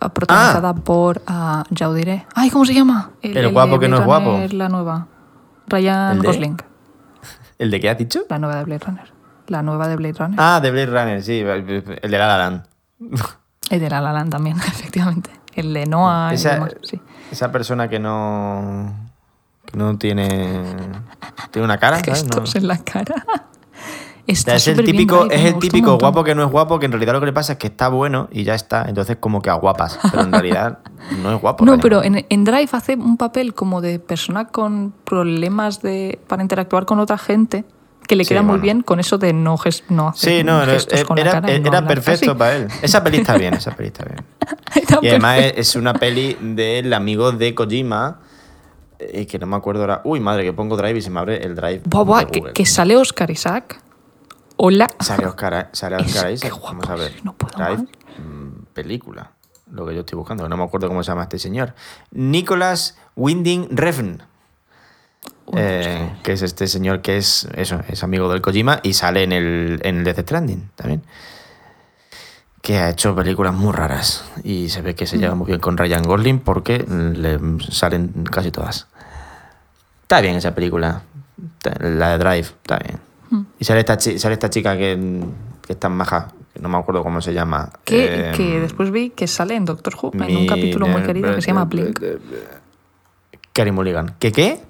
ah, Protagonizada por. ah, ya diré. Ay, ¿cómo se llama? El guapo que no es guapo. La nueva. Ryan ¿El de? Gosling. ¿El de qué has dicho? La nueva de Blade Runner. La nueva de Blade Runner. Ah, de Blade Runner, sí. El de La La Land. El de La La Land también, efectivamente. El de Noah y Esa, demás, sí. esa persona que no. que no tiene. tiene una cara, ¿sabes? No. En la cara. O Está sea, es el bien típico, es el típico guapo que no es guapo, que en realidad lo que le pasa es que está bueno y ya está. Entonces, como que aguapas. Pero en realidad no es guapo. No, pero en, en Drive hace un papel como de persona con problemas de, para interactuar con otra gente que le Sí, queda muy bueno. bien con eso de no, no hacer Sí, no, era, gestos con la era- cara y no era hablar perfecto así. para él. Esa peli está bien, esa peli está bien. Y además es, es una peli del amigo de Kojima, eh, que no me acuerdo ahora. Uy, madre, que pongo Drive y se me abre el Drive. De que, sale Oscar Isaac. Hola. Sale Oscar, sale Oscar Es- Isaac. qué guapo Vamos a ver. no puedo Drive, mm, película. Lo que yo estoy buscando, no me acuerdo cómo se llama este señor. Nicholas Winding Refn. Eh, que es este señor que es eso, es amigo del Kojima y sale en el, en el Death Stranding también. Que ha hecho películas muy raras y se ve que se lleva muy bien con Ryan Gosling porque le salen casi todas. Está bien esa película, la de Drive, está bien. Y sale esta, sale esta chica que, que es tan maja, no me acuerdo cómo se llama. Que, eh, que después vi que sale en Doctor Who, en un capítulo muy querido que se llama Blink. Carey Mulligan. ¿Qué qué?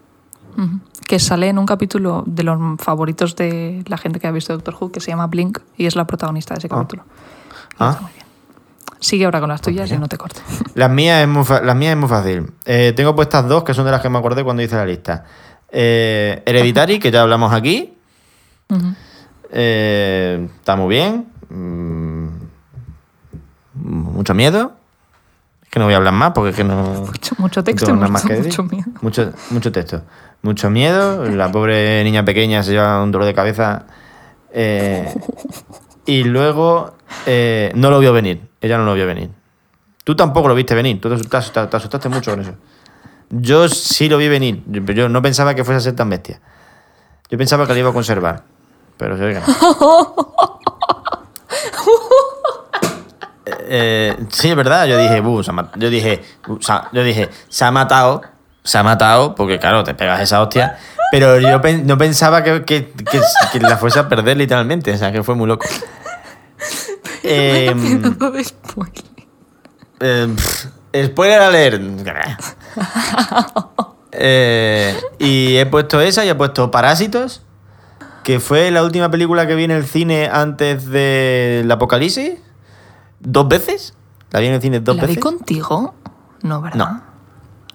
Que sale en un capítulo de los favoritos de la gente que ha visto Doctor Who, que se llama Blink, y es la protagonista de ese capítulo. Ah. Sigue ahora con las tuyas mira. y no te cortes. Las mías es muy, las mías es muy fácil. Eh, tengo puestas dos que son de las que me acordé cuando hice la lista. Eh, Hereditary, que ya hablamos aquí. Eh, está muy bien. Mm, mucho miedo. Es que no voy a hablar más porque es que no. Mucho, mucho texto más que mucho miedo. Mucho, mucho texto. Mucho miedo. La pobre niña pequeña se lleva un dolor de cabeza. Eh, y luego eh, no lo vio venir. Ella no lo vio venir. Tú tampoco lo viste venir. Tú te asustaste, te- te asustaste mucho con eso. Yo sí lo vi venir. Yo, yo no pensaba que fuese a ser tan bestia. Yo pensaba que lo iba a conservar. Pero se ve que no. Eh, sí, es verdad. Yo dije, yo dije, yo dije, se ha matado, se ha matado, porque claro, te pegas esa hostia. Pero yo pen- no pensaba que, que- que- que la fuese a perder literalmente. O sea, que fue muy loco. De spoiler. eh, pff, spoiler alert. Eh, y he puesto esa y he puesto Parásitos, que fue la última película que vi en el cine antes del apocalipsis. ¿Dos veces? La vi en el cine dos ¿La vi veces. contigo? No, ¿verdad? No.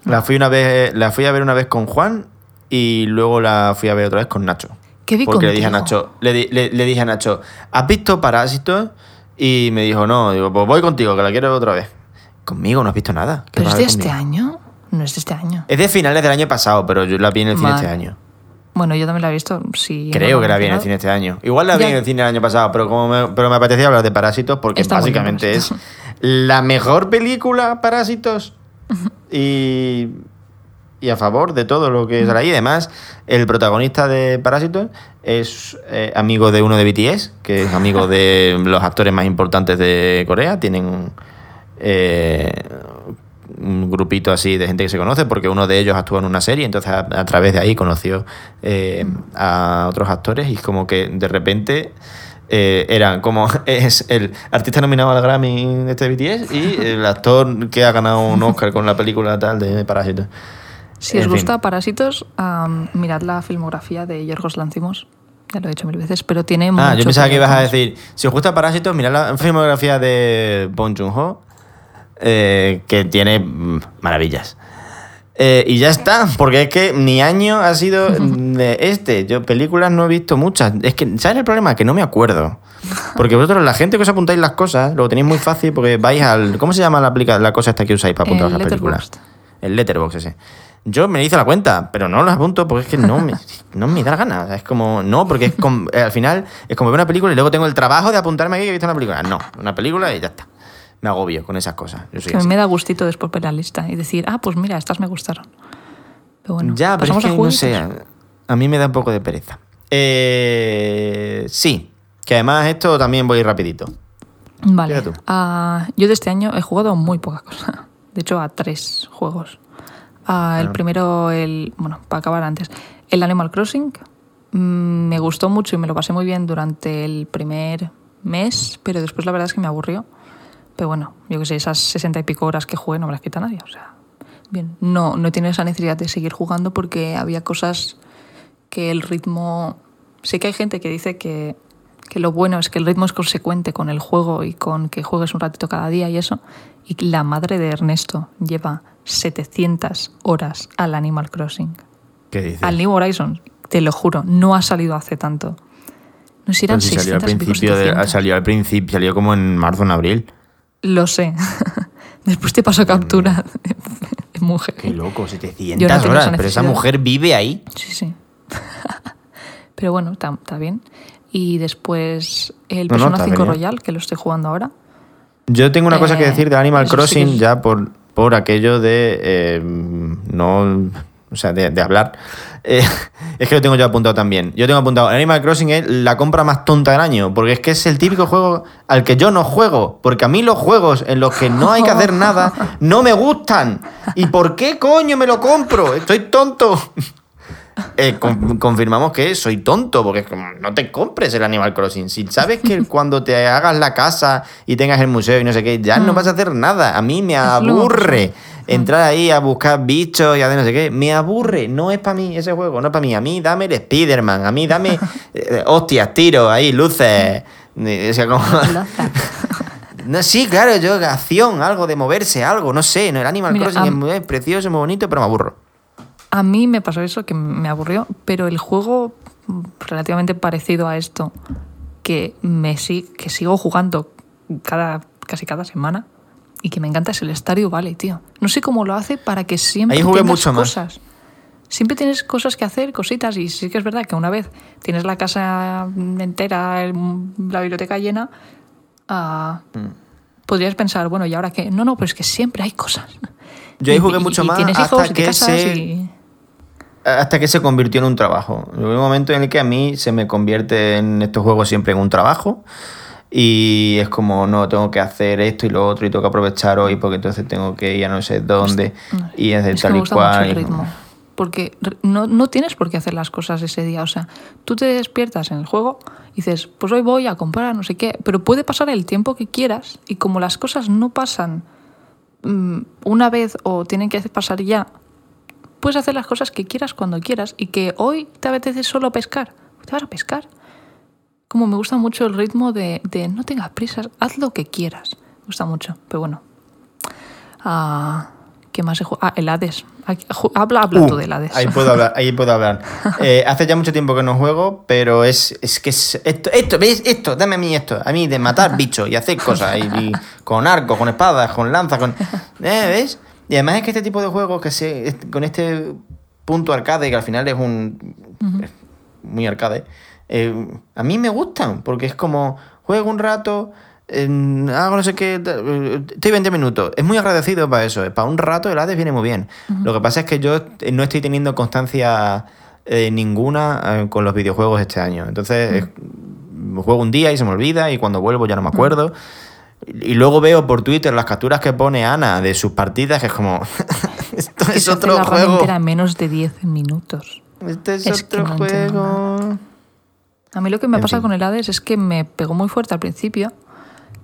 La fui, una vez, la fui a ver una vez con Juan y luego la fui a ver otra vez con Nacho. ¿Qué vi Porque le dije a? Nacho, le, di- le- le dije a Nacho, ¿has visto Parásitos? Y me dijo, no, digo, pues voy contigo, que la quiero ver otra vez. Conmigo no has visto nada. ¿Qué ¿Pero es de este año? No es de este año. Es de finales del año pasado, pero yo la vi en el cine este año. Bueno, yo también la he visto. Sí, Creo no que la vi en el cine este año. Igual la vi Ya. en el cine el año pasado, pero como me, pero me apetecía hablar de Parásitos porque Está básicamente es la mejor película Parásitos y, y a favor de todo lo que sale ahí. Además, el protagonista de Parásitos es eh, amigo de uno de BTS, que es amigo de los actores más importantes de Corea. Tienen eh, un grupito así de gente que se conoce, porque uno de ellos actúa en una serie, entonces a, a través de ahí conoció eh, a otros actores y es como que de repente eh, eran como es el artista nominado al Grammy de este BTS y el actor que ha ganado un Oscar con la película tal de Parásitos. Si os fin. gusta Parásitos, mirad la filmografía de Yorgos Lanthimos. Ya lo he dicho mil veces, pero tiene Ah, yo pensaba que ibas a decir, si os gusta Parásitos, mirad la filmografía de Bong Joon-ho, eh, que tiene mm, maravillas. Eh, y ya está, porque es que mi año ha sido de este. Yo películas no he visto muchas. Es que, ¿sabes el problema? Que no me acuerdo. Porque vosotros, la gente que os apuntáis las cosas, lo tenéis muy fácil porque vais al... ¿Cómo se llama la, aplica la cosa esta que usáis para apuntar El las películas? El Letterbox ese. Yo me hice la cuenta, pero no las apunto porque es que no me, no me da la gana. Es como, no, porque es eh, al final es como ver una película y luego tengo el trabajo de apuntarme aquí que he visto una película. No, una película y ya está. Me agobio con esas cosas. Yo soy Que a mí así. me da gustito después ver la lista y decir, ah, pues mira, estas me gustaron. Pero bueno, ya, pero es que a no sé, a, mí me da un poco de pereza. Eh, sí, que además esto también voy rapidito. Vale. Tú. ah, yo de este año he jugado a muy poca cosa. De hecho, a tres juegos. Ah, el primero, el. Bueno, para acabar antes. El Animal Crossing. mm, me gustó mucho y me lo pasé muy bien durante el primer mes, pero después la verdad es que me aburrió. Pero bueno, yo que sé, esas sesenta y pico horas que jugué no me las quita nadie. O sea, bien. No, no he tenido esa necesidad de seguir jugando porque había cosas que el ritmo... Sé que hay gente que dice que, que lo bueno es que el ritmo es consecuente con el juego y con que juegues un ratito cada día y eso. Y la madre de Ernesto lleva 700 horas al Animal Crossing. ¿Qué dices? Al New Horizons, te lo juro, no ha salido hace tanto. No sé si eran Pero si salió al 600 y pico, principio, de- 700. salió al principio, salió como en marzo, en abril. Lo sé. Después te paso captura de mujer. Qué loco, 700 Yo no horas. esa Pero esa mujer vive ahí. Sí, sí. Pero bueno, está, bien. Y después el No, no, Persona está 5 genial. Royal, que lo estoy jugando ahora. Yo tengo una cosa que Eh, decir de Animal sí Crossing es- ya por, por aquello de eh, no. O sea, de, de hablar. Eh, es que lo tengo yo apuntado también. Yo tengo apuntado. Animal Crossing es la compra más tonta del año. Porque es que es el típico juego al que yo no juego. Porque a mí los juegos en los que no hay que hacer nada no me gustan. ¿Y por qué coño me lo compro? Estoy tonto. Eh, con- confirmamos que soy tonto, porque no te compres el Animal Crossing. Si sabes que cuando te hagas la casa y tengas el museo y no sé qué, ya no vas a hacer nada. A mí me aburre entrar ahí a buscar bichos y hacer no sé qué. Me aburre. No es para mí ese juego, no es para mí. A mí dame el Spider-Man, a mí dame eh, hostias, tiros, ahí, luces. O sea, como... No, sí, claro, yo, acción, algo de moverse, algo, no sé. No, el Animal Mira, Crossing es precioso, muy bonito, pero me aburro. A mí me pasó eso, que me aburrió, pero el juego relativamente parecido a esto, que, me que sigo jugando cada, casi cada semana y que me encanta es el Stardew Valley, tío. No sé cómo lo hace para que siempre Ahí jugué tengas mucho más. cosas. Siempre tienes cosas que hacer, cositas, y sí que es verdad que una vez tienes la casa entera, el- la biblioteca llena, ah, Mm. podrías pensar, bueno, ¿y ahora qué? No, no, pero es que siempre hay cosas. Yo ahí jugué y- mucho y más hasta hijos que se- hasta que se convirtió en un trabajo. Hubo un momento en el que a mí se me convierte en estos juegos siempre en un trabajo y es como, no, tengo que hacer esto y lo otro y tengo que aprovechar hoy porque entonces tengo que ir a no sé dónde y hacer Es que tal me y mucho cual. el y- ritmo. Porque no, no tienes por qué hacer las cosas ese día. O sea, tú te despiertas en el juego y dices, pues hoy voy a comprar no sé qué. Pero puede pasar el tiempo que quieras y como las cosas no pasan mm, una vez o tienen que pasar ya, puedes hacer las cosas que quieras cuando quieras y que hoy te apetece solo pescar. Te vas a pescar. Como me gusta mucho el ritmo de, de no tengas prisas, haz lo que quieras. Me gusta mucho. Pero bueno. Ah, ¿Qué más he jugado? Ah, el Hades. Habla, habla tú Uh, del Hades. Ahí puedo hablar, ahí puedo hablar. Eh, hace ya mucho tiempo que no juego, pero es, es que es esto, esto, ¿ves? Esto, dame a mí esto. A mí de matar bichos y hacer cosas. Y, y con arcos, con espadas, con lanzas, con. ¿Eh? ¿Ves? Y además es que este tipo de juegos que se. con este punto arcade, que al final es un. es muy arcade. Eh, a mí me gustan, porque es como. Juego un rato. eh, hago no sé qué, eh, estoy 20 minutos. Es muy agradecido para eso. eh, Para un rato el Hades viene muy bien. Lo que pasa es que yo no estoy teniendo constancia eh, ninguna con los videojuegos este año. Entonces, eh, juego un día y se me olvida y cuando vuelvo ya no me acuerdo. Y luego veo por Twitter las capturas que pone Ana de sus partidas, que es como. Esto Que es se hace otro juego. menos de 10 minutos. Este es, Es que otro no juego. A mí lo que me En pasa fin. con el Hades es que me pegó muy fuerte al principio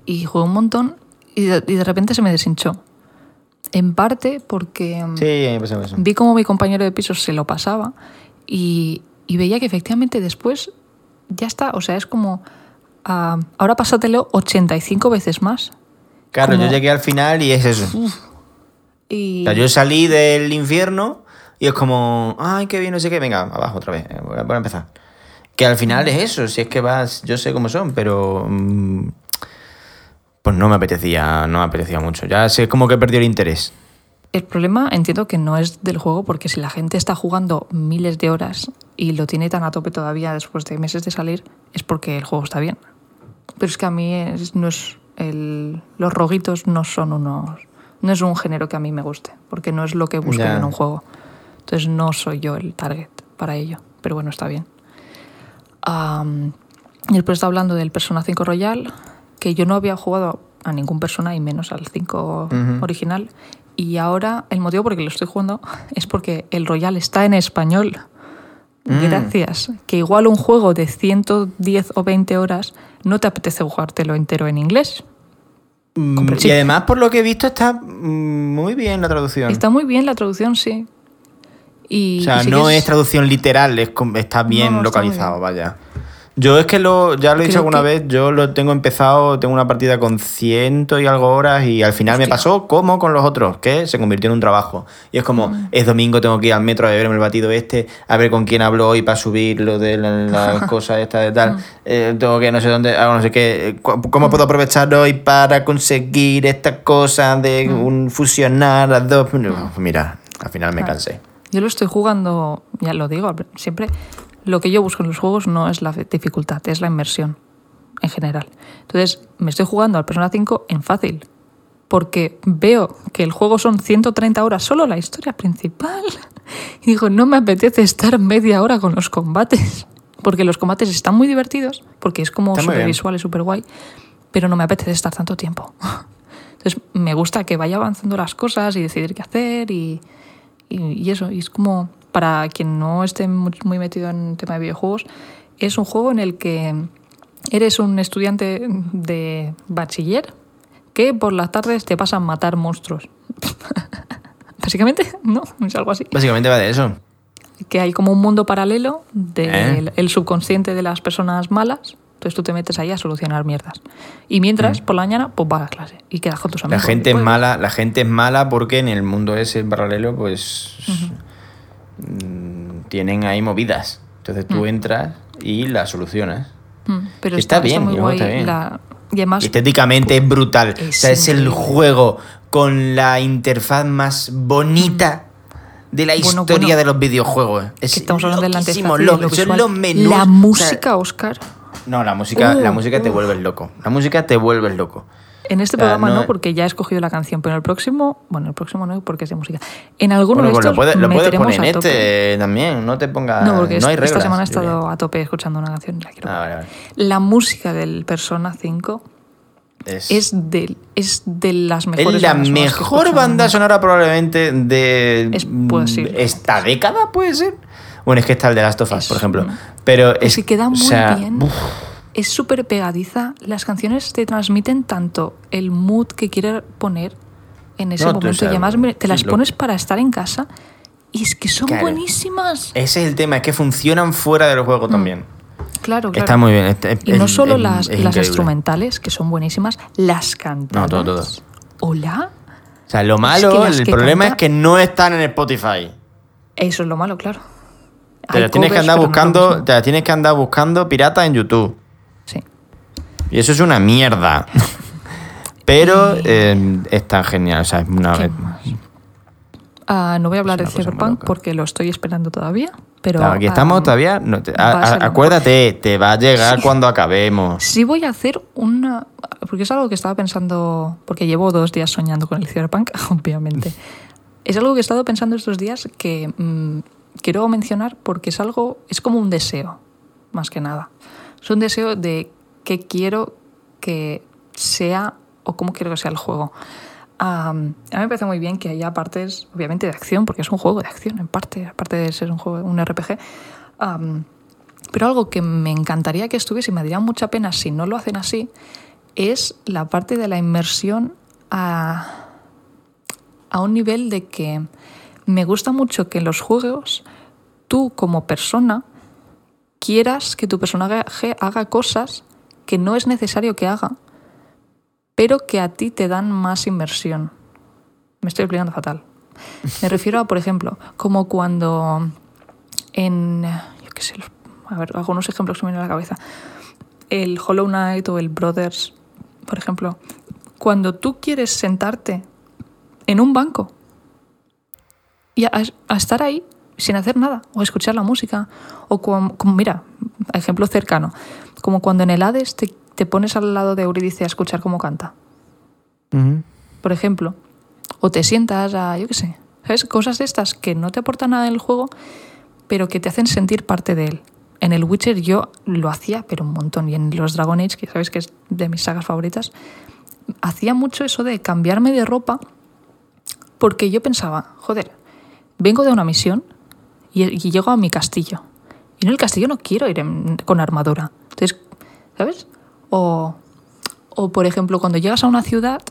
y jugué un montón y de, y de repente se me deshinchó. En parte porque mm, Sí, eso. vi como mi compañero de piso se lo pasaba y, y veía que efectivamente después ya está, o sea, es como, ah, ahora pásatelo 85 veces más. Claro, yo llegué al final y es eso. Y sea, yo salí del infierno y es como, ay, qué bien, no sé qué, venga, abajo otra vez, eh, voy a empezar. Que al final es eso, si es que vas, yo sé cómo son, pero mm, pues no me apetecía, no me apetecía mucho. Ya sé como que perdió el interés. El problema entiendo que no es del juego, porque si la gente está jugando miles de horas y lo tiene tan a tope todavía después de meses de salir, es porque el juego está bien. Pero es que a mí es- no es el- los roguitos no son unos. No es un género que a mí me guste, porque no es lo que busco en un juego. Entonces no soy yo el target para ello. Pero bueno, está bien. Y después está hablando del Persona 5 Royal, que yo no había jugado a ningún Persona y menos al 5 original. Y ahora el motivo por el que lo estoy jugando es porque el Royal está en español. Gracias. Que igual un juego de 110 o 20 horas no te apetece jugártelo entero en inglés. Mm. Y además, por lo que he visto, está mm, muy bien la traducción. Está muy bien la traducción, sí. Y, o sea, y sí no es traducción literal, es está bien No, está localizado, vaya. Yo es que lo, ya lo he dicho alguna que- vez, yo lo tengo empezado, tengo una partida con ciento y algo horas y al final me pasó como con los otros, que se convirtió en un trabajo. Y es como, Mm. es domingo, tengo que ir al metro a beberme el batido este, a ver con quién hablo hoy para subir lo de la- las cosas esta de Mm. tal. Eh, tengo que no sé dónde, no sé qué. eh, ¿Cómo puedo aprovechar hoy para conseguir esta cosa de Mm. un fusionar las dos? Mira, al final me cansé. Yo lo estoy jugando, ya lo digo, siempre lo que yo busco en los juegos no es la dificultad, es la inmersión en general. Entonces, me estoy jugando al Persona 5 en fácil, porque veo que el juego son 130 horas solo la historia principal. Y digo, no me apetece estar media hora con los combates, porque los combates están muy divertidos, porque es como súper visual y súper guay, pero no me apetece estar tanto tiempo. Entonces, me gusta que vaya avanzando las cosas y decidir qué hacer y, y, y eso, y es como, para quien no esté mu- muy metido en el tema de videojuegos, es un juego en el que eres un estudiante de bachiller que por las tardes te pasan a matar monstruos. Básicamente, ¿no? Es algo así. Básicamente va de eso. Que hay como un mundo paralelo del ¿Eh? el subconsciente de las personas malas. Entonces tú te metes ahí a solucionar mierdas. Y mientras, por la mañana, pues vas a clase y quedas con tus Mm. La amigos. gente es Pues, mala, la gente es mala porque en el mundo ese paralelo, pues mm, tienen ahí movidas. Entonces tú entras y las solucionas. mm, Pero Está está, está bien, muy guay. está bien. la- y además, Estéticamente es brutal. o Es sea, es el juego con la interfaz más bonita de la Bueno, historia bueno. de los videojuegos. Es que estamos hablando de la interfaz lo- lo son visual. los menús. La o sea, música, Oscar. No, la música, la Uh, música te uh. vuelves loco. La música te vuelves loco. En este programa no no, es- porque ya he escogido la canción, pero en el próximo, bueno, el próximo no, porque es de música. En alguno Bueno, de pues lo estos puedes, lo puedes poner en este también, no te pongas. No, porque no hay esta reglas. semana he estado a tope escuchando una canción y la quiero. Ah, vale, vale. La música del Persona 5 Es, es de, es de las mejores. es la mejor banda sonora probablemente de Es esta década, puede ser. Bueno, es que está el de Us, Es por ejemplo. Pero es se queda o muy sea, bien. uf, Es súper pegadiza. Las canciones te transmiten tanto el mood que quieres poner en ese No, momento. o sea, y además te las pones para estar en casa. Y es que son Claro. buenísimas. ese es el tema, es que funcionan fuera del juego también. Claro, Mm. claro. Está muy bien. es- Y no solo es- las, es las instrumentales, que son buenísimas, las cantadas. todo, todo. Hola. O sea, lo malo, las el problema canta- es que no están en Spotify. Eso es lo malo, claro. Te las tienes que andar no buscando, te las tienes que andar buscando pirata en YouTube. Sí. Y eso es una mierda. Pero eh, está genial. O sea, es una ¿Qué más? Ah, no voy a hablar de Cyberpunk porque lo estoy esperando todavía. Pero, Claro, aquí estamos ah, todavía. no te- a- a acuérdate, te va a llegar Sí. cuando acabemos. Sí voy a hacer una... Porque es algo que estaba pensando... Porque llevo dos días soñando con el Cyberpunk, obviamente. Es algo que he estado pensando estos días que mm, quiero mencionar porque es algo... Es como un deseo, más que nada. Es un deseo de que quiero que sea o cómo quiero que sea el juego. Am, a mí me parece muy bien que haya partes, obviamente, de acción, porque es un juego de acción en parte, aparte de ser un juego, un RPG. Pero algo que me encantaría que estuviese y me daría mucha pena si no lo hacen así, es la parte de la inmersión a, a un nivel de que me gusta mucho que en los juegos tú como persona quieras que tu personaje haga cosas que no es necesario que haga, pero que a ti te dan más inmersión. Me estoy explicando fatal. Me refiero a, por ejemplo, como cuando en, yo sé, a ver, algunos ejemplos que me vienen a la cabeza. El Hollow Knight o el Brothers, por ejemplo. Cuando tú quieres sentarte en un banco y a, a estar ahí sin hacer nada, o escuchar la música, o como, como- mira, ejemplo cercano, como cuando en el Hades te, te pones al lado de Eurídice a escuchar cómo canta, por ejemplo, o te sientas a, yo qué sé, ¿sabes? Cosas de estas que no te aportan nada en el juego, pero que te hacen sentir parte de él. En el Witcher yo lo hacía, pero un montón, y en los Dragon Age, que sabes que es de mis sagas favoritas, hacía mucho eso de cambiarme de ropa porque yo pensaba, joder, vengo de una misión y, llego a mi castillo. Y en el castillo no quiero ir con armadura. Entonces, ¿sabes? O, o, por ejemplo, cuando llegas a una ciudad,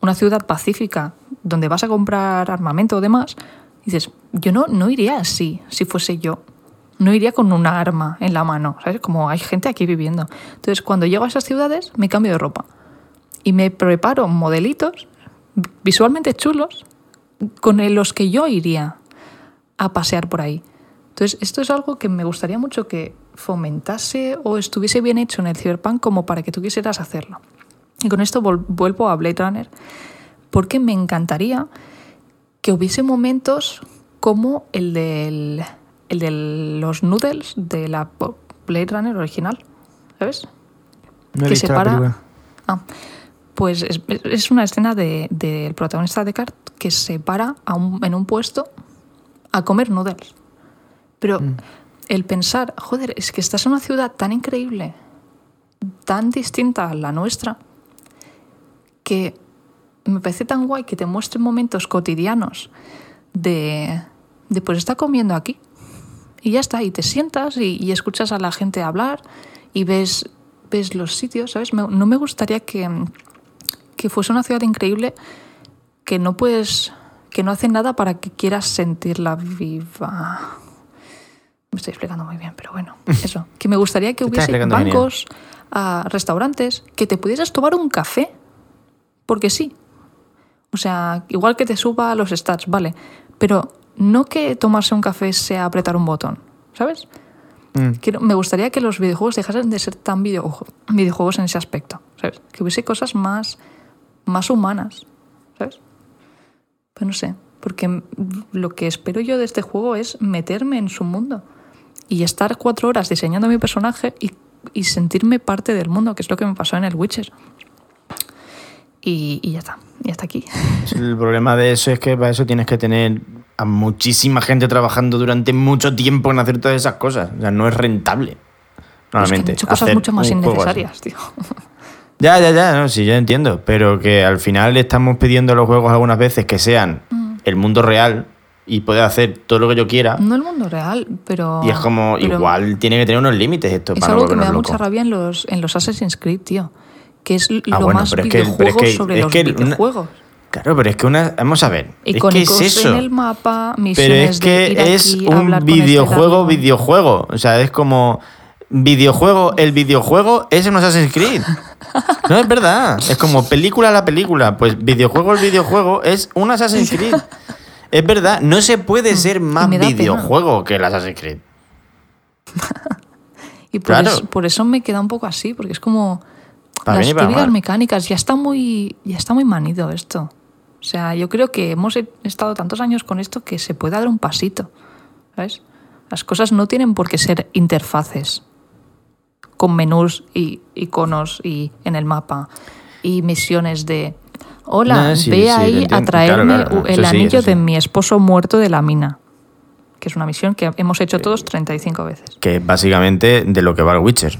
una ciudad pacífica, donde vas a comprar armamento o demás, dices, yo no, no iría así, si fuese yo. No iría con una arma en la mano, ¿sabes? Como hay gente aquí viviendo. Entonces, cuando llego a esas ciudades, me cambio de ropa y me preparo modelitos visualmente chulos con los que yo iría a pasear por ahí. Entonces, esto es algo que me gustaría mucho que fomentase o estuviese bien hecho en el Cyberpunk como para que tú quisieras hacerlo. Y con esto vuelvo a Blade Runner, porque me encantaría que hubiese momentos como el, del, el de los noodles de la Blade Runner original, ¿sabes? No he que separa-. Ah, pues es, es una escena de- del protagonista de Cart que se para a un- en un puesto a comer noodles. Pero el pensar, joder, es que estás en una ciudad tan increíble, tan distinta a la nuestra, que me parece tan guay que te muestren momentos cotidianos de, de pues está comiendo aquí. Y ya está, y te sientas y, y escuchas a la gente hablar y ves, ves los sitios, ¿sabes? Me- no me gustaría que, que fuese una ciudad increíble que no puedes, que no hace nada para que quieras sentirla viva. Me estoy explicando muy bien, pero bueno, eso. Que me gustaría que hubiese bancos, ah, restaurantes, que te pudieras tomar un café, porque sí. O sea, igual que te suba a los stats, vale. Pero no que tomarse un café sea apretar un botón, ¿sabes? Mm. Quiero- me gustaría que los videojuegos dejasen de ser tan videojuegos, videojuegos en ese aspecto, ¿sabes? Que hubiese cosas más, más humanas, ¿sabes? Pero no sé, porque lo que espero yo de este juego es meterme en su mundo y estar cuatro horas diseñando mi personaje y, y sentirme parte del mundo, que es lo que me pasó en el Witcher. Y, y ya está, y hasta aquí. El problema de eso es que para eso tienes que tener a muchísima gente trabajando durante mucho tiempo en hacer todas esas cosas. O sea, no es rentable. Que Normalmente. han hecho cosas mucho más innecesarias, tío. Ya, ya, ya, no, sí, yo entiendo. Pero que al final le estamos pidiendo a los juegos algunas veces que sean Mm. el mundo real y poder hacer todo lo que yo quiera. No el mundo real, pero. y es como, pero igual tiene que tener unos límites esto Es para algo que me da mucha rabia en los, en los Assassin's Creed, tío. Que es Ah, lo bueno, más pero es que- pero es videojuegos que- sobre es los que una- videojuegos. Claro, pero es que una. Vamos a ver. Es que Icónicos es eso. en el mapa, Pero misiones es de ir que es un este, videojuego, videojuego. O sea, es como. Videojuego, el videojuego es un Assassin's Creed. No es verdad. Es como película la película. Pues videojuego, el videojuego es un Assassin's Creed. Es verdad, no se puede ser más Mm, da pena. videojuego que el Assassin's Creed. Y por, Claro. eso, por eso me queda un poco así, porque es como. Para las típicas mecánicas, ya está muy. Ya está muy manido esto. O sea, yo creo que hemos estado tantos años con esto que se puede dar un pasito. ¿Sabes? Las cosas no tienen por qué ser interfaces. Con menús y iconos y en el mapa. Y misiones de. Hola, No, sí, ve sí, ahí a traerme Claro, claro, el eso anillo sí. de mi esposo muerto de la mina. Que es una misión que hemos hecho todos 35 veces. Que básicamente de lo que va el Witcher.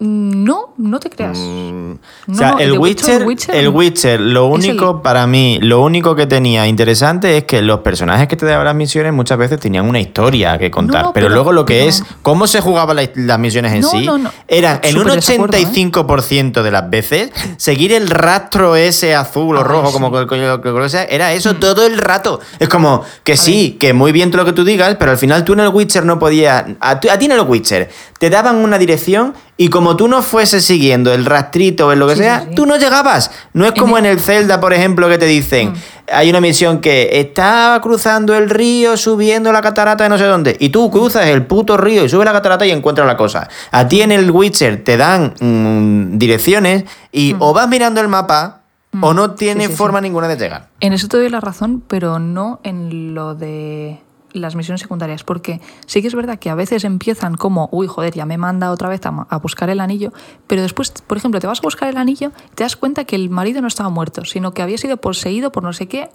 No, no te creas. Mm, o sea, no, el, Witcher, el Witcher, lo el- único para mí, lo único que tenía interesante es que los personajes que te daban las misiones muchas veces tenían una historia que contar. No, pero, pero- luego lo que pero- es cómo se jugaban la- las misiones en sí eran en un Súper desacuerdo, ¿eh? 85% de las veces seguir el rastro ese azul o rojo, como que- que- que- que sea, era eso todo el rato. Es como que sí, que muy bien todo lo que tú digas, pero al final tú en el Witcher no podías. A, a ti en el Witcher te daban una dirección y como tú no fueses siguiendo el rastrito o lo que Sí, sea, sí, tú no llegabas. No es como en el Zelda, por ejemplo, que te dicen. Hay una misión que está cruzando el río, subiendo la catarata de no sé dónde. Y tú cruzas el puto río y subes la catarata y encuentras la cosa. A ti en el Witcher te dan mm, direcciones y o vas mirando el mapa o no tiene sí. forma ninguna de llegar. En eso te doy la razón, pero no en lo de las misiones secundarias, porque sí que es verdad que a veces empiezan como, uy, joder, ya me manda otra vez a, buscar el anillo, pero después, por ejemplo, te vas a buscar el anillo, te das cuenta que el marido no estaba muerto, sino que había sido poseído por no sé qué.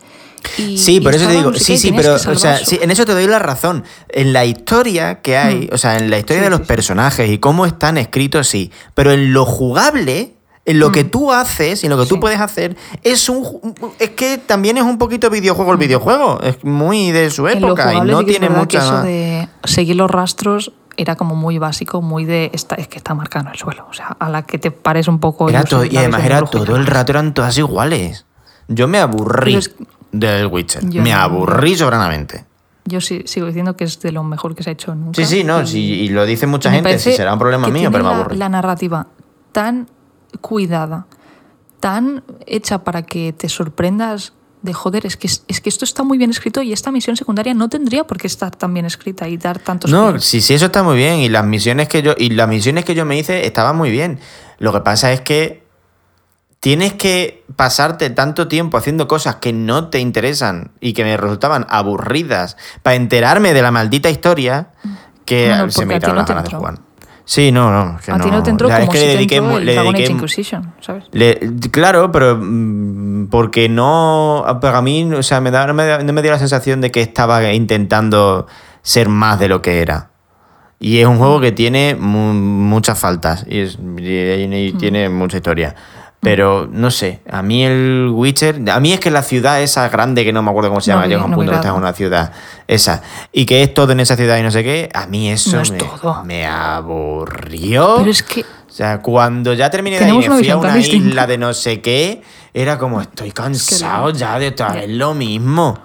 Y, Sí, y por eso te digo, no sé sí, sí, pero o sea, sí, en eso te doy la razón. En la historia que hay, o sea, en la historia. Sí, de los sí. personajes y cómo están escritos, sí. Pero en lo jugable, en lo que tú haces y en lo que tú. Sí. puedes hacer, es un es que también es un poquito videojuego el videojuego. Es muy de su época y no sí tiene mucha. que eso de seguir los rastros era como muy básico, muy de, esta, es que está marcado en el suelo, o sea, a la que te pares un poco... Era todo- y además era todo el rato eran todas iguales. Yo me aburrí es- del Witcher. Me no. aburrí sobranamente. Yo sí, sigo diciendo que es de lo mejor que se ha hecho nunca. Sí, sí, no, y- sí, y lo dice mucha gente, si será un problema mío, pero me aburrí. La narrativa tan cuidada, tan hecha para que te sorprendas de joder, es que, es que esto está muy bien escrito y esta misión secundaria no tendría por qué estar tan bien escrita y dar tantos No, sí, sí, eso está muy bien. Y las misiones que yo, y las misiones que yo me hice estaban muy bien. Lo que pasa es que tienes que pasarte tanto tiempo haciendo cosas que no te interesan y que me resultaban aburridas para enterarme de la maldita historia que se me quitaron no las ganas de jugar. Sí, no, no. que a ti no te entró Ya, es como que si le te dediqué entró mu- el le Dragon Age dediqué- Inquisition, ¿sabes? le- claro, pero mm, porque no. Para mí, o sea, me da, no, me, da- no me dio la sensación de que estaba intentando ser más de lo que era. Y es un juego que tiene mu- muchas faltas y, es- y- y tiene mucha historia. Pero no sé, a mí el Witcher, a mí es que la ciudad esa grande que no me acuerdo cómo se llama, llega un punto que está en una ciudad esa, y que es todo en esa ciudad y no sé qué, a mí eso No es me, todo. me aburrió. Pero es que O sea, cuando ya terminé de ahí Tenemos me una fui a una distinta. isla de no sé qué, era como, estoy cansado ya de otra vez lo mismo.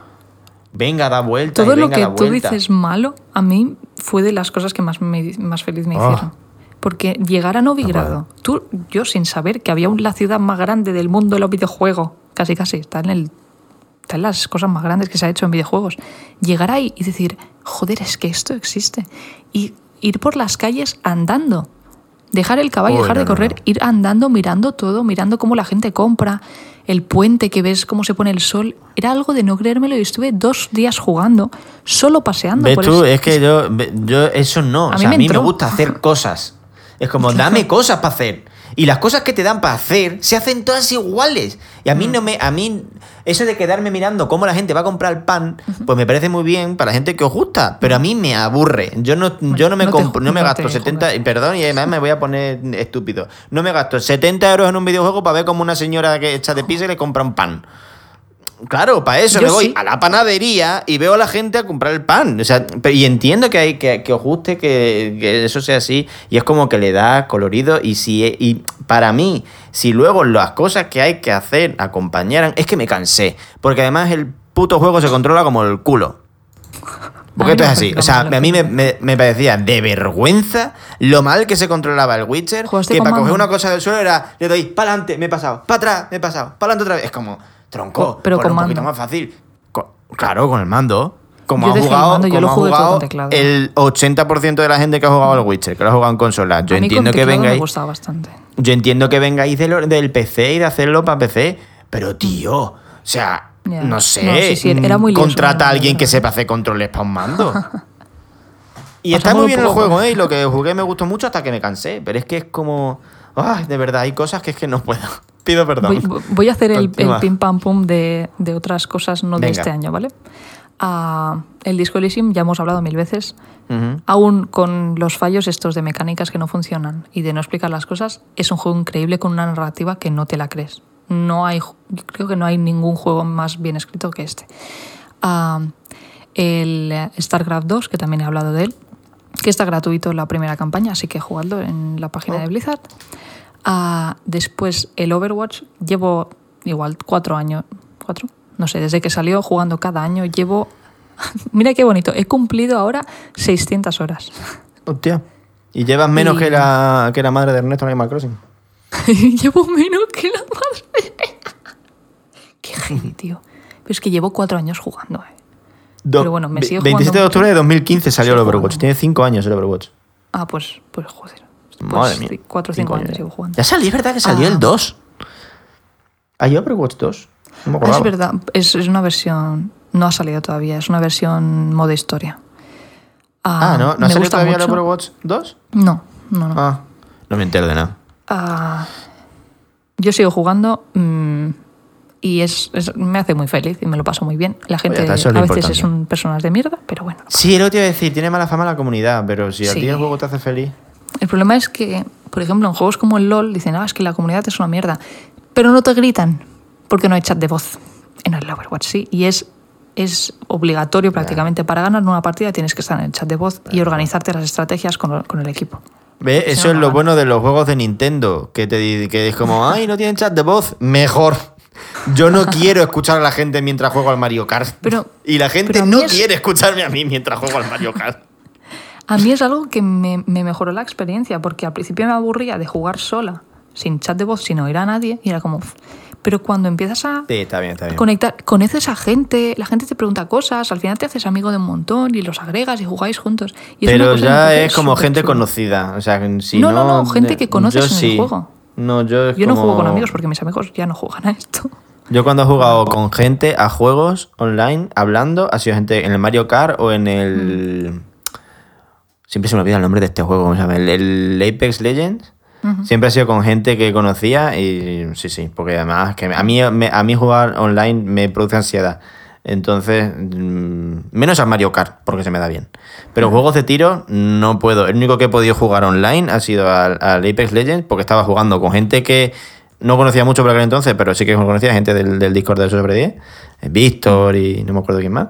Venga, da vuelta. todo y lo venga, que da tú dices malo, a mí fue de las cosas que más, me- más feliz me Oh. hicieron. Porque llegar a Novigrado, tú, yo sin saber que había la ciudad más grande del mundo de los videojuegos, casi casi, está en, el, está en las cosas más grandes que se ha hecho en videojuegos, llegar ahí y decir, joder, es que esto existe. Y ir por las calles andando. Dejar el caballo, dejar no, de correr, no. ir andando, mirando todo, mirando cómo la gente compra, el puente que ves cómo se pone el sol. Era algo de no creérmelo y estuve dos días jugando, solo paseando. ¿Ves por tú? ese- Es que yo, yo eso no. A o mí sea, me a mí me gusta hacer cosas. Es como, dame cosas para hacer. Y las cosas que te dan para hacer se hacen todas iguales. Y a Mm. mí no me. A mí, eso de quedarme mirando cómo la gente va a comprar el pan, pues me parece muy bien para la gente que os gusta. Pero a mí me aburre. Yo no, yo no me no compro- no me no gasto te 70. jugas. y Perdón, y además me voy a poner estúpido. No me gasto 70 euros en un videojuego para ver cómo una señora que echa de pizza y le compra un pan. Claro, para eso Yo me voy sí. a la panadería y veo a la gente a comprar el pan. O sea, y entiendo que, hay, que, que os guste que, que eso sea así. Y es como que le da colorido. Y, si, y para mí, si luego las cosas que hay que hacer acompañaran, es que me cansé. Porque además el puto juego se controla como el culo. Porque esto es así. O sea, a mí me, me- me parecía de vergüenza lo mal que se controlaba el Witcher. ¿Jugaste Que para coger una cosa del suelo era, le doy para adelante, me he pasado, para atrás, me he pasado, para adelante otra vez. Es como, tronco, Co- pero con un poquito más fácil. Claro, con el mando. Como Yo ha jugado, mando, yo como lo ha todo jugado el 80% de la gente que ha jugado al Witcher, que lo ha jugado en consola. Yo a mí entiendo con que me vengáis. bastante. Yo entiendo que vengáis de lo- del PC y de hacerlo para PC, pero tío, o sea, no sé, No, sí, sí, era muy lioso, contrata a alguien muy que sepa hacer controles para un mando. y está Pasamos muy bien el juego, ¿eh? Y lo que jugué me gustó mucho hasta que me cansé, pero es que es como, ay, de verdad, hay cosas que es que no puedo. Pido perdón. Voy, voy a hacer el, el pim pam pum de, de otras cosas, no de Venga. este año, ¿vale? Ah, el disco Elysium ya hemos hablado mil veces. Ujú. Aún con los fallos estos de mecánicas que no funcionan y de no explicar las cosas, es un juego increíble con una narrativa que no te la crees. No hay, creo que no hay ningún juego más bien escrito que este. Ah, el StarCraft 2, que también he hablado de él, que está gratuito la primera campaña, así que jugadlo en la página de Blizzard. Ah, después el Overwatch, llevo igual cuatro años, cuatro, no sé, desde que salió jugando cada año, llevo, mira qué bonito, he cumplido ahora 600 horas. Hostia. Y llevas menos Y- que, la, que la madre de Ernesto en Animal Crossing. llevo menos que la madre. qué heavy, tío. Pero es que llevo cuatro años jugando. eh. Do- Pero bueno, me sigue 27 de octubre de 2015 salió el Sigo Overwatch. jugando. Tiene 5 años el Overwatch. Ah, pues, pues joder. Pues Madre mía. sí, cuatro o cinco años llevo jugando. Ya salió, es verdad que salió Ah. el 2. ¿Hay Overwatch 2? No me Ah, es verdad, es, es una versión, no ha salido todavía, es una versión modo historia. Ah, ¿no? ¿No me ha salido todavía el. Overwatch 2? No, no, no. Ah, no me entero de nada. Ah, yo sigo jugando mm, y es, es- me hace muy feliz y me lo paso muy bien. La gente a veces importante. es un personas de mierda, pero bueno. Sí, lo te iba a decir, tiene mala fama la comunidad, pero si a Sí. ti el juego te hace feliz. El problema es que, por ejemplo, en juegos como el LOL dicen, ah, es que la comunidad es una mierda, pero no te gritan porque no hay chat de voz. En el Overwatch sí, y es, es obligatorio prácticamente para ganar una partida tienes que estar en el chat de voz y organizarte las estrategias con, con el equipo. Sí, Eso no, es lo no. bueno de los juegos de Nintendo, que te que es como, ay, no tienen chat de voz, mejor. Yo no quiero escuchar a la gente mientras juego al Mario Kart. Pero- y la gente no es- quiere escucharme a mí mientras juego al Mario Kart. A mí es algo que me, me mejoró la experiencia, porque al principio me aburría de jugar sola, sin chat de voz, sin oír a nadie, y era como... Pero cuando empiezas a Sí, está bien, está bien. conectar, conoces a gente, la gente te pregunta cosas, al final te haces amigo de un montón y los agregas y jugáis juntos. Y Pero ya es como gente chulo. conocida. O sea, si No, no, no, gente que conoces en el juego. No, yo es Yo no juego con amigos porque mis amigos ya no juegan a esto. Yo cuando he jugado con gente a juegos online hablando, ha sido gente en el Mario Kart o en el... Mm. Siempre se me olvida el nombre de este juego, ¿cómo se llama? El, el Apex Legends. Siempre ha sido con gente que conocía y sí, sí, porque además que a mí, me- a mí jugar online me produce ansiedad. Entonces, mm, menos al Mario Kart, porque se me da bien. Pero juegos de tiro no puedo. El único que he podido jugar online ha sido al, al Apex Legends, porque estaba jugando con gente que no conocía mucho por aquel entonces, pero sí que conocía gente del, del Discord de sobre 10, eh, Víctor y no me acuerdo quién más.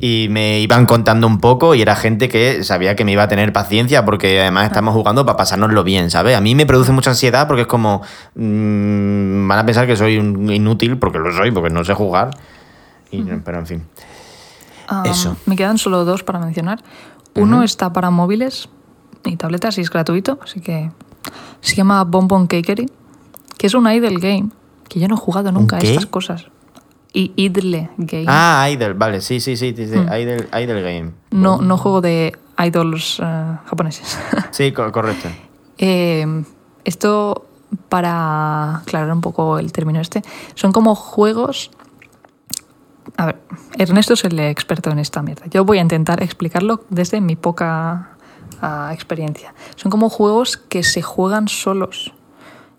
Y me iban contando un poco y era gente que sabía que me iba a tener paciencia porque además estamos jugando para pasárnoslo bien, ¿sabes? A mí me produce mucha ansiedad porque es como... mm, van a pensar que soy un inútil porque lo soy, porque no sé jugar. Y, Pero en fin. Ah, Eso. Me quedan solo dos para mencionar. Uno está para móviles y tabletas y es gratuito, así que se llama Bonbon Cakery, que es un idle game, que yo no he jugado nunca a estas cosas. Y idle game. Ah, Idle, vale, sí, sí, sí, sí, sí, Mm. Idle, Idle Game. no, no juego de idols eh, japoneses. Sí, co- correcto. Eh, esto, para aclarar un poco el término este, son como juegos... A ver, Ernesto es el experto en esta mierda. Yo voy a intentar explicarlo desde mi poca ah, experiencia. Son como juegos que se juegan solos.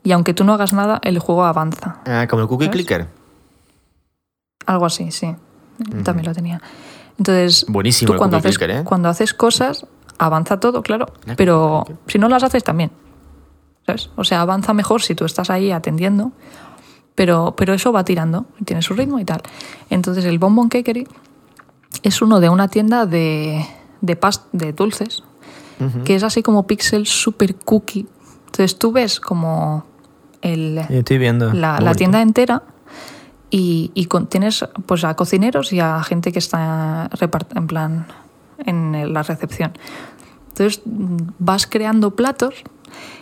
Y aunque tú no hagas nada, el juego avanza. Ah, como el Cookie ¿Sabes? Clicker. Algo así, sí. También lo tenía. Entonces, Buenísimo tú cuando haces, ¿eh? cuando haces cosas, avanza todo, claro. Pero si no las haces, también. ¿Sabes? O sea, avanza mejor si tú estás ahí atendiendo, pero, pero eso va tirando, tiene su ritmo y tal. Entonces, el Bonbon Cakery es uno de una tienda de, de, past de dulces, que es así como pixel super cookie. Entonces, tú ves como el, Estoy viendo. la, tienda entera y, y con- tienes pues a cocineros y a gente que está en plan en la recepción. Entonces mm, vas creando platos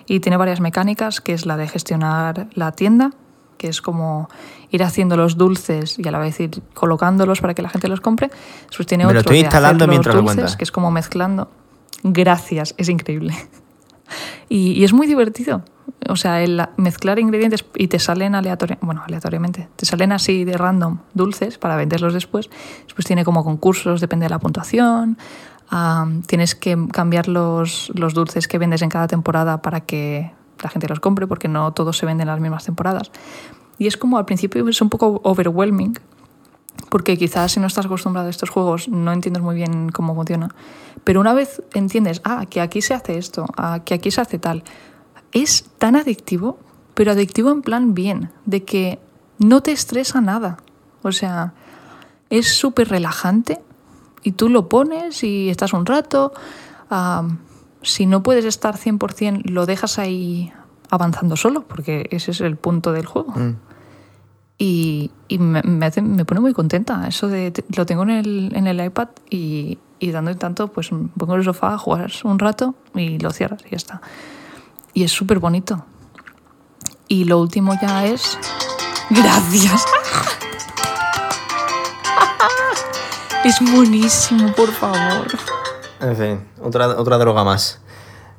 y tiene varias mecánicas, que es la de gestionar la tienda, que es como ir haciendo los dulces y a la vez ir colocándolos para que la gente los compre. Después tiene Me lo otro estoy de hacer instalando mientras lo dulces, que es como mezclando. Gracias, es increíble. Y, y es muy divertido. O sea, mezclar ingredientes y te salen aleatoriamente, bueno, aleatoriamente, te salen así de random dulces para venderlos después. Después tiene como concursos, depende de la puntuación. Tienes que cambiar los, los dulces que vendes en cada temporada para que la gente los compre, porque no todos se venden en las mismas temporadas. Y es como al principio es un poco overwhelming, porque quizás si no estás acostumbrado a estos juegos no entiendes muy bien cómo funciona. Pero una vez entiendes, ah, que aquí se hace esto, ah, que aquí se hace tal, es tan adictivo, pero adictivo en plan bien, de que no te estresa nada. O sea, es súper relajante y tú lo pones y estás un rato. si no puedes estar 100%, lo dejas ahí avanzando solo, porque ese es el punto del juego. Y, y me, me hace- me pone muy contenta. Eso de te- lo tengo en el, en el iPad y, y dando y tanto, pues pongo el sofá a jugar un rato y lo cierras y ya está. Y es súper bonito. Y lo último ya es. Gracias. es buenísimo, por favor. En fin, otra, otra droga más.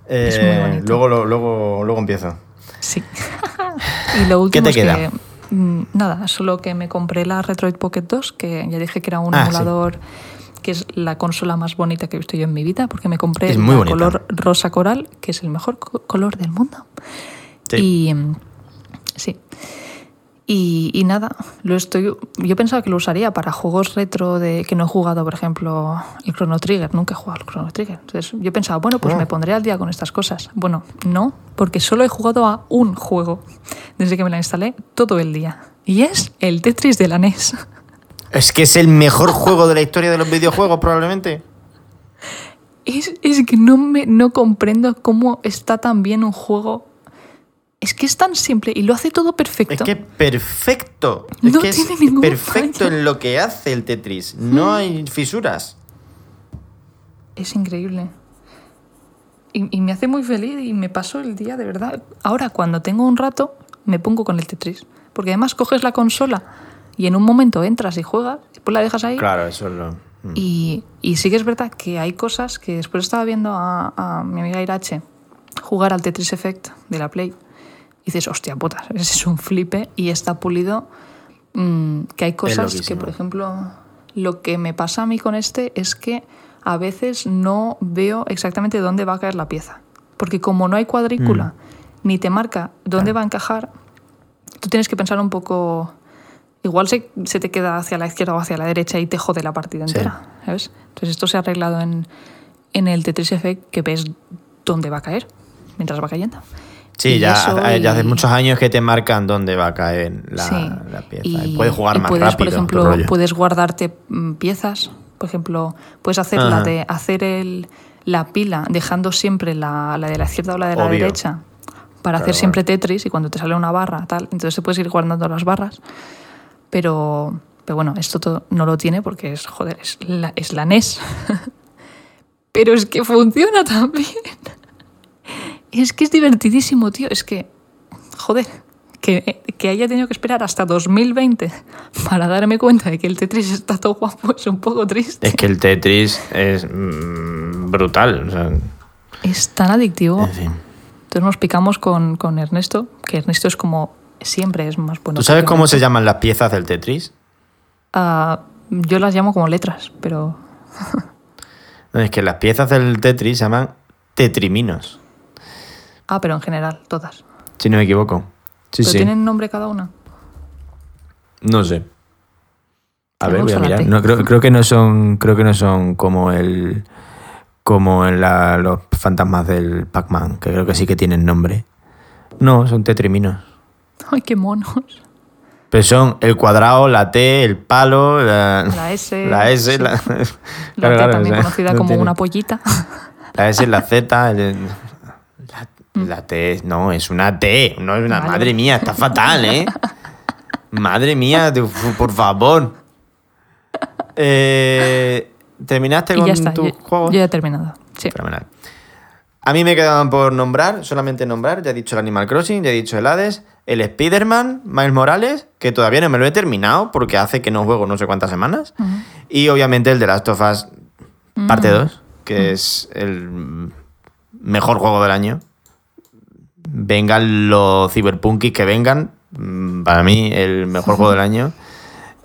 Es muy Eh, bonito. luego, lo- luego, luego empiezo. Sí. y lo último te es queda? que. mm, Nada, solo que me compré la Retroid Pocket 2, que ya dije que era un Ah, sí. Que es la consola más bonita que he visto yo en mi vida, porque me compré el color rosa coral, que es el mejor co- color del mundo. Sí. Y mm, sí. Y, y nada, lo estoy. Yo pensaba que lo usaría para juegos retro de que no he jugado, por ejemplo, el Chrono Trigger. Nunca he jugado al Chrono Trigger. Entonces yo pensaba, bueno, pues Ah. me pondré al día con estas cosas. Bueno, no, porque solo he jugado a un juego desde que me la instalé todo el día. Y es el Tetris de la NES. Es que es el mejor juego de la historia de los videojuegos, probablemente. Es, es que no, me, no comprendo cómo está tan bien un juego. Es que es tan simple y lo hace todo perfecto. Es que perfecto. Es No que es tiene ningún perfecto fallo. en lo que hace el Tetris. No hay fisuras. Es increíble. Y, y me hace muy feliz y me paso el día de verdad. Ahora, cuando tengo un rato, me pongo con el Tetris. Porque además coges la consola y en un momento entras y juegas, después la dejas ahí. Claro, eso es lo. mm. Y, y sí que es verdad que hay cosas que después estaba viendo a, a mi amiga Irache jugar al Tetris Effect de la Play. Y dices, hostia putas, ese es un flipe y está pulido. mm, que hay cosas que, por ejemplo, lo que me pasa a mí con este es que a veces no veo exactamente dónde va a caer la pieza. Porque como no hay cuadrícula, ni te marca dónde va a encajar, tú tienes que pensar un poco. Igual se, se te queda hacia la izquierda o hacia la derecha y te jode la partida Sí. entera. ¿sabes? Entonces, esto se ha arreglado en, en el Tetris Effect que ves dónde va a caer mientras va cayendo. Sí, ya, hace- ya hace y- muchos años que te marcan dónde va a caer la, Sí. la pieza. Y, puedes jugar y más puedes, rápido. Por ejemplo, puedes guardarte mm, piezas. Por ejemplo, puedes hacer la de hacer el, la pila dejando siempre la, la de la izquierda o la de la derecha para Claro, hacer siempre Tetris y cuando te sale una barra, tal, entonces te puedes ir guardando las barras. Pero, pero bueno, esto todo no lo tiene porque es, joder, es la, es la NES. pero es que funciona también. Es que es divertidísimo, tío. Es que, joder, que, que haya tenido que esperar hasta 2020 para darme cuenta de que el Tetris está todo guapo es un poco triste. Es que el Tetris es mm, brutal. o sea, Es tan adictivo. en fin. Entonces nos picamos con, con Ernesto, que Ernesto es como siempre es más bueno. ¿Tú sabes cómo se llaman las piezas del Tetris? Ah, yo las llamo como letras, pero No, es que las piezas del Tetris se llaman tetriminos, ah, pero en general todas. si no me equivoco. Sí, pero sí. tienen nombre cada una. No sé. A ver, voy a mirar. No, creo, creo que no son. Creo que no son como el. Como en la- los fantasmas del Pac-Man, que creo que sí que tienen nombre. No, son tetriminos. Ay, qué monos. Pero son el cuadrado, la T, el palo, la, La S, La S, sí. la, La Claro, T claro, también o sea, conocida no como tiene- una pollita. La S, la Z. el- la, la T, no, es una T. No es una. Vale. Madre mía, está fatal, ¿eh? Madre mía, por favor. Eh, ¿Terminaste con está. tu Yo, juego? yo ya he terminado. Sí. Fenomenal. A mí me quedaban por nombrar, solamente nombrar, ya he dicho el Animal Crossing, ya he dicho el Hades, el Spider-Man, Miles Morales, que todavía no me lo he terminado porque hace que no juego no sé cuántas semanas, y obviamente el de Last of Us parte 2, que es el mejor juego del año. Vengan los cyberpunkis que vengan, mm, para mí el mejor juego del año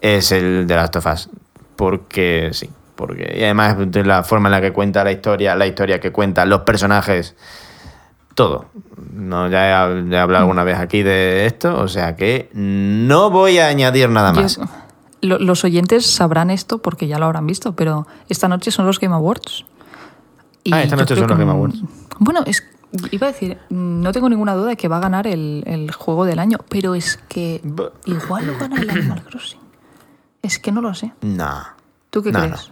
es el de Last of Us. Porque sí, porque y además de la forma en la que cuenta la historia, la historia que cuenta, los personajes, todo. No, ya he, ya he hablado alguna vez aquí de esto, o sea que no voy a añadir nada Yo- más. lo- los oyentes sabrán esto porque ya lo habrán visto, pero esta noche son los Game Awards. Y Ah, esta noche son los Game Awards. Bueno, es, iba a decir, no tengo ninguna duda de que va a ganar el, el juego del año, pero es que igual lo gana el Animal Crossing. Es que no lo sé. No. ¿Tú qué No, crees?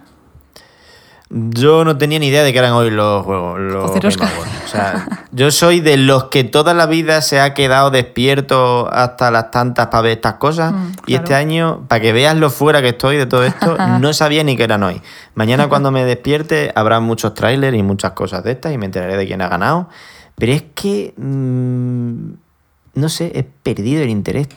Yo no tenía ni idea de que eran hoy los juegos. Los Game. Awards. O sea, yo soy de los que toda la vida se ha quedado despierto hasta las tantas para ver estas cosas. Mm, Y este año, para que veas lo fuera que estoy de todo esto, no sabía ni que eran hoy. Mañana cuando me despierte habrá muchos trailers y muchas cosas de estas y me enteraré de quién ha ganado. Pero es que, mm, no sé, he perdido el interés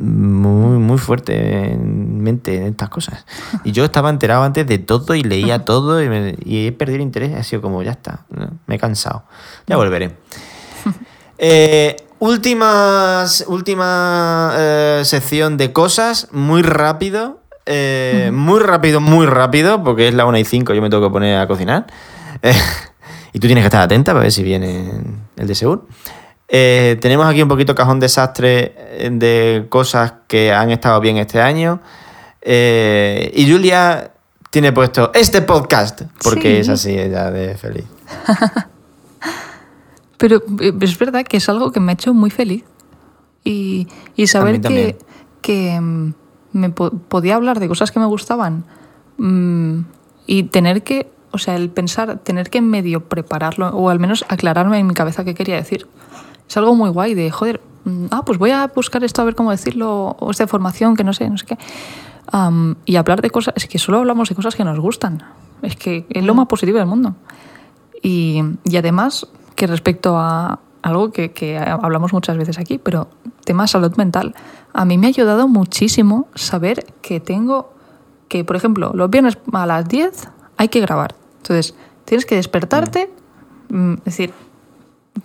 muy, muy fuertemente en estas cosas. Y yo estaba enterado antes de todo y leía todo y, me- y he perdido el interés. Ha sido como, ya está, ¿no? me he cansado. Ya volveré. Eh, últimas, última eh, sección de cosas, muy rápido. eh, Muy rápido, muy rápido, porque es la 1 y 5, yo me tengo que poner a cocinar. Y tú tienes que estar atenta para ver si viene el de Seúl. Eh, tenemos aquí un poquito cajón desastre eh, de cosas que han estado bien este año. Eh, y Julia tiene puesto este podcast, porque Sí. es así ella de feliz. Pero es verdad que es algo que me ha hecho muy feliz. Y, y saber que, que mm, me po- podía hablar de cosas que me gustaban mm, y tener que, o sea, el pensar, tener que medio prepararlo o al menos aclararme en mi cabeza qué quería decir. Es algo muy guay de, joder, mm, ah, pues voy a buscar esto a ver cómo decirlo, o esta información que no sé, no sé qué. Am, y hablar de cosas, es que solo hablamos de cosas que nos gustan. Es que es lo más positivo del mundo. Y, y además, que respecto a algo que, que hablamos muchas veces aquí, pero tema salud mental, a mí me ha ayudado muchísimo saber que tengo, que por ejemplo, los viernes a las 10 hay que grabar. Entonces, tienes que despertarte, mm, es decir,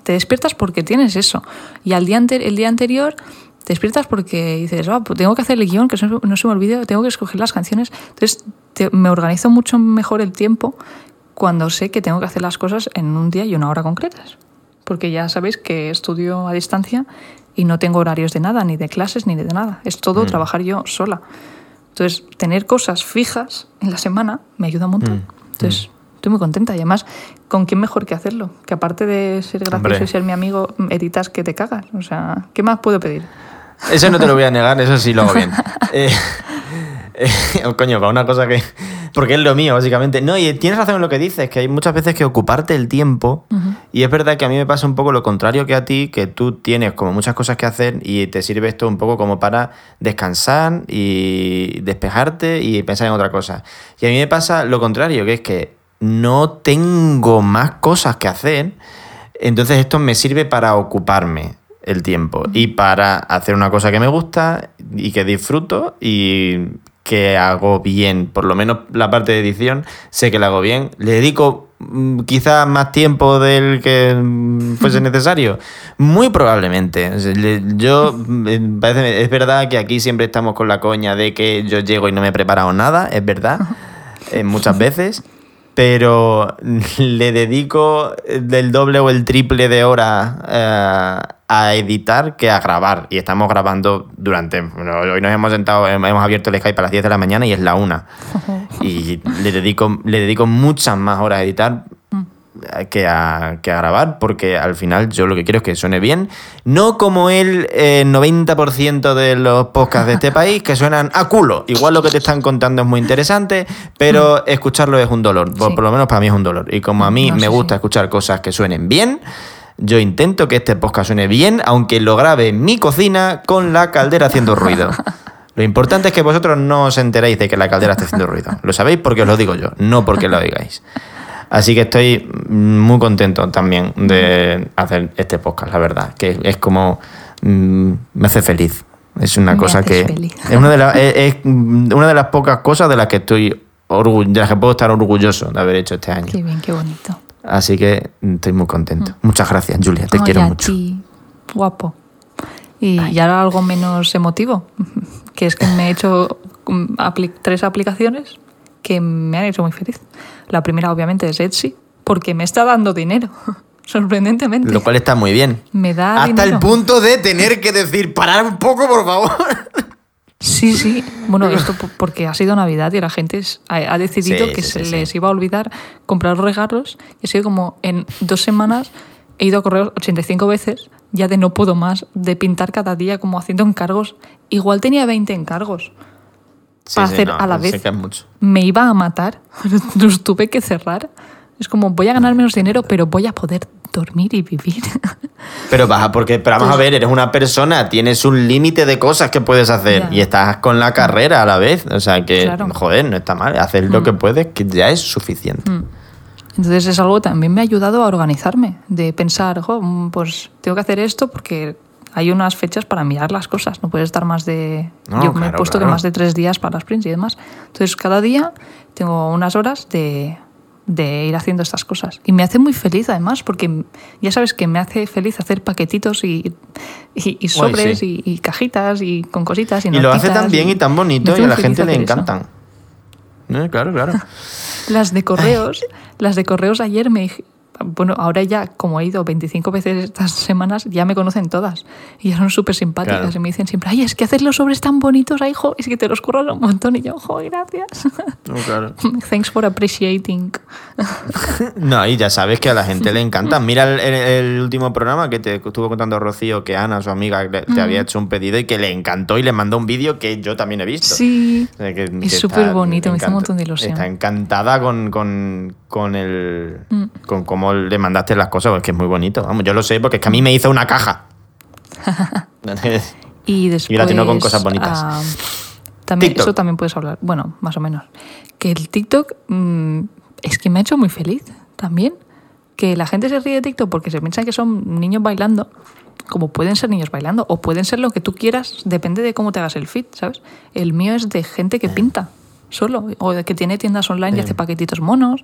te despiertas porque tienes eso. Y al día el día anterior te despiertas porque dices, "Ah, pues tengo que hacer el guion, que no, se me olvide, tengo que escoger las canciones. Entonces te- me organizo mucho mejor el tiempo cuando sé que tengo que hacer las cosas en un día y una hora concretas. Porque ya sabéis que estudio a distancia y no tengo horarios de nada, ni de clases, ni de nada. Es todo trabajar yo sola. Entonces, tener cosas fijas en la semana me ayuda un montón. Entonces, estoy muy contenta. Y además, ¿con quién mejor que hacerlo? Que aparte de ser gracioso Hombre. y ser mi amigo, editas que te cagas. O sea, ¿qué más puedo pedir? Eso no te lo voy a negar, eso sí lo hago bien. Eh, eh, oh, coño, para una cosa que. Porque es lo mío, básicamente. No, y tienes razón en lo que dices, que hay muchas veces que ocuparte el tiempo. Y es verdad que a mí me pasa un poco lo contrario que a ti, que tú tienes como muchas cosas que hacer y te sirve esto un poco como para descansar y despejarte y pensar en otra cosa. Y a mí me pasa lo contrario, que es que no tengo más cosas que hacer. Entonces esto me sirve para ocuparme el tiempo y para hacer una cosa que me gusta y que disfruto y que hago bien. Por lo menos la parte de edición sé que la hago bien. Le dedico mm, quizás más tiempo del que mm, fuese necesario. Muy probablemente. Yo parece- es verdad que aquí siempre estamos con la coña de que yo llego y no me he preparado nada, es verdad, eh, muchas veces pero le dedico del doble o el triple de horas eh, a editar que a grabar. Y estamos grabando durante... bueno, hoy nos hemos sentado, hemos abierto el Skype a las 10 de la mañana y es la una. Y le dedico, le dedico muchas más horas a editar que a, que a grabar, porque al final yo lo que quiero es que suene bien. No como el eh, 90% de los podcasts de este país que suenan a culo. Igual lo que te están contando es muy interesante, pero escucharlo es un dolor. Por, lo menos para mí es un dolor. Y como a mí No, me sí, gusta sí. escuchar cosas que suenen bien, yo intento que este podcast suene bien, aunque lo grabe en mi cocina con la caldera haciendo ruido. Lo importante es que vosotros no os enteréis de que la caldera está haciendo ruido. Lo sabéis porque os lo digo yo, no porque lo oigáis. Así que estoy muy contento también de hacer este podcast, la verdad. Que es como. mm, me hace feliz. Es una Me cosa que. feliz. Es una, de las, es, es una de las pocas cosas de las que estoy de las que puedo estar orgulloso de haber hecho este año. Qué bien, qué bonito. Así que mm, estoy muy contento. Muchas gracias, Julia. Te Ay, quiero a mucho. ti, guapo. Y, y ahora algo menos emotivo, que es que me he hecho mm, apli- tres aplicaciones que me han hecho muy feliz. La primera, obviamente, es Etsy, porque me está dando dinero, sorprendentemente. Lo cual está muy bien. me da Hasta dinero. el punto de tener que decir, parar un poco, por favor. Sí, sí. Bueno, esto po- porque ha sido Navidad y la gente ha, decidido Sí, que sí, se sí, les iba a olvidar comprar regalos. Y ha sido como en dos semanas he ido a correr 85 veces, ya de no puedo más, de pintar cada día como haciendo encargos. Igual tenía 20 encargos. Sí, para sí, hacer no, a la vez. que es mucho. Me iba a matar, los tuve que cerrar. Es como, voy a ganar menos dinero, pero voy a poder dormir y vivir. Pero baja, porque, pero vamos a ver, eres una persona, tienes un límite de cosas que puedes hacer Ya. y estás con la carrera a la vez. O sea que, Claro. joder, no está mal. Hacer lo que puedes, que ya es suficiente. Entonces es algo que también me ha ayudado a organizarme, de pensar, "Jo, mm, pues tengo que hacer esto porque hay unas fechas para mirar las cosas, no puedes estar más de... No, yo me he puesto claro. que más de tres días para las prints y demás. Entonces cada día tengo unas horas de, de ir haciendo estas cosas. Y me hace muy feliz además, porque ya sabes que me hace feliz hacer paquetitos y, y, y sobres sí. y, y cajitas y con cositas. Y, Y lo hace tan bien y tan bonito y a la gente le encantan. Eh, claro, claro. Las de correos, las de correos ayer me bueno, ahora ya, como he ido 25 veces estas semanas, ya me conocen todas. Y ya son súper simpáticas. Claro. Y me dicen siempre, ay, es que haces los sobres tan bonitos, ay, jo, es que te los curras un montón. Y yo, jo, gracias. No, claro. Thanks for appreciating. No, y ya sabes que a la gente le encanta. Mira el, el- el último programa que te estuvo contando Rocío, que Ana, su amiga, le- te había hecho un pedido y que le encantó y le mandó un vídeo que yo también he visto. Sí. Que- que Es súper bonito, me hizo un montón de ilusión. Está encantada con, con, con el Mm. con cómo le mandaste las cosas, es que es muy bonito. Vamos, yo lo sé porque es que a mí me hizo una caja. Y después. Y la tengo con cosas bonitas. ah, también, TikTok. eso también puedes hablar. Bueno, más o menos. Que el TikTok mm, es que me ha hecho muy feliz también. Que la gente se ríe de TikTok porque se piensa que son niños bailando. Como pueden ser niños bailando. O pueden ser lo que tú quieras. Depende de cómo te hagas el feed, ¿sabes? El mío es de gente que pinta solo. O que tiene tiendas online y hace paquetitos monos.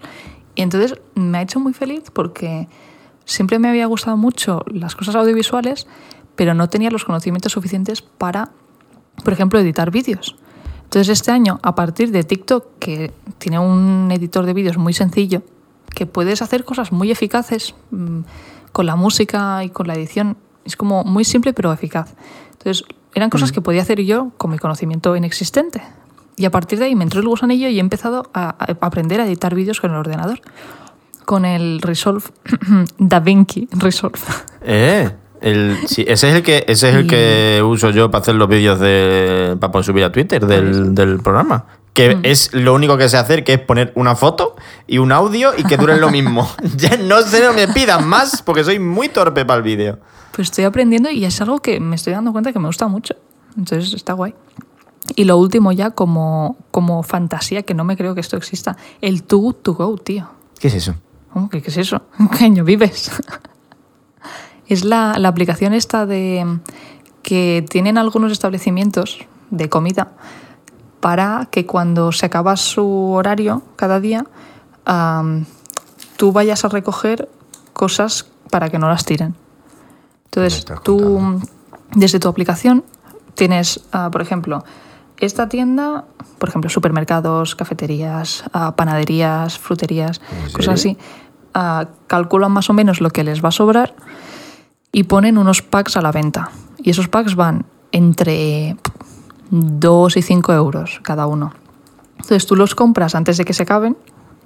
Y entonces me ha hecho muy feliz porque siempre me había gustado mucho las cosas audiovisuales, pero no tenía los conocimientos suficientes para, por ejemplo, editar vídeos. Entonces este año, a partir de TikTok, que tiene un editor de vídeos muy sencillo, que puedes hacer cosas muy eficaces mm, con la música y con la edición, es como muy simple pero eficaz. Entonces eran cosas que podía hacer yo con mi conocimiento inexistente. Y a partir de ahí me entró el gusanillo y he empezado a, a aprender a editar vídeos con el ordenador. Con el Resolve DaVinci Resolve. Eh, el, sí, ese es el que ese es el Y- que uso yo para hacer los vídeos de para poder subir a Twitter del, del programa. Que Mm. es lo único que sé hacer, que es poner una foto y un audio y que duren lo mismo. ya no sé, no me pidan más porque soy muy torpe para el vídeo. Pues estoy aprendiendo y es algo que me estoy dando cuenta que me gusta mucho. Entonces está guay. Y lo último ya como, como fantasía, que no me creo que esto exista, el Too Good To Go, tío. ¿Qué es eso? ¿Cómo que qué es eso? ¿En qué año vives? es la, la aplicación esta de que tienen algunos establecimientos de comida para que cuando se acaba su horario cada día, tú vayas a recoger cosas para que no las tiren. Entonces, tú, desde tu aplicación, tienes, ah, por ejemplo, esta tienda, por ejemplo, supermercados, cafeterías, ah, panaderías, fruterías, cosas así, ah, calculan más o menos lo que les va a sobrar y ponen unos packs a la venta. Y esos packs van entre 2 y 5 euros cada uno. Entonces tú los compras antes de que se acaben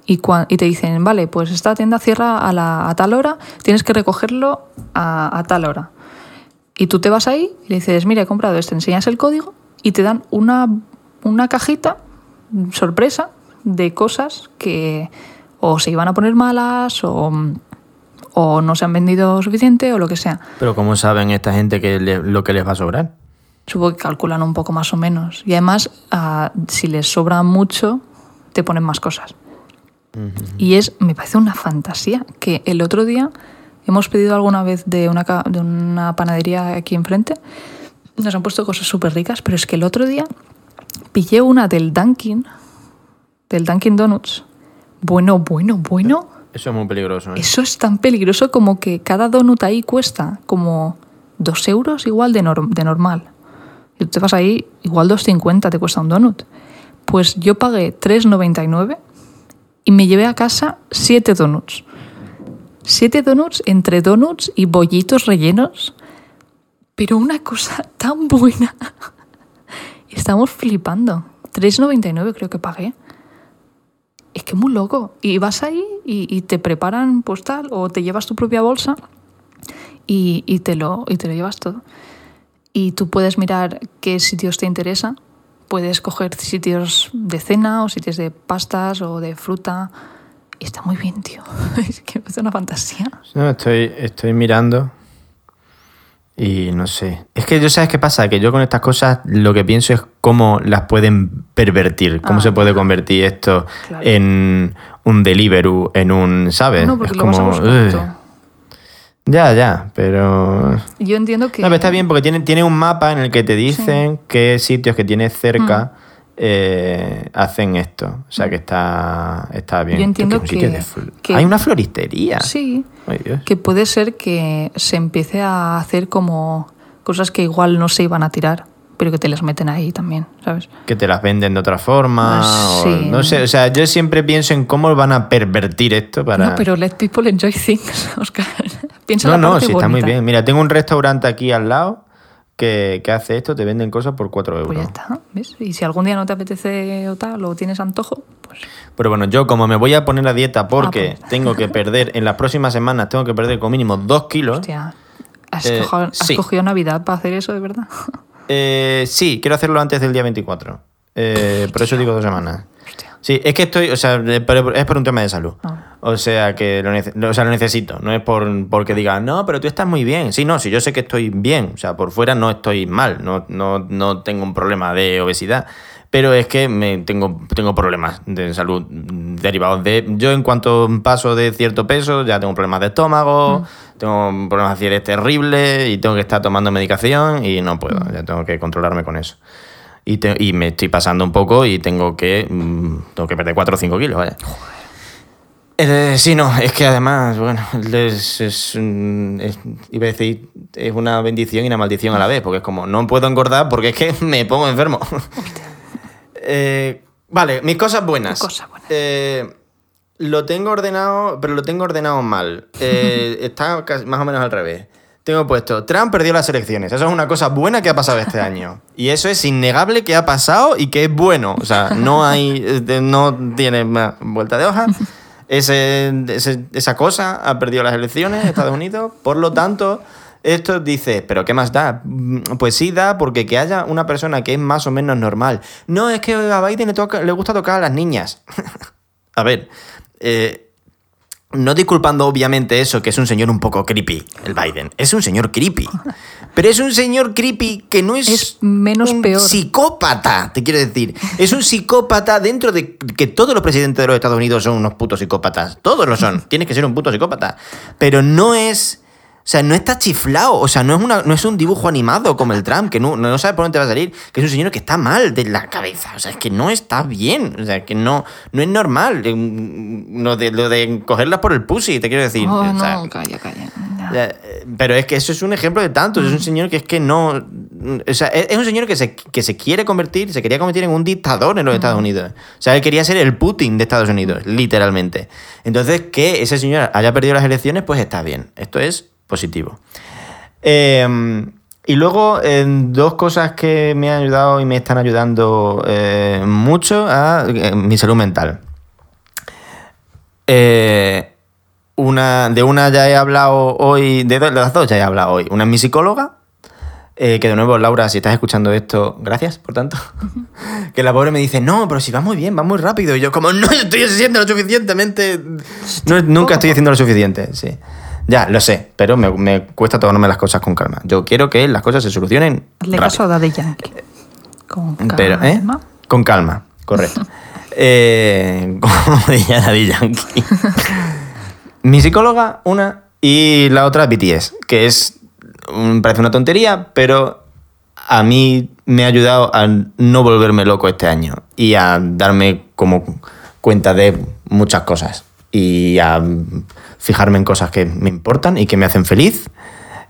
y, y te dicen, vale, pues esta tienda cierra a, la, a tal hora, tienes que recogerlo a, a tal hora. Y tú te vas ahí y le dices, mira, he comprado esto, enseñas el código y te dan una, una cajita sorpresa de cosas que o se iban a poner malas o, o no se han vendido suficiente o lo que sea. Pero ¿cómo saben esta gente que le- lo que les va a sobrar? Supongo que calculan un poco más o menos. Y además, ah, si les sobra mucho, te ponen más cosas. Y es, me parece una fantasía que el otro día hemos pedido alguna vez de una, de una panadería aquí enfrente. Nos han puesto cosas súper ricas, pero es que el otro día pillé una del Dunkin', del Dunkin' Donuts. Bueno, bueno, bueno. Eso es muy peligroso. ¿eh? Eso es tan peligroso como que cada donut ahí cuesta como dos euros igual de, norm- de normal. Y tú te vas ahí, igual 2,50 te cuesta un donut. Pues yo pagué 3,99 y me llevé a casa 7 donuts. 7 donuts entre donuts y bollitos rellenos. Pero una cosa tan buena. Estamos flipando. 3,99 creo que pagué. Es que muy loco. Y vas ahí y, te preparan pues tal, o te llevas tu propia bolsa y, y te lo, y te lo llevas todo. Y tú puedes mirar qué sitios te interesa. Puedes coger sitios de cena o sitios de pastas o de fruta. Está muy bien, tío. Es que es una fantasía. No, estoy, estoy mirando y no sé. Es que yo sabes qué pasa, que yo con estas cosas lo que pienso es cómo las pueden pervertir, cómo Ah, se puede convertir esto Claro. en un Deliveroo, en un, ¿sabes? No, porque es todo. Ya, ya, pero... Yo entiendo que... No, pero está bien porque tiene, tiene un mapa en el que te dicen qué sitios que tienes cerca Mm. Eh, hacen esto. O sea que está, está bien. Yo entiendo que Hay una floristería. Sí, Ay, Dios. que puede ser que se empiece a hacer como cosas que igual no se iban a tirar, pero que te las meten ahí también, ¿sabes? que te las venden de otra forma. Ah, o no sé, o sea, yo siempre pienso en cómo van a pervertir esto para. No, pero let people enjoy things, Oscar. Piensa No, no, sí, está muy bien. Mira, tengo un restaurante aquí al lado que, que hace esto, te venden cosas por 4 euros. Pues ya está, ¿ves? Y si algún día no te apetece o tal, o tienes antojo, pues Pero bueno, yo como me voy a poner a dieta porque pues. tengo que perder, en las próximas semanas tengo que perder como mínimo 2 kilos. hostia, ¿has, Eh, cogido, has sí. cogido Navidad para hacer eso de verdad? Eh, sí, quiero hacerlo antes del día 24. Eh, por eso digo dos semanas. Sí, es que estoy, o sea, pero es por un tema de salud. Ah. O sea, que lo, o sea, lo necesito. No es por porque digan, no, pero tú estás muy bien. Sí, no, sí, yo sé que estoy bien. O sea, por fuera no estoy mal. No, no, no tengo un problema de obesidad. Pero es que me tengo, tengo problemas de salud derivados de. Yo, en cuanto paso de cierto peso, ya tengo problemas de estómago, tengo problemas de acidez terribles y tengo que estar tomando medicación y no puedo. Ya tengo que controlarme con eso. Y, te- y me estoy pasando un poco y tengo que, mm, tengo que perder 4 o 5 kilos, vaya. Eh, sí, no, es que además, bueno, es, es, es- iba a decir, es una bendición y una maldición a la vez, porque es como, no puedo engordar porque es que me pongo enfermo. Eh, vale, mis cosas buenas. Cosas buenas. Eh, lo tengo ordenado, pero lo tengo ordenado mal. Eh, está casi- más o menos al revés. Tengo puesto, Trump perdió las elecciones. Eso es una cosa buena que ha pasado este año. Y eso es innegable que ha pasado y que es bueno. O sea, no hay, eh, no tiene más vuelta de hoja. Ese, esa cosa ha perdido las elecciones Estados Unidos. Por lo tanto, esto dice, ¿pero qué más da? Pues sí da porque que haya una persona que es más o menos normal. No, es que a Biden le gusta tocar a las niñas. a ver, eh, no disculpando obviamente eso, que es un señor un poco creepy, el Biden. Es un señor creepy. Pero es un señor creepy que no es, Es menos un peor. psicópata, te quiero decir. Es un psicópata dentro de que todos los presidentes de los Estados Unidos son unos putos psicópatas. Todos lo son. Tienes que ser un puto psicópata. Pero no es... O sea, no está chiflado. O sea, no es, una, no es un dibujo animado como el Trump, que no, no sabe por dónde va a salir. Que es un señor que está mal de la cabeza. O sea, es que no está bien. O sea, que no, no es normal. Eh, Lo de, lo de cogerlas por el pussy, te quiero decir. Oh, O sea, no, calla, calla. Eh, Pero es que eso es un ejemplo de tantos. Es un señor que es que no. O sea, es es un señor que se, que se quiere convertir, se quería convertir en un dictador en los Estados Unidos. O sea, él quería ser el Putin de Estados Unidos, literalmente. Entonces, que ese señor haya perdido las elecciones, pues está bien. Esto es positivo. Eh, y luego, eh, dos cosas que me han ayudado y me están ayudando eh, mucho a eh, mi salud mental. Una, de una ya he hablado hoy, de, de las dos ya he hablado hoy. Una es mi psicóloga, que de nuevo, Laura, si estás escuchando esto, gracias, por tanto. que la pobre me dice, no, pero si va muy bien, va muy rápido. Y yo, como no estoy haciendo lo suficientemente. No, nunca estoy haciendo lo suficiente, sí. Ya, lo sé, pero me, me cuesta tomarme las cosas con calma. Yo quiero que las cosas se solucionen. Rápido. caso a Daddy Yankee. Con Pero, ¿eh? calma. Con calma, correcto. eh, como decía Daddy Yankee. Mi psicóloga, una, y la otra BTS, que es. mm, Parece una tontería, pero a mí me ha ayudado a no volverme loco este año y a darme como cuenta de muchas cosas y a fijarme en cosas que me importan y que me hacen feliz.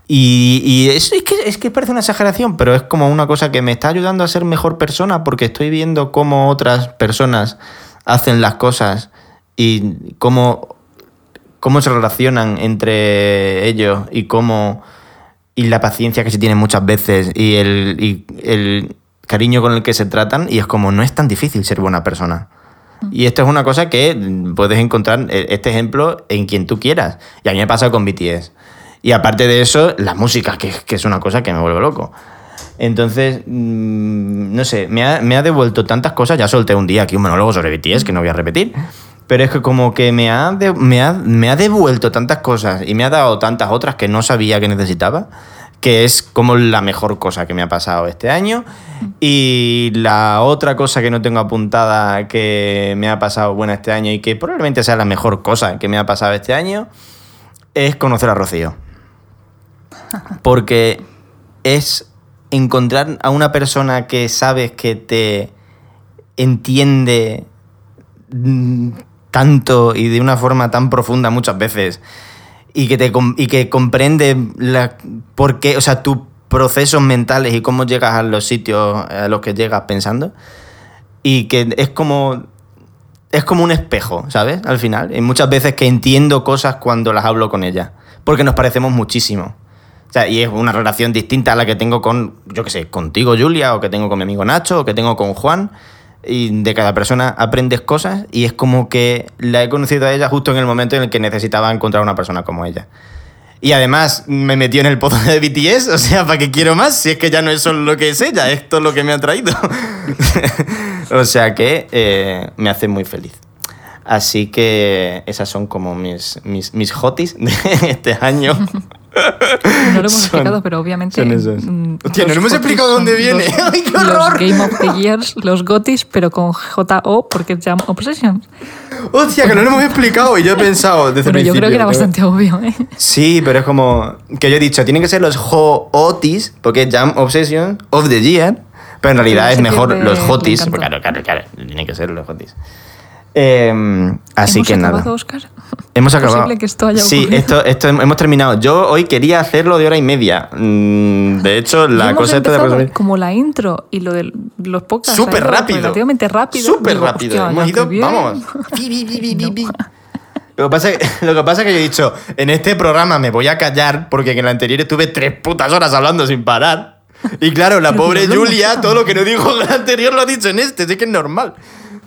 Y, y es, es que, es que parece una exageración, pero es como una cosa que me está ayudando a ser mejor persona porque estoy viendo cómo otras personas hacen las cosas y cómo, cómo se relacionan entre ellos y cómo y la paciencia que se tiene muchas veces y el, y el cariño con el que se tratan y es como no es tan difícil ser buena persona. Y esto es una cosa que puedes encontrar eh, este ejemplo en quien tú quieras. Y a mí me pasa con BTS. Y aparte de eso, la música, que, es una cosa que me vuelve loco. Entonces, mm, no sé, me ha, me ha devuelto tantas cosas. Ya solté un día aquí un monólogo sobre BTS que no voy a repetir. Pero es que como que me ha, me, ha, me ha devuelto tantas cosas y me ha dado tantas otras que no sabía que necesitaba, que es como la mejor cosa que me ha pasado este año. Y la otra cosa que no tengo apuntada que me ha pasado buena este año y que probablemente sea la mejor cosa que me ha pasado este año es conocer a Rocío. Porque es encontrar a una persona que sabes que te entiende mm, tanto y de una forma tan profunda muchas veces y que, te, y que comprende la, por qué, o sea, tus procesos mentales y cómo llegas a los sitios a los que llegas pensando y que es como es como un espejo, ¿sabes? Al final. Y muchas veces que entiendo cosas cuando las hablo con ella. Porque nos parecemos muchísimo. O sea, y es una relación distinta a la que tengo con, yo qué sé, contigo, Julia, o que tengo con mi amigo Nacho, o que tengo con Juan. Y de cada persona aprendes cosas y es como que la he conocido a ella justo en el momento en el que necesitaba encontrar una persona como ella. Y además me metió en el pozo de BTS, o sea, ¿para qué quiero más? Si es que ya no es solo lo que es ella, es todo lo que me ha traído. o sea que eh, me hace muy feliz. Así que esas son como mis, mis hotis de este año. No lo hemos Son- explicado, pero obviamente. mm, Hostia, no los lo hemos explicado dónde viene. los- ¡Ay, qué los horror! Game of the Years, los GOTYs, pero con J-O, porque es Jam Obsession. Hostia, que no lo hemos explicado y yo he pensado desde Bueno, el yo creo que era principio, bastante obvio, ¿eh? Sí, pero es como que yo he dicho, tienen que ser los Hotis, porque Jam Obsession of the Year, pero en realidad es se mejor los porque claro, claro, claro, tienen que ser los Hotis. Eh, así ¿Hemos que nada. acabado, Oscar? Hemos ¿Es acabado. posible que esto haya sí, ocurrido? esto, esto hem- hemos terminado. Yo hoy quería hacerlo de hora y media. Mm, De hecho, la cosa esta de resumir- como la intro y lo de los podcasts. Súper rápido. Relativamente rápido. Súper rápido. hostia, Hemos ido, vamos. Lo que, pasa es, lo que pasa es que yo he dicho, en este programa me voy a callar porque en el anterior estuve tres putas horas hablando sin parar. Y claro, la pobre que Julia, todo lo que no dijo en el anterior lo ha dicho en este, sí que es normal.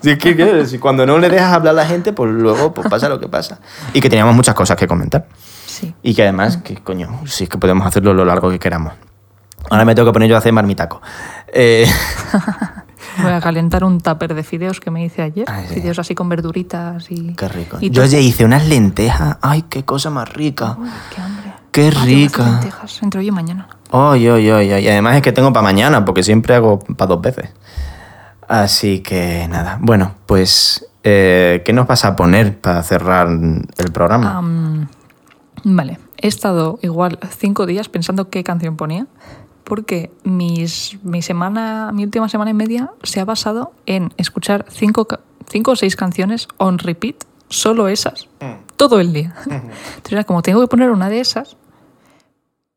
Si es que, que si cuando no le dejas hablar a la gente, pues luego pues pasa lo que pasa. Y que teníamos muchas cosas que comentar. Sí. Y que además, que coño, sí es que podemos hacerlo lo largo que queramos. Ahora me tengo que poner yo a hacer marmitaco. Eh, Voy a calentar un tupper de fideos que me hice ayer. Ay, sí. Fideos así con verduritas y. qué rico. y Yo ya hice unas lentejas. Ay, qué cosa más rica. Uy, qué hambre. Qué Ah, rica. lentejas entre hoy y mañana. Ay, ay, ay, ay. Y además es que tengo para mañana, porque siempre hago para dos veces. Así que nada. Bueno, pues, eh, ¿qué nos vas a poner para cerrar el programa? Am, vale, he estado igual cinco días pensando qué canción ponía, porque mis, mi semana, mi última semana y media se ha basado en escuchar cinco, cinco o seis canciones on repeat, solo esas, todo el día. Entonces era como, tengo que poner una de esas,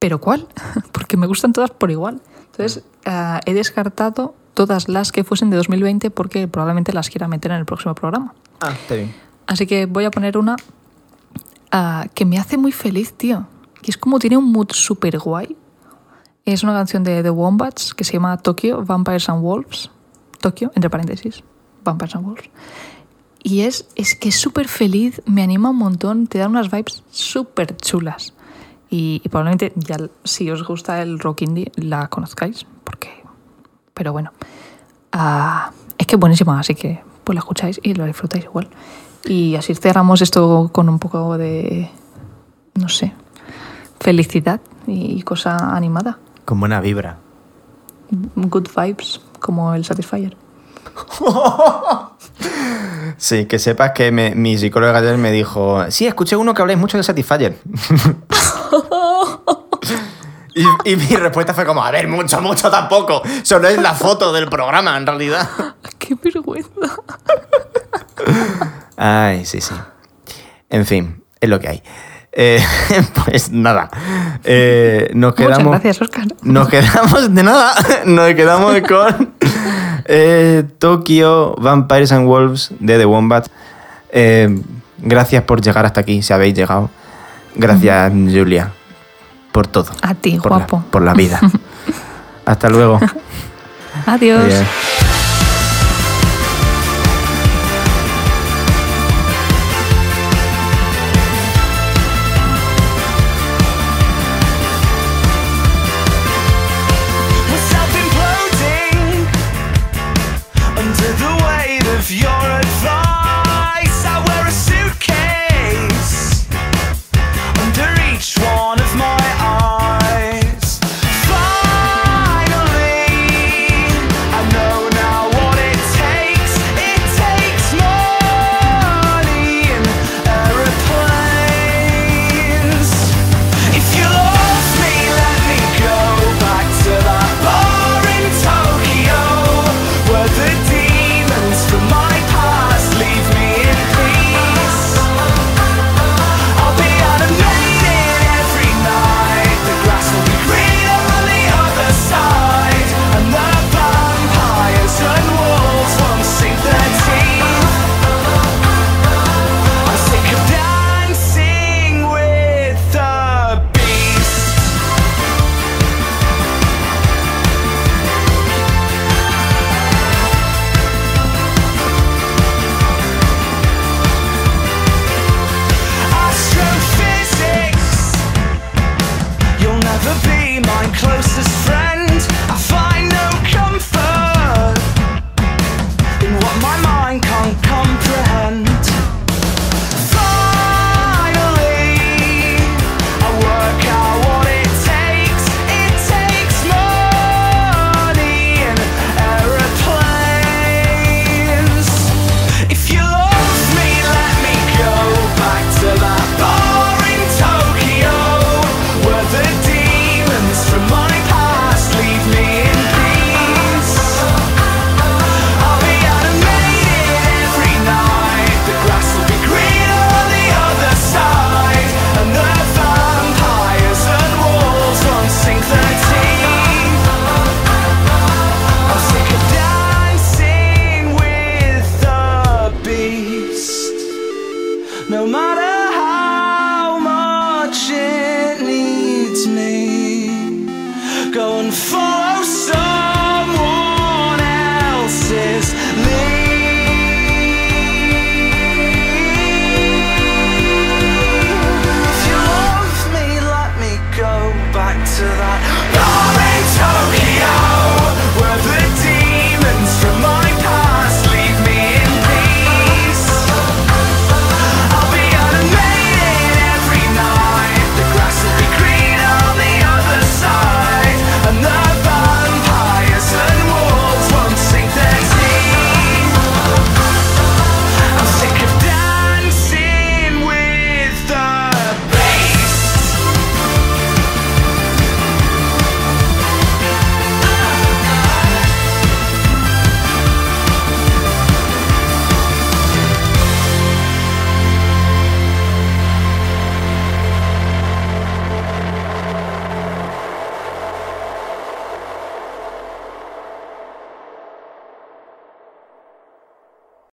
pero ¿cuál? Porque me gustan todas por igual. Entonces ah, he descartado todas las que fuesen de 2020 porque probablemente las quiera meter en el próximo programa. Ah, está bien. Así que voy a poner una ah, que me hace muy feliz, tío. Que es como tiene un mood súper guay. Es una canción de The Wombats que se llama Tokyo, Vampires and Wolves. Tokyo, entre paréntesis, Vampires and Wolves. Y es, es que es súper feliz, me anima un montón, te da unas vibes súper chulas. Y, y probablemente ya si os gusta el rock indie la conozcáis, porque... Pero bueno, ah, es que es buenísima, así que pues la escucháis y lo disfrutáis igual. Y así cerramos esto con un poco de, no sé, felicidad y cosa animada. Con buena vibra. Good vibes, como el Satisfyer. Sí, que sepas que me- mi psicóloga ayer me dijo, sí, escuché uno que habláis mucho del Satisfyer. y, y mi respuesta fue como, a ver, mucho, mucho tampoco. Solo es la foto del programa, en realidad. ¡Qué vergüenza! Ay, sí, sí. En fin, es lo que hay. Eh, pues nada. Eh, nos Muchas quedamos. gracias, Oscar. Nos quedamos de nada. Nos quedamos con eh, Tokyo Vampires and Wolves de The Wombat. Gracias por llegar hasta aquí, si habéis llegado. Gracias, Julia, por todo. A ti, por la- guapo. por la vida. Hasta luego. Adiós. Adiós.